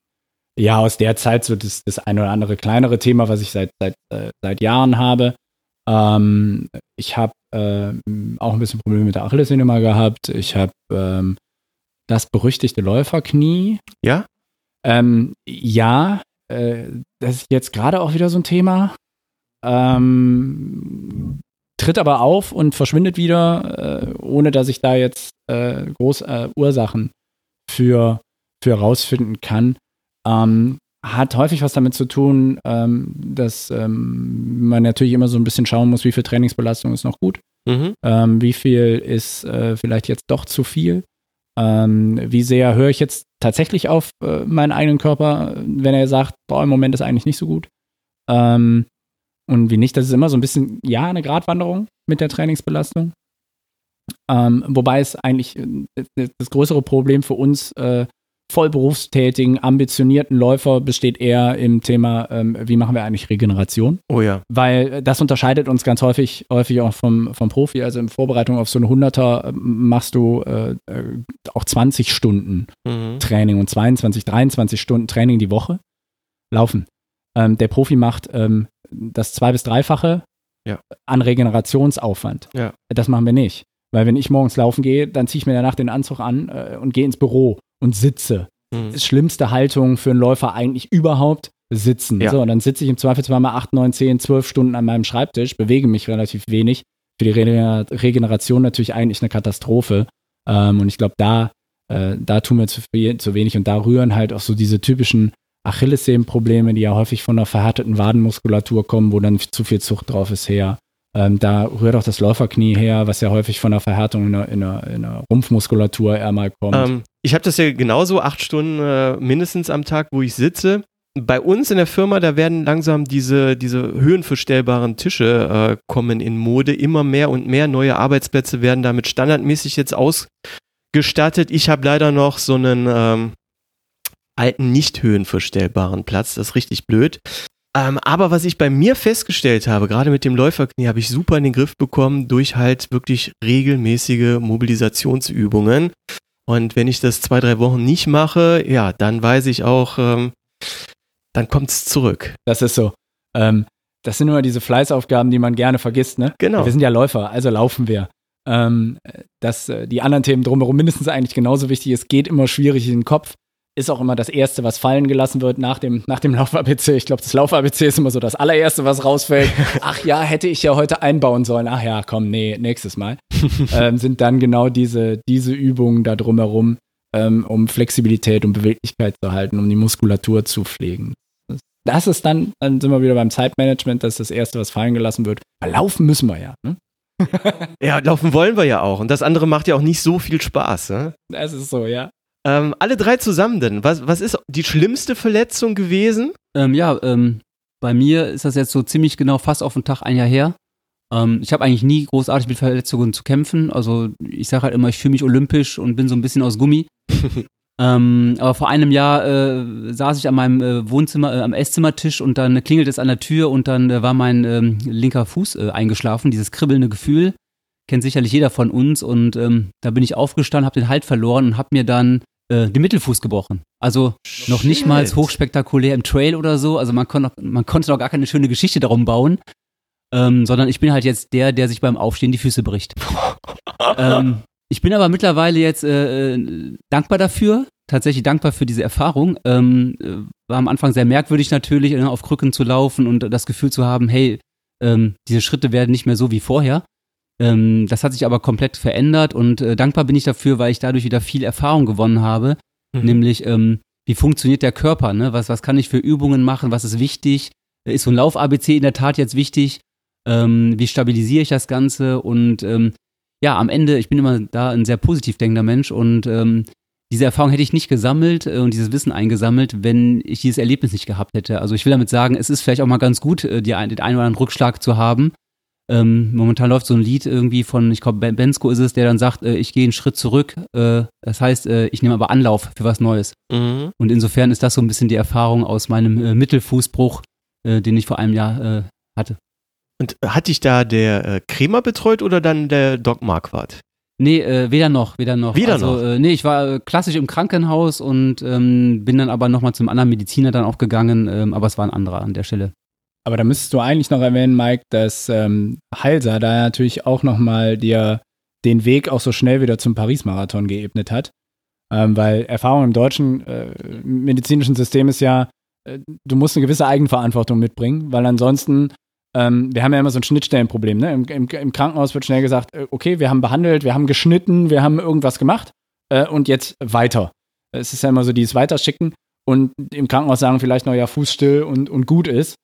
ja aus der Zeit so das, das ein oder andere kleinere Thema, was ich seit, seit, äh, seit Jahren habe. Ähm, ich habe ähm, auch ein bisschen Probleme mit der Achillessehne mal gehabt. Ich habe ähm, das berüchtigte Läuferknie. Ja? Ähm, ja, äh, das ist jetzt gerade auch wieder so ein Thema. Ähm, tritt aber auf und verschwindet wieder, äh, ohne dass ich da jetzt äh, groß äh, Ursachen für, für rausfinden kann. Ähm, hat häufig was damit zu tun, ähm, dass ähm, man natürlich immer so ein bisschen schauen muss, wie viel Trainingsbelastung ist noch gut, Mhm. ähm, wie viel ist äh, vielleicht jetzt doch zu viel, ähm, wie sehr höre ich jetzt tatsächlich auf äh, meinen eigenen Körper, wenn er sagt, boah, im Moment ist eigentlich nicht so gut. Ähm, und wie nicht, das ist immer so ein bisschen, ja, eine Gratwanderung mit der Trainingsbelastung. Ähm, wobei es eigentlich äh, das größere Problem für uns äh, voll berufstätigen, ambitionierten Läufer besteht eher im Thema, ähm, wie machen wir eigentlich Regeneration? Oh ja. Weil äh, das unterscheidet uns ganz häufig, häufig auch vom, vom Profi. Also in Vorbereitung auf so eine 100er äh, machst du äh, äh, auch 20 Stunden Mhm. Training und 22, 23 Stunden Training die Woche laufen. Ähm, der Profi macht ähm, das zwei- bis dreifache Ja. an Regenerationsaufwand. Ja. Das machen wir nicht. Weil wenn ich morgens laufen gehe, dann ziehe ich mir danach den Anzug an äh, und gehe ins Büro und sitze. Mhm. Schlimmste Haltung für einen Läufer eigentlich überhaupt sitzen. Ja. So, und dann sitze ich im Zweifelsfall mal 8, 9, 10, 12 Stunden an meinem Schreibtisch, bewege mich relativ wenig. Für die Regener Regeneration natürlich eigentlich eine Katastrophe. Ähm, und ich glaube, da, äh, da tun wir zu, viel, zu wenig und da rühren halt auch so diese typischen Achillessehnenprobleme, die ja häufig von einer verhärteten Wadenmuskulatur kommen, wo dann zu viel Zucht drauf ist, her. Ähm, da rührt auch das Läuferknie her, was ja häufig von einer Verhärtung in der, in der, in der Rumpfmuskulatur eher mal kommt. Ähm, ich habe das ja genauso acht Stunden äh, mindestens am Tag, wo ich sitze. Bei uns in der Firma, da werden langsam diese, diese höhenverstellbaren Tische äh, kommen in Mode. Immer mehr und mehr neue Arbeitsplätze werden damit standardmäßig jetzt ausgestattet. Ich habe leider noch so einen ähm, alten, nicht höhenverstellbaren Platz. Das ist richtig blöd. Ähm, aber was ich bei mir festgestellt habe, gerade mit dem Läuferknie, habe ich super in den Griff bekommen durch halt wirklich regelmäßige Mobilisationsübungen. Und wenn ich das zwei, drei Wochen nicht mache, ja, dann weiß ich auch, ähm, dann kommt es zurück. Das ist so. Ähm, das sind immer diese Fleißaufgaben, die man gerne vergisst, ne? Genau. Wir sind ja Läufer, also laufen wir. Ähm, dass äh, die anderen Themen drumherum mindestens eigentlich genauso wichtig ist, geht immer schwierig in den Kopf. Ist auch immer das Erste, was fallen gelassen wird nach dem, nach dem Lauf-ABC. Ich glaube, das Lauf-ABC ist immer so das allererste, was rausfällt. Ach ja, hätte ich ja heute einbauen sollen. Ach ja, komm, nee, nächstes Mal. ähm, sind dann genau diese, diese Übungen da drumherum, ähm, um Flexibilität und Beweglichkeit zu halten, um die Muskulatur zu pflegen. Das- ist dann, dann sind wir wieder beim Zeitmanagement, das ist das Erste, was fallen gelassen wird. Weil laufen müssen wir ja. Ne? Ja, laufen wollen wir ja auch. Und das andere macht ja auch nicht so viel Spaß. Ne? Das ist so, ja. Ähm, alle drei zusammen denn. Was, was ist die schlimmste Verletzung gewesen? Ähm, ja, ähm, bei mir ist das jetzt so ziemlich genau fast auf den Tag ein Jahr her. Ähm, ich habe eigentlich nie großartig mit Verletzungen zu kämpfen. Also ich sage halt immer, ich fühle mich olympisch und bin so ein bisschen aus Gummi. ähm, aber vor einem Jahr äh, saß ich an meinem äh, Wohnzimmer, äh, am Esszimmertisch und dann klingelt es an der Tür und dann äh, war mein ähm, linker Fuß äh, eingeschlafen. Dieses kribbelnde Gefühl kennt sicherlich jeder von uns und ähm, da bin ich aufgestanden, habe den Halt verloren und habe mir dann äh, den Mittelfuß gebrochen. Also noch nicht mal Shit. hochspektakulär im Trail oder so. Also man, kon man konnte noch gar keine schöne Geschichte darum bauen. Ähm, sondern ich bin halt jetzt der, der sich beim Aufstehen die Füße bricht. ähm, ich bin aber mittlerweile jetzt äh, äh, dankbar dafür, tatsächlich dankbar für diese Erfahrung. Ähm, äh, war am Anfang sehr merkwürdig natürlich, äh, auf Krücken zu laufen und das Gefühl zu haben, hey, ähm, diese Schritte werden nicht mehr so wie vorher. Ähm, das hat sich aber komplett verändert und äh, dankbar bin ich dafür, weil ich dadurch wieder viel Erfahrung gewonnen habe, Mhm. nämlich ähm, wie funktioniert der Körper, ne? was, was kann ich für Übungen machen, was ist wichtig, Äh, ist so ein Lauf-ABC in der Tat jetzt wichtig, ähm, wie stabilisiere ich das Ganze und ähm, ja, am Ende, ich bin immer da ein sehr positiv denkender Mensch und ähm, diese Erfahrung hätte ich nicht gesammelt äh, und dieses Wissen eingesammelt, wenn ich dieses Erlebnis nicht gehabt hätte. Also ich will damit sagen, es ist vielleicht auch mal ganz gut, äh, die, den einen oder anderen Rückschlag zu haben. Ähm, momentan läuft so ein Lied irgendwie von, ich glaube, Ben- Bensko ist es, der dann sagt, äh, ich gehe einen Schritt zurück. Äh, das heißt, äh, ich nehme aber Anlauf für was Neues. Mhm. Und insofern ist das so ein bisschen die Erfahrung aus meinem äh, Mittelfußbruch, äh, den ich vor einem Jahr äh, hatte. Und hat dich da der äh, Kremer betreut oder dann der Doc Marquardt? Nee, äh, weder noch, weder noch. Weder also, noch? Äh, nee, ich war äh, klassisch im Krankenhaus und ähm, bin dann aber nochmal zum anderen Mediziner dann auch gegangen, ähm, aber es war ein anderer an der Stelle. Aber da müsstest du eigentlich noch erwähnen, Mike, dass ähm, Halser da natürlich auch nochmal dir den Weg auch so schnell wieder zum Paris-Marathon geebnet hat. Ähm, weil Erfahrung im deutschen äh, medizinischen System ist ja, äh, du musst eine gewisse Eigenverantwortung mitbringen, weil ansonsten, ähm, wir haben ja immer so ein Schnittstellenproblem. Ne? Im, im, Im Krankenhaus wird schnell gesagt, äh, okay, wir haben behandelt, wir haben geschnitten, wir haben irgendwas gemacht äh, und jetzt weiter. Es ist ja immer so dieses Weiterschicken und im Krankenhaus sagen vielleicht noch, ja, Fuß still und, und gut ist.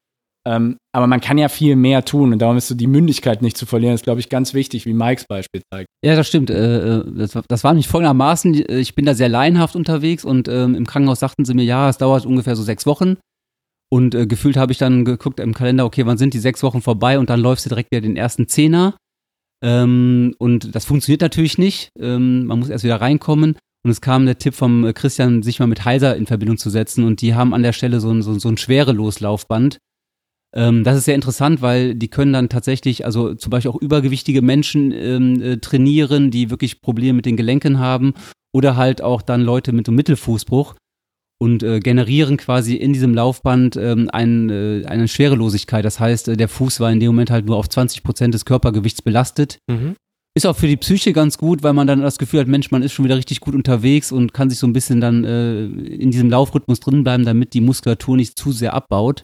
Ähm, aber man kann ja viel mehr tun und darum ist so die Mündigkeit nicht zu verlieren, ist, glaube ich, ganz wichtig, wie Mikes Beispiel zeigt. Ja, das stimmt. Äh, äh, das, war- das war nämlich folgendermaßen, äh, ich bin da sehr laienhaft unterwegs und ähm, im Krankenhaus sagten sie mir, ja, es dauert ungefähr so sechs Wochen. Und äh, gefühlt habe ich dann geguckt im Kalender, okay, wann sind die sechs Wochen vorbei und dann läufst du direkt wieder den ersten Zehner. Ähm, und das funktioniert natürlich nicht. Ähm, man muss erst wieder reinkommen. Und es kam der Tipp vom äh, Christian, sich mal mit Heiser in Verbindung zu setzen. Und die haben an der Stelle so ein, so, so ein Schwereloslaufband. Ähm, das ist sehr interessant, weil die können dann tatsächlich, also zum Beispiel auch übergewichtige Menschen ähm, äh, trainieren, die wirklich Probleme mit den Gelenken haben. Oder halt auch dann Leute mit einem Mittelfußbruch und äh, generieren quasi in diesem Laufband ähm, ein, äh, eine Schwerelosigkeit. Das heißt, äh, der Fuß war in dem Moment halt nur auf 20 Prozent des Körpergewichts belastet. Mhm. Ist auch für die Psyche ganz gut, weil man dann das Gefühl hat, Mensch, man ist schon wieder richtig gut unterwegs und kann sich so ein bisschen dann äh, in diesem Laufrhythmus drinbleiben, damit die Muskulatur nicht zu sehr abbaut.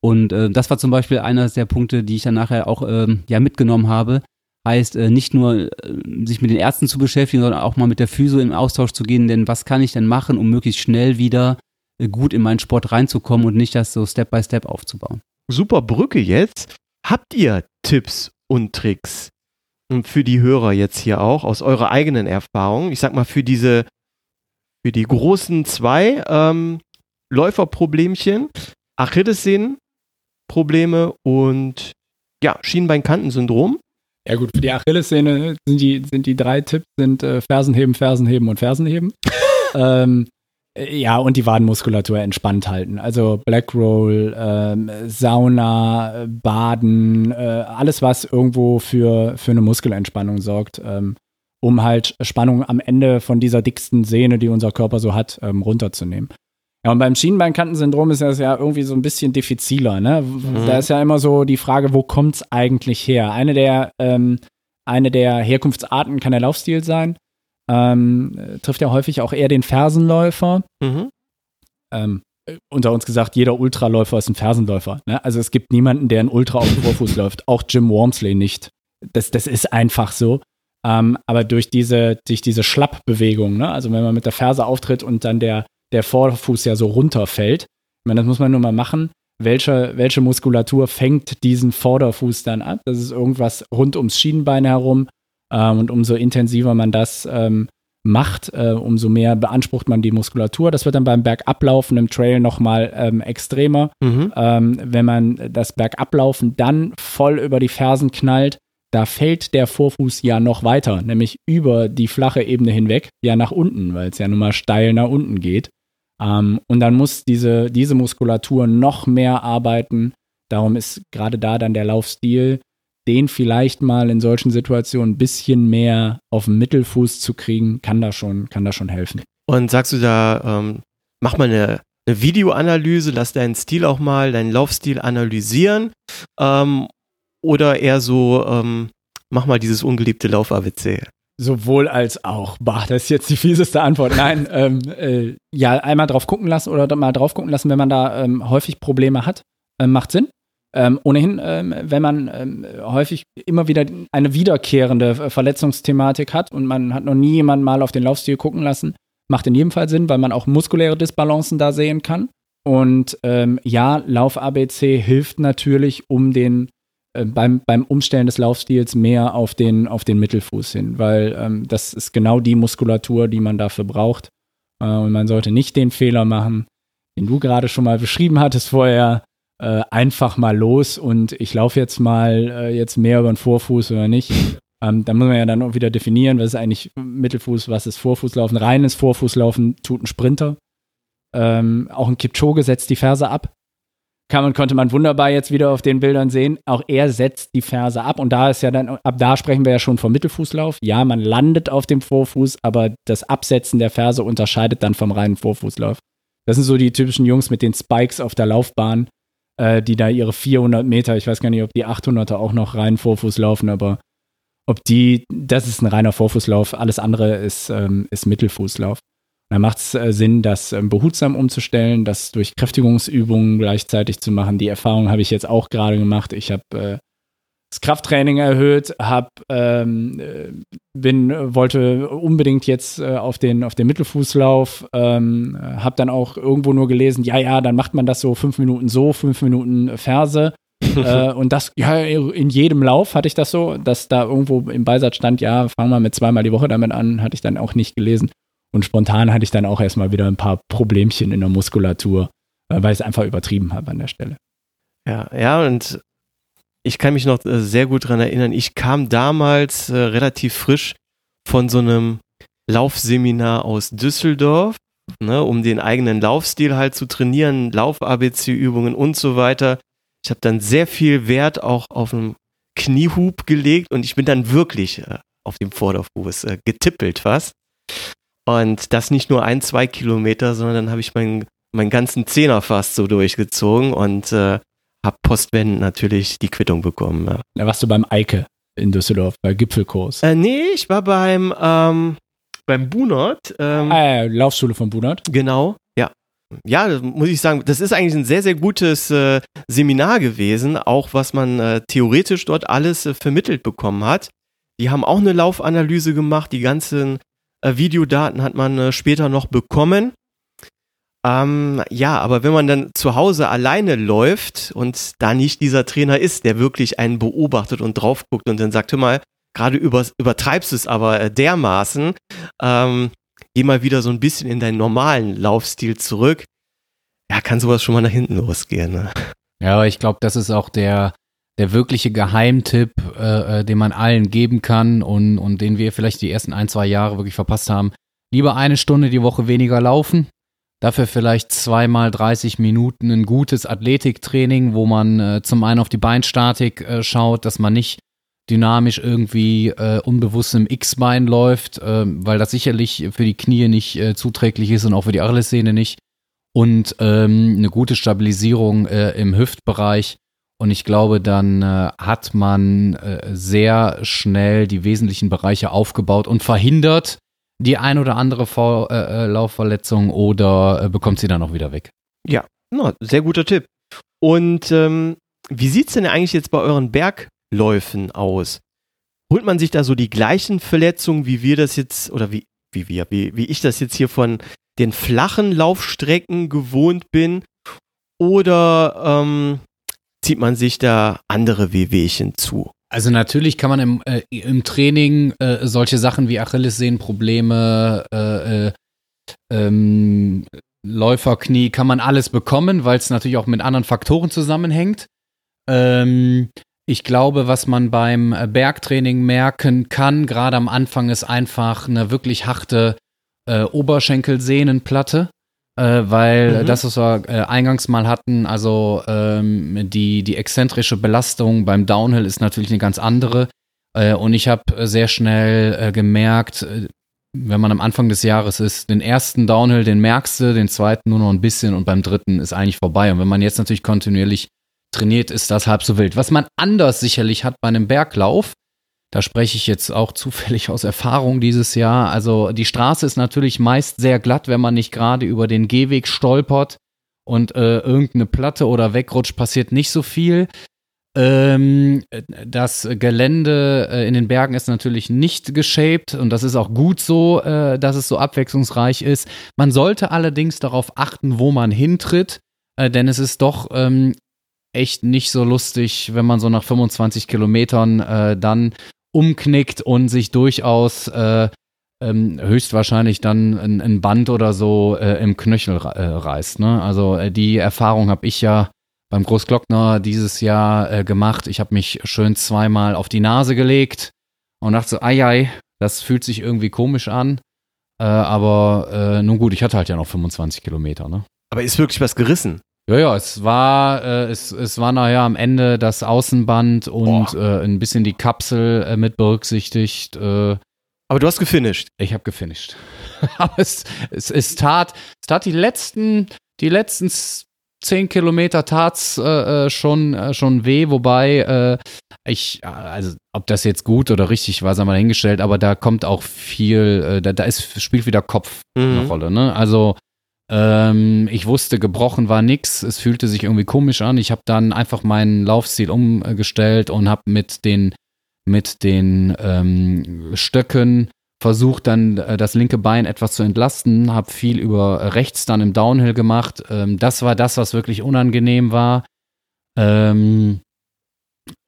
Und äh, das war zum Beispiel einer der Punkte, die ich dann nachher auch ähm, ja mitgenommen habe. Heißt, äh, nicht nur äh, sich mit den Ärzten zu beschäftigen, sondern auch mal mit der Physio im Austausch zu gehen, denn was kann ich denn machen, um möglichst schnell wieder äh, gut in meinen Sport reinzukommen und nicht das so Step by Step aufzubauen. Super Brücke jetzt. Habt ihr Tipps und Tricks Und für die Hörer jetzt hier auch aus eurer eigenen Erfahrung? Ich sag mal, für diese, für die großen zwei ähm, Läuferproblemchen, Achillessehnenprobleme und ja, Schienbeinkantensyndrom. Ja gut, für die Achillessehne sind die, sind die drei Tipps, sind äh, Fersenheben, Fersenheben und Fersenheben. ähm, äh, ja, und die Wadenmuskulatur entspannt halten. Also Black Roll, ähm, Sauna, äh, Baden, äh, alles, was irgendwo für, für eine Muskelentspannung sorgt. Ähm, um halt Spannung am Ende von dieser dicksten Sehne, die unser Körper so hat, ähm, runterzunehmen. Ja, und beim Schienbeinkantensyndrom ist das ja irgendwie so ein bisschen diffiziler. Ne? Mhm. Da ist ja immer so die Frage, wo kommt es eigentlich her? Eine der, ähm, eine der Herkunftsarten kann der Laufstil sein. Ähm, äh, trifft ja häufig auch eher den Fersenläufer. Mhm. Ähm, äh, unter uns gesagt, jeder Ultraläufer ist ein Fersenläufer. Ne? Also es gibt niemanden, der ein Ultra auf dem Vorfuß läuft. Auch Jim Wormsley nicht. Das, das ist einfach so. Ähm, aber durch diese, durch diese Schlappbewegung, ne? also wenn man mit der Ferse auftritt und dann der, der Vorfuß ja so runterfällt, ich meine, das muss man nur mal machen. Welche, welche Muskulatur fängt diesen Vorderfuß dann ab? Das ist irgendwas rund ums Schienenbein herum. Ähm, und umso intensiver man das ähm, macht, äh, umso mehr beansprucht man die Muskulatur. Das wird dann beim Bergablaufen im Trail nochmal ähm, extremer. Mhm. Ähm, wenn man das Bergablaufen dann voll über die Fersen knallt, da fällt der Vorfuß ja noch weiter, nämlich über die flache Ebene hinweg, ja nach unten, weil es ja nun mal steil nach unten geht. Ähm, und dann muss diese, diese Muskulatur noch mehr arbeiten. Darum ist gerade da dann der Laufstil, den vielleicht mal in solchen Situationen ein bisschen mehr auf den Mittelfuß zu kriegen, kann da schon, kann da schon helfen. Und sagst du da, ähm, mach mal eine, eine Videoanalyse, lass deinen Stil auch mal, deinen Laufstil analysieren. Ähm, oder eher so, ähm, mach mal dieses ungeliebte Lauf-ABC. Sowohl als auch. Bah, das ist jetzt die fieseste Antwort. Nein, ähm, äh, ja, einmal drauf gucken lassen oder mal drauf gucken lassen, wenn man da ähm, häufig Probleme hat, ähm, macht Sinn. Ähm, ohnehin, ähm, wenn man ähm, häufig immer wieder eine wiederkehrende äh, Verletzungsthematik hat und man hat noch nie jemanden mal auf den Laufstil gucken lassen, macht in jedem Fall Sinn, weil man auch muskuläre Disbalancen da sehen kann. Und ähm, ja, Lauf-ABC hilft natürlich, um den äh, beim, beim Umstellen des Laufstils mehr auf den, auf den Mittelfuß hin, weil ähm, das ist genau die Muskulatur, die man dafür braucht. Äh, und man sollte nicht den Fehler machen, den du gerade schon mal beschrieben hattest vorher, äh, einfach mal los und ich laufe jetzt mal äh, jetzt mehr über den Vorfuß oder nicht. Ähm, da muss man ja dann auch wieder definieren, was ist eigentlich Mittelfuß, was ist Vorfußlaufen. Reines Vorfußlaufen tut ein Sprinter. Ähm, auch ein Kipchoge setzt die Ferse ab. Kann man, konnte man wunderbar jetzt wieder auf den Bildern sehen. Auch er setzt die Ferse ab. Und da ist ja dann, ab da sprechen wir ja schon vom Mittelfußlauf. Ja, man landet auf dem Vorfuß, aber das Absetzen der Ferse unterscheidet dann vom reinen Vorfußlauf. Das sind so die typischen Jungs mit den Spikes auf der Laufbahn, äh, die da ihre 400 Meter, ich weiß gar nicht, ob die 800er auch noch rein Vorfuß laufen, aber ob die, das ist ein reiner Vorfußlauf, alles andere ist, ähm, ist Mittelfußlauf. Da macht es äh, Sinn, das ähm, behutsam umzustellen, das durch Kräftigungsübungen gleichzeitig zu machen. Die Erfahrung habe ich jetzt auch gerade gemacht. Ich habe äh, das Krafttraining erhöht, hab, ähm, äh, bin, äh, wollte unbedingt jetzt äh, auf, den, auf den Mittelfußlauf, ähm, habe dann auch irgendwo nur gelesen, ja, ja, dann macht man das so fünf Minuten so, fünf Minuten Ferse. äh, und das, ja, in jedem Lauf hatte ich das so, dass da irgendwo im Beisatz stand, ja, fangen wir mit zweimal die Woche damit an, hatte ich dann auch nicht gelesen. Und spontan hatte ich dann auch erstmal wieder ein paar Problemchen in der Muskulatur, äh, weil ich es einfach übertrieben habe an der Stelle. Ja, ja, und ich kann mich noch äh, sehr gut daran erinnern, ich kam damals äh, relativ frisch von so einem Laufseminar aus Düsseldorf, ne, um den eigenen Laufstil halt zu trainieren, Lauf-ABC-Übungen und so weiter. Ich habe dann sehr viel Wert auch auf einen Kniehub gelegt und ich bin dann wirklich äh, auf dem Vorderfuß äh, getippelt fast. Und das nicht nur ein, zwei Kilometer, sondern dann habe ich meinen, meinen ganzen Zehner fast so durchgezogen und äh, habe postwendend natürlich die Quittung bekommen. Ja. Da warst du beim Eike in Düsseldorf, bei Gipfelkurs. Äh, nee, ich war beim, ähm, beim Bunert. Ähm, ah, ja, Laufschule von Bunert. Genau, ja. Ja, muss ich sagen, das ist eigentlich ein sehr, sehr gutes äh, Seminar gewesen, auch was man äh, theoretisch dort alles äh, vermittelt bekommen hat. Die haben auch eine Laufanalyse gemacht, die ganzen Videodaten hat man äh, später noch bekommen. Ähm, ja, aber wenn man dann zu Hause alleine läuft und da nicht dieser Trainer ist, der wirklich einen beobachtet und drauf guckt und dann sagt, hör mal, gerade über, übertreibst du es aber äh, dermaßen, ähm, geh mal wieder so ein bisschen in deinen normalen Laufstil zurück, ja, kann sowas schon mal nach hinten losgehen. Ne? Ja, aber ich glaube, das ist auch der, der wirkliche Geheimtipp, äh, äh, den man allen geben kann und, und den wir vielleicht die ersten ein, zwei Jahre wirklich verpasst haben. Lieber eine Stunde die Woche weniger laufen, dafür vielleicht zweimal 30 Minuten ein gutes Athletiktraining, wo man äh, zum einen auf die Beinstatik äh, schaut, dass man nicht dynamisch irgendwie äh, unbewusst im X-Bein läuft, äh, weil das sicherlich für die Knie nicht äh, zuträglich ist und auch für die Achillessehne nicht. Und ähm, eine gute Stabilisierung äh, im Hüftbereich. Und ich glaube, dann äh, hat man äh, sehr schnell die wesentlichen Bereiche aufgebaut und verhindert die ein oder andere V äh, äh, Laufverletzung oder äh, bekommt sie dann auch wieder weg. Ja, na, sehr guter Tipp. Und ähm, wie sieht's denn eigentlich jetzt bei euren Bergläufen aus? Holt man sich da so die gleichen Verletzungen, wie wir das jetzt, oder wie, wie wir, wie, wie ich das jetzt hier von den flachen Laufstrecken gewohnt bin? Oder ähm, zieht man sich da andere Wehwehchen zu? Also natürlich kann man im, äh, im Training äh, solche Sachen wie Achillessehnenprobleme, äh, äh ähm, Läuferknie, kann man alles bekommen, weil es natürlich auch mit anderen Faktoren zusammenhängt. Ähm, ich glaube, was man beim Bergtraining merken kann, gerade am Anfang, ist einfach eine wirklich harte äh, Oberschenkelsehnenplatte äh, weil mhm. das, was wir äh, eingangs mal hatten, also ähm, die, die exzentrische Belastung beim Downhill ist natürlich eine ganz andere. Äh, und ich habe sehr schnell äh, gemerkt, äh, wenn man am Anfang des Jahres ist, den ersten Downhill, den merkst du, den zweiten nur noch ein bisschen und beim dritten ist eigentlich vorbei. Und wenn man jetzt natürlich kontinuierlich trainiert, ist das halb so wild. Was man anders sicherlich hat bei einem Berglauf, da spreche ich jetzt auch zufällig aus Erfahrung dieses Jahr. Also die Straße ist natürlich meist sehr glatt, wenn man nicht gerade über den Gehweg stolpert und äh, irgendeine Platte oder wegrutscht, passiert nicht so viel. Ähm, das Gelände äh, in den Bergen ist natürlich nicht geshaped und das ist auch gut so, äh, dass es so abwechslungsreich ist. Man sollte allerdings darauf achten, wo man hintritt, äh, denn es ist doch ähm, echt nicht so lustig, wenn man so nach 25 Kilometern äh, dann umknickt und sich durchaus äh, ähm, höchstwahrscheinlich dann ein, ein, Band oder so äh, im Knöchel äh, reißt. Ne? Also äh, die Erfahrung habe ich ja beim Großglockner dieses Jahr äh, gemacht. Ich habe mich schön zweimal auf die Nase gelegt und dachte so, ei, ei, das fühlt sich irgendwie komisch an. Äh, aber nun gut, ich hatte halt ja noch 25 Kilometer. Ne? Aber ist wirklich was gerissen? Ja, ja, es war, äh, es, es war nachher am Ende das Außenband und äh, ein bisschen die Kapsel äh, mit berücksichtigt. Äh. Aber du hast gefinisht. Ich habe gefinisht. Aber es, es, es, tat, es tat die letzten, die letzten zehn Kilometer tat's äh, äh, schon, äh, schon weh, wobei äh, ich, also ob das jetzt gut oder richtig war, sei mal dahingestellt, aber da kommt auch viel, äh, da, da ist, spielt wieder Kopf mhm. eine Rolle, ne? Also ähm, ich wusste, gebrochen war nix. Es fühlte sich irgendwie komisch an. Ich habe dann einfach meinen Laufstil umgestellt und habe mit den, mit den ähm, Stöcken versucht dann äh, das linke Bein etwas zu entlasten, habe viel über rechts dann im Downhill gemacht. Ähm, das war das, was wirklich unangenehm war. Ähm,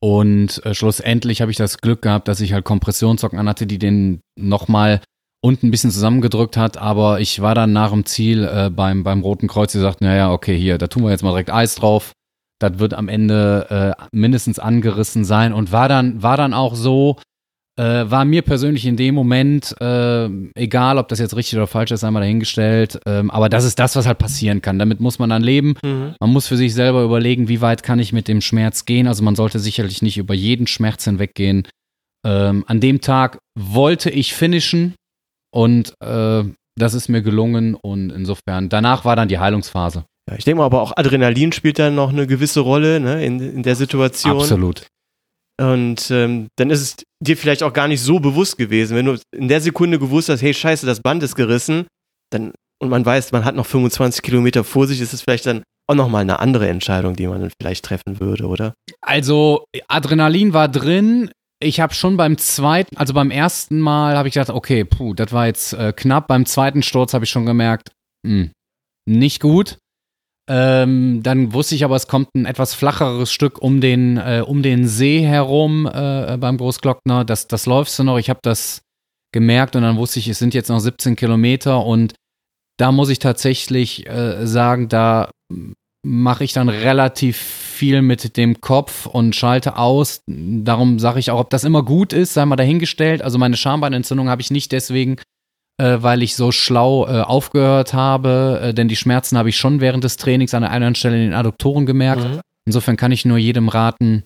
und äh, schlussendlich habe ich das Glück gehabt, dass ich halt Kompressionssocken anhatte, die den nochmal und ein bisschen zusammengedrückt hat, aber ich war dann nach dem Ziel äh, beim, beim Roten Kreuz, die sagten, naja, okay, hier, da tun wir jetzt mal direkt Eis drauf. Das wird am Ende äh, mindestens angerissen sein und war dann, war dann auch so, äh, war mir persönlich in dem Moment, äh, egal ob das jetzt richtig oder falsch ist, einmal dahingestellt, ähm, aber das ist das, was halt passieren kann. Damit muss man dann leben. Mhm. Man muss für sich selber überlegen, wie weit kann ich mit dem Schmerz gehen. Also man sollte sicherlich nicht über jeden Schmerz hinweggehen. Ähm, an dem Tag wollte ich finishen, und äh, das ist mir gelungen und insofern, danach war dann die Heilungsphase. Ja, ich denke mal, aber auch Adrenalin spielt dann noch eine gewisse Rolle ne, in, in der Situation. Absolut. Und ähm, dann ist es dir vielleicht auch gar nicht so bewusst gewesen. Wenn du in der Sekunde gewusst hast, hey, scheiße, das Band ist gerissen, dann, und man weiß, man hat noch 25 Kilometer vor sich, ist es vielleicht dann auch nochmal eine andere Entscheidung, die man dann vielleicht treffen würde, oder? Also, Adrenalin war drin ich habe schon beim zweiten, also beim ersten Mal habe ich gedacht, okay, puh, das war jetzt äh, knapp. Beim zweiten Sturz habe ich schon gemerkt, mh, hm, nicht gut. Ähm, dann wusste ich aber, es kommt ein etwas flacheres Stück um den, äh, um den See herum äh, beim Großglockner. Das, das läufst du noch. Ich habe das gemerkt und dann wusste ich, es sind jetzt noch 17 Kilometer und da muss ich tatsächlich äh, sagen, da mache ich dann relativ viel mit dem Kopf und schalte aus. Darum sage ich auch, ob das immer gut ist, sei mal dahingestellt. Also meine Schambeinentzündung habe ich nicht deswegen, äh, weil ich so schlau äh, aufgehört habe, äh, denn die Schmerzen habe ich schon während des Trainings an einer anderen Stelle in den Adduktoren gemerkt. Mhm. Insofern kann ich nur jedem raten,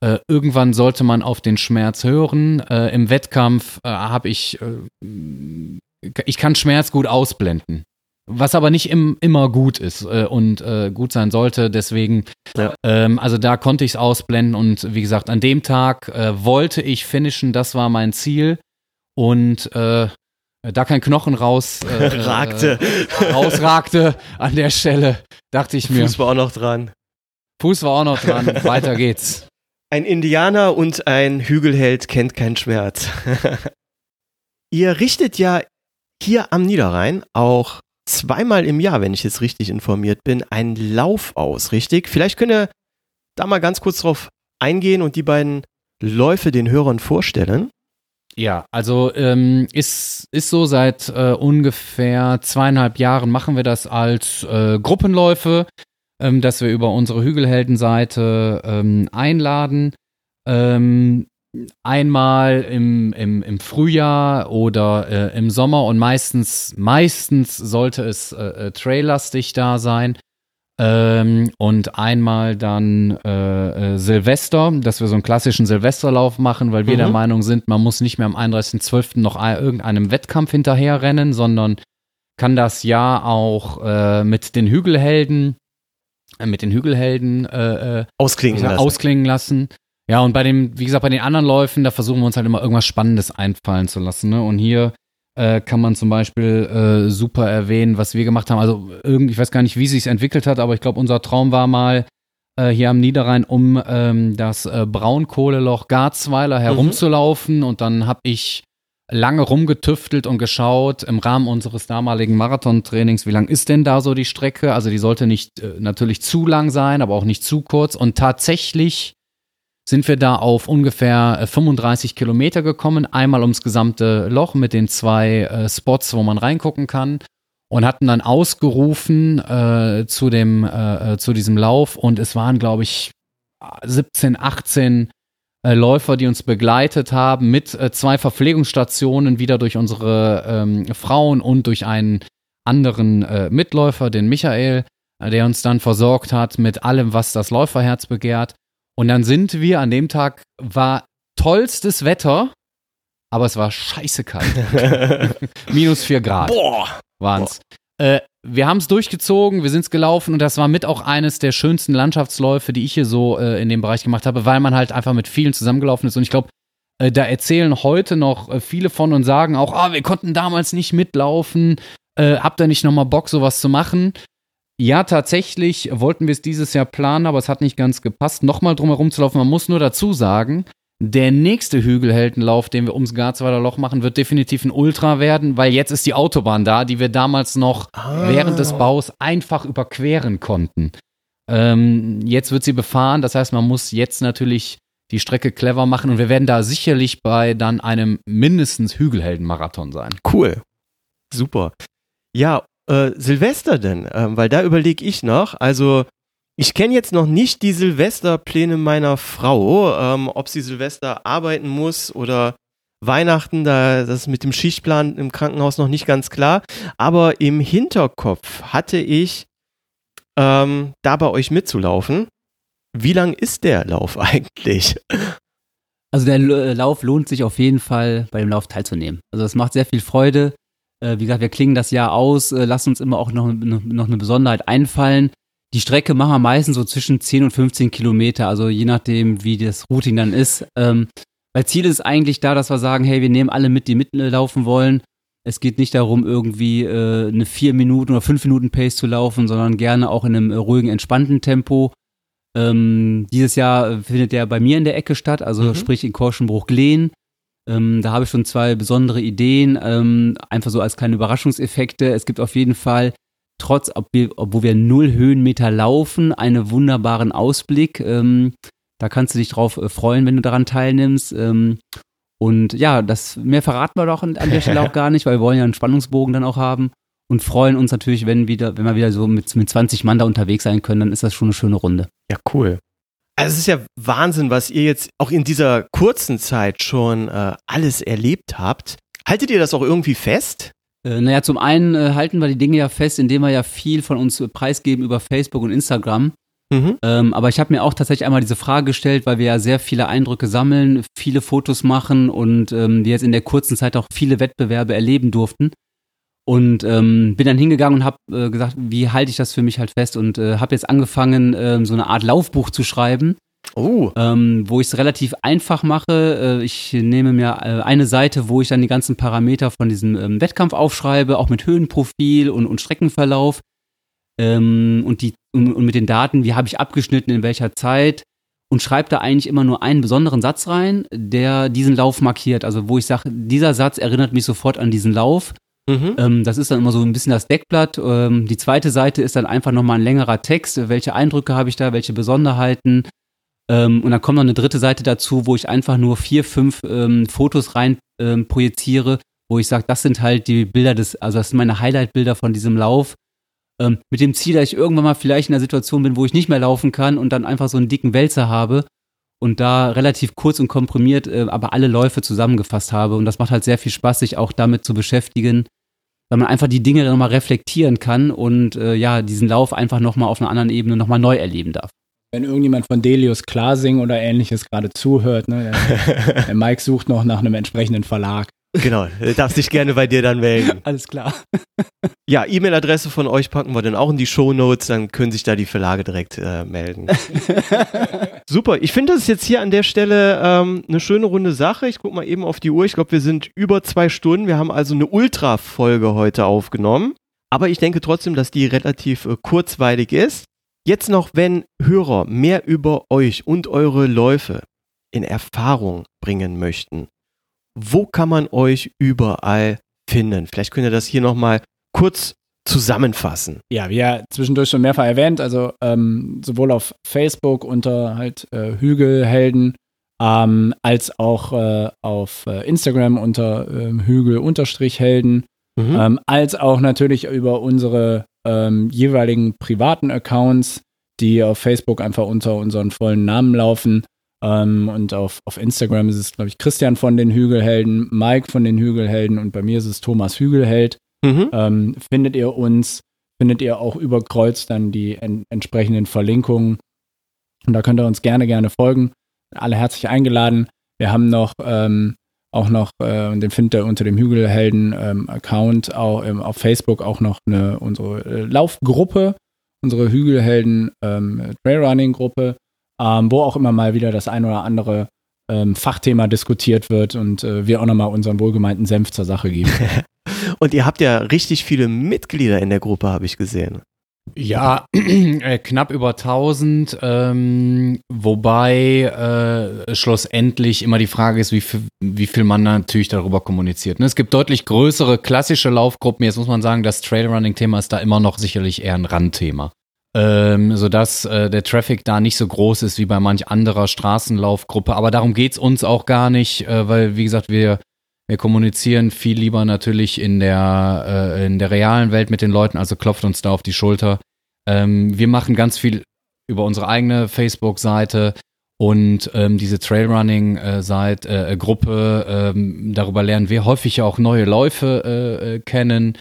Äh, irgendwann sollte man auf den Schmerz hören. Äh, Im Wettkampf äh, habe ich, äh, ich kann Schmerz gut ausblenden. Was aber nicht im, immer gut ist äh, und äh, gut sein sollte. Deswegen, Ja. ähm, also da konnte ich es ausblenden. Und wie gesagt, an dem Tag äh, wollte ich finishen. Das war mein Ziel. Und äh, da kein Knochen raus äh, Ragte. Äh, rausragte an der Stelle, dachte ich mir. Fuß war auch noch dran. Fuß war auch noch dran. Weiter geht's. Ein Indianer und ein Hügelheld kennt keinen Schmerz. Ihr richtet ja hier am Niederrhein auch zweimal im Jahr, wenn ich jetzt richtig informiert bin, einen Lauf aus, richtig? Vielleicht könnt ihr da mal ganz kurz drauf eingehen und die beiden Läufe den Hörern vorstellen. Ja, also ähm, ist, ist so, seit äh, ungefähr zweieinhalb Jahren machen wir das als äh, Gruppenläufe, ähm, dass wir über unsere Hügelheldenseite ähm, einladen. Ähm, einmal im, im, im Frühjahr oder äh, im Sommer und meistens, meistens sollte es äh, äh, traillastig da sein. Ähm, und einmal dann äh, äh, Silvester, dass wir so einen klassischen Silvesterlauf machen, weil wir Mhm. der Meinung sind, man muss nicht mehr am 31.12. noch ein- irgendeinem Wettkampf hinterherrennen, sondern kann das Jahr auch äh, mit den Hügelhelden, äh, mit den Hügelhelden äh, Ausklingen lassen. ausklingen lassen. Ja, und bei dem, wie gesagt, bei den anderen Läufen, da versuchen wir uns halt immer irgendwas Spannendes einfallen zu lassen. Ne? Und hier äh, kann man zum Beispiel äh, super erwähnen, was wir gemacht haben. Also irgendwie, ich weiß gar nicht, wie sich entwickelt hat, aber ich glaube, unser Traum war mal äh, hier am Niederrhein um ähm, das äh, Braunkohleloch Garzweiler herumzulaufen. Und dann habe ich lange rumgetüftelt und geschaut im Rahmen unseres damaligen Marathontrainings, wie lang ist denn da so die Strecke? Also die sollte nicht äh, natürlich zu lang sein, aber auch nicht zu kurz. Und tatsächlich sind wir da auf ungefähr äh, 35 Kilometer gekommen, einmal ums gesamte Loch mit den zwei äh, Spots, wo man reingucken kann. Und hatten dann ausgerufen äh, zu dem äh, äh, zu diesem Lauf. Und es waren glaube ich 17, 18 äh, Läufer, die uns begleitet haben mit äh, zwei Verpflegungsstationen wieder durch unsere ähm, Frauen und durch einen anderen äh, Mitläufer, den Michael, äh, der uns dann versorgt hat mit allem, was das Läuferherz begehrt. Und dann sind wir an dem Tag war tollstes Wetter, aber es war scheiße kalt. Minus vier Grad Boah! waren's. Äh, wir haben es durchgezogen, wir sind es gelaufen und das war mit auch eines der schönsten Landschaftsläufe, die ich hier so äh, in dem Bereich gemacht habe, weil man halt einfach mit vielen zusammengelaufen ist. Und ich glaube, äh, da erzählen heute noch äh, viele von und sagen auch, ah, wir konnten damals nicht mitlaufen. Äh, habt ihr nicht nochmal Bock, sowas zu machen? Ja, tatsächlich wollten wir es dieses Jahr planen, aber es hat nicht ganz gepasst, nochmal drum herum zu laufen. Man muss nur dazu sagen, der nächste Hügelheldenlauf, den wir ums Garzweiler Loch machen, wird definitiv ein Ultra werden, weil jetzt ist die Autobahn da, die wir damals noch Ah. während des Baus einfach überqueren konnten. Ähm, jetzt wird sie befahren, das heißt, man muss jetzt natürlich die Strecke clever machen und wir werden da sicherlich bei dann einem mindestens Hügelheldenmarathon sein. Cool. Super. Ja, äh, Silvester denn? Ähm, weil da überlege ich noch. Also, ich kenne jetzt noch nicht die Silvesterpläne meiner Frau, ähm, ob sie Silvester arbeiten muss oder Weihnachten, da das ist mit dem Schichtplan im Krankenhaus noch nicht ganz klar. Aber im Hinterkopf hatte ich, ähm, da bei euch mitzulaufen. Wie lang ist der Lauf eigentlich? Also der Lauf lohnt sich auf jeden Fall, bei dem Lauf teilzunehmen. Also es macht sehr viel Freude. Äh, wie gesagt, wir klingen das Jahr aus, äh, lassen uns immer auch noch, noch, noch eine Besonderheit einfallen. Die Strecke machen wir meistens so zwischen 10 und 15 Kilometer, also je nachdem, wie das Routing dann ist. Ähm, weil Ziel ist eigentlich da, dass wir sagen, hey, wir nehmen alle mit, die mitlaufen wollen. Es geht nicht darum, irgendwie äh, eine 4 Minuten oder 5 Minuten Pace zu laufen, sondern gerne auch in einem ruhigen, entspannten Tempo. Ähm, dieses Jahr findet der bei mir in der Ecke statt, also Mhm. sprich in Korschenbruch-Glen. Ähm, da habe ich schon zwei besondere Ideen, ähm, einfach so als kleine Überraschungseffekte. Es gibt auf jeden Fall, trotz, ob wir, obwohl wir null Höhenmeter laufen, einen wunderbaren Ausblick. Ähm, da kannst du dich drauf äh, freuen, wenn du daran teilnimmst. Ähm, und ja, das mehr verraten wir doch an an der Stelle auch gar nicht, weil wir wollen ja einen Spannungsbogen dann auch haben und freuen uns natürlich, wenn wieder, wenn wir wieder so mit, mit 20 Mann da unterwegs sein können, dann ist das schon eine schöne Runde. Ja, cool. Also es ist ja Wahnsinn, was ihr jetzt auch in dieser kurzen Zeit schon äh, alles erlebt habt. Haltet ihr das auch irgendwie fest? Äh, naja, zum einen äh, halten wir die Dinge ja fest, indem wir ja viel von uns äh, preisgeben über Facebook und Instagram. Mhm. Ähm, aber ich habe mir auch tatsächlich einmal diese Frage gestellt, weil wir ja sehr viele Eindrücke sammeln, viele Fotos machen und ähm, wir jetzt in der kurzen Zeit auch viele Wettbewerbe erleben durften. Und ähm, bin dann hingegangen und habe äh, gesagt, wie halte ich das für mich halt fest und äh, habe jetzt angefangen, ähm, so eine Art Laufbuch zu schreiben, Oh. ähm, wo ich es relativ einfach mache. Äh, ich nehme mir äh, eine Seite, wo ich dann die ganzen Parameter von diesem ähm, Wettkampf aufschreibe, auch mit Höhenprofil und, und Streckenverlauf. Ähm, und, die, und, und mit den Daten, wie habe ich abgeschnitten, in welcher Zeit. Und schreibe da eigentlich immer nur einen besonderen Satz rein, der diesen Lauf markiert. Also wo ich sage, dieser Satz erinnert mich sofort an diesen Lauf. Mhm. Ähm, das ist dann immer so ein bisschen das Deckblatt. Ähm, die zweite Seite ist dann einfach nochmal ein längerer Text. Welche Eindrücke habe ich da, welche Besonderheiten? Ähm, und dann kommt noch eine dritte Seite dazu, wo ich einfach nur vier, fünf Fotos rein projiziere, wo ich sage, das sind halt die Bilder des, also das sind meine Highlight-Bilder von diesem Lauf. Mit dem Ziel, dass ich irgendwann mal vielleicht in einer Situation bin, wo ich nicht mehr laufen kann und dann einfach so einen dicken Wälzer habe und da relativ kurz und komprimiert, äh, aber alle Läufe zusammengefasst habe. Und das macht halt sehr viel Spaß, sich auch damit zu beschäftigen, weil man einfach die Dinge nochmal reflektieren kann und äh, ja, diesen Lauf einfach nochmal auf einer anderen Ebene nochmal neu erleben darf. Wenn irgendjemand von Delius Klasing oder ähnliches gerade zuhört, ne, der, der Mike sucht noch nach einem entsprechenden Verlag. Genau, du darfst dich gerne bei dir dann melden. Alles klar. Ja, E-Mail-Adresse von euch packen wir dann auch in die Shownotes, dann können sich da die Verlage direkt äh, melden. Super, ich finde das ist jetzt hier an der Stelle ähm, eine schöne runde Sache. Ich gucke mal eben auf die Uhr. Ich glaube, wir sind über zwei Stunden. Wir haben also eine Ultra-Folge heute aufgenommen. Aber ich denke trotzdem, dass die relativ äh, kurzweilig ist. Jetzt noch, wenn Hörer mehr über euch und eure Läufe in Erfahrung bringen möchten, wo kann man euch überall finden? Vielleicht könnt ihr das hier nochmal kurz zusammenfassen. Ja, wie ja zwischendurch schon mehrfach erwähnt, also ähm, sowohl auf Facebook unter halt äh, Hügelhelden, ähm, als auch äh, auf äh, Instagram unter ähm, Hügel-Helden, Mhm. ähm, als auch natürlich über unsere ähm, jeweiligen privaten Accounts, die auf Facebook einfach unter unseren vollen Namen laufen. Ähm, und auf, auf Instagram ist es, glaube ich, Christian von den Hügelhelden, Mike von den Hügelhelden und bei mir ist es Thomas Hügelheld. Mhm. Ähm, findet ihr uns, findet ihr auch über Kreuz dann die en entsprechenden Verlinkungen. Und da könnt ihr uns gerne, gerne folgen. Alle herzlich eingeladen. Wir haben noch ähm, auch noch, äh, den findet ihr unter dem Hügelhelden-Account auch, ähm, auf Facebook auch noch eine, unsere äh, Laufgruppe, unsere Hügelhelden ähm, Trailrunning-Gruppe, ähm, wo auch immer mal wieder das ein oder andere ähm, Fachthema diskutiert wird und äh, wir auch nochmal unseren wohlgemeinten Senf zur Sache geben. Und ihr habt ja richtig viele Mitglieder in der Gruppe, habe ich gesehen. Ja, äh, knapp über 1000, ähm, wobei äh, schlussendlich immer die Frage ist, wie viel, wie viel man natürlich darüber kommuniziert. Ne? Es gibt deutlich größere klassische Laufgruppen. Jetzt muss man sagen, das Trailrunning-Thema ist da immer noch sicherlich eher ein Randthema. Ähm, sodass äh, der Traffic da nicht so groß ist wie bei manch anderer Straßenlaufgruppe. Aber darum geht's uns auch gar nicht, äh, weil, wie gesagt, wir wir kommunizieren viel lieber natürlich in der, äh, in der realen Welt mit den Leuten, also klopft uns da auf die Schulter. Ähm, wir machen ganz viel über unsere eigene Facebook-Seite und ähm, diese Trailrunning-Seite, äh, Gruppe, ähm, darüber lernen wir häufig auch neue Läufe äh, äh, kennen.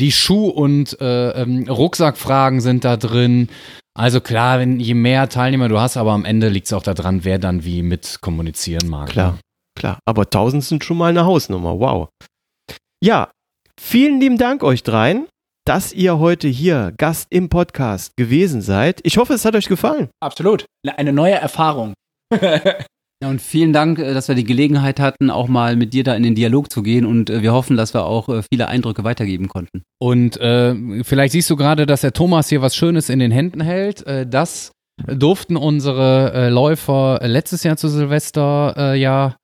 Die Schuh- und äh, ähm, Rucksackfragen sind da drin. Also klar, wenn je mehr Teilnehmer du hast, aber am Ende liegt es auch daran, wer dann wie mit kommunizieren mag. Klar, klar. Aber 1000 sind schon mal eine Hausnummer. Wow. Ja, vielen lieben Dank euch dreien, dass ihr heute hier Gast im Podcast gewesen seid. Ich hoffe, es hat euch gefallen. Absolut. Eine neue Erfahrung. Ja, und vielen Dank, äh, dass wir die Gelegenheit hatten, auch mal mit dir da in den Dialog zu gehen und äh, wir hoffen, dass wir auch äh, viele Eindrücke weitergeben konnten. Und äh, vielleicht siehst du gerade, dass der Thomas hier was Schönes in den Händen hält. Das durften unsere Läufer letztes Jahr zu Silvester äh, ja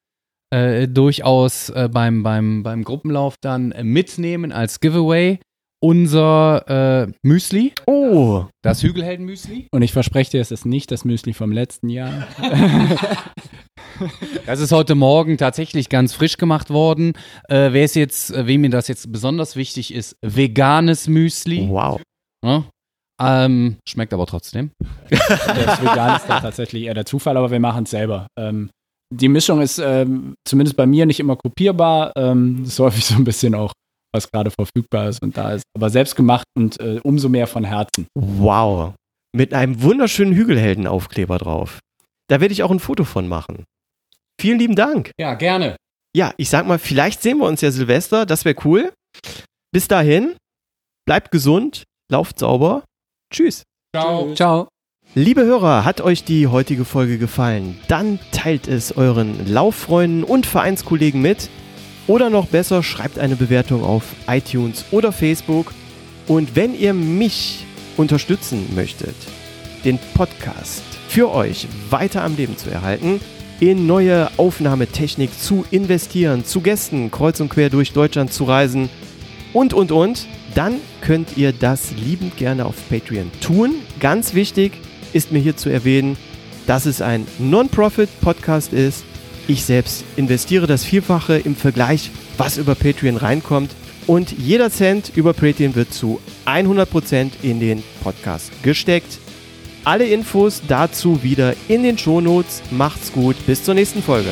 äh, durchaus beim, beim, beim Gruppenlauf dann mitnehmen als Giveaway. Unser äh, Müsli, Oh, das Hügelhelden-Müsli. Und ich verspreche dir, es ist nicht das Müsli vom letzten Jahr. Das ist heute Morgen tatsächlich ganz frisch gemacht worden. Äh, wer ist jetzt, äh, wem mir das jetzt besonders wichtig ist, veganes Müsli. wow. Ne? Ähm, schmeckt aber trotzdem. Das Vegan ist da tatsächlich eher der Zufall, aber wir machen es selber. Ähm, die Mischung ist ähm, zumindest bei mir nicht immer kopierbar. Ähm, das ist häufig so ein bisschen auch, was gerade verfügbar ist und da ist. Aber selbst gemacht und äh, umso mehr von Herzen. Wow. mit einem wunderschönen Hügelheldenaufkleber drauf. Da werde ich auch ein Foto von machen. Vielen lieben Dank. Ja, gerne. Ja, ich sag mal, vielleicht sehen wir uns ja Silvester, das wäre cool. Bis dahin, bleibt gesund, lauft sauber. Tschüss. Ciao. Ciao. Liebe Hörer, hat euch die heutige Folge gefallen? Dann teilt es euren Lauffreunden und Vereinskollegen mit. Oder noch besser, schreibt eine Bewertung auf iTunes oder Facebook. Und wenn ihr mich unterstützen möchtet, den Podcast für euch weiter am Leben zu erhalten, in neue Aufnahmetechnik zu investieren, zu Gästen kreuz und quer durch Deutschland zu reisen und, und, und, dann könnt ihr das liebend gerne auf Patreon tun. Ganz wichtig ist mir hier zu erwähnen, dass es ein Non-Profit-Podcast ist. Ich selbst investiere das Vierfache im Vergleich, was über Patreon reinkommt. Und jeder Cent über Patreon wird zu 100% in den Podcast gesteckt. Alle Infos dazu wieder in den Shownotes. Macht's gut, bis zur nächsten Folge.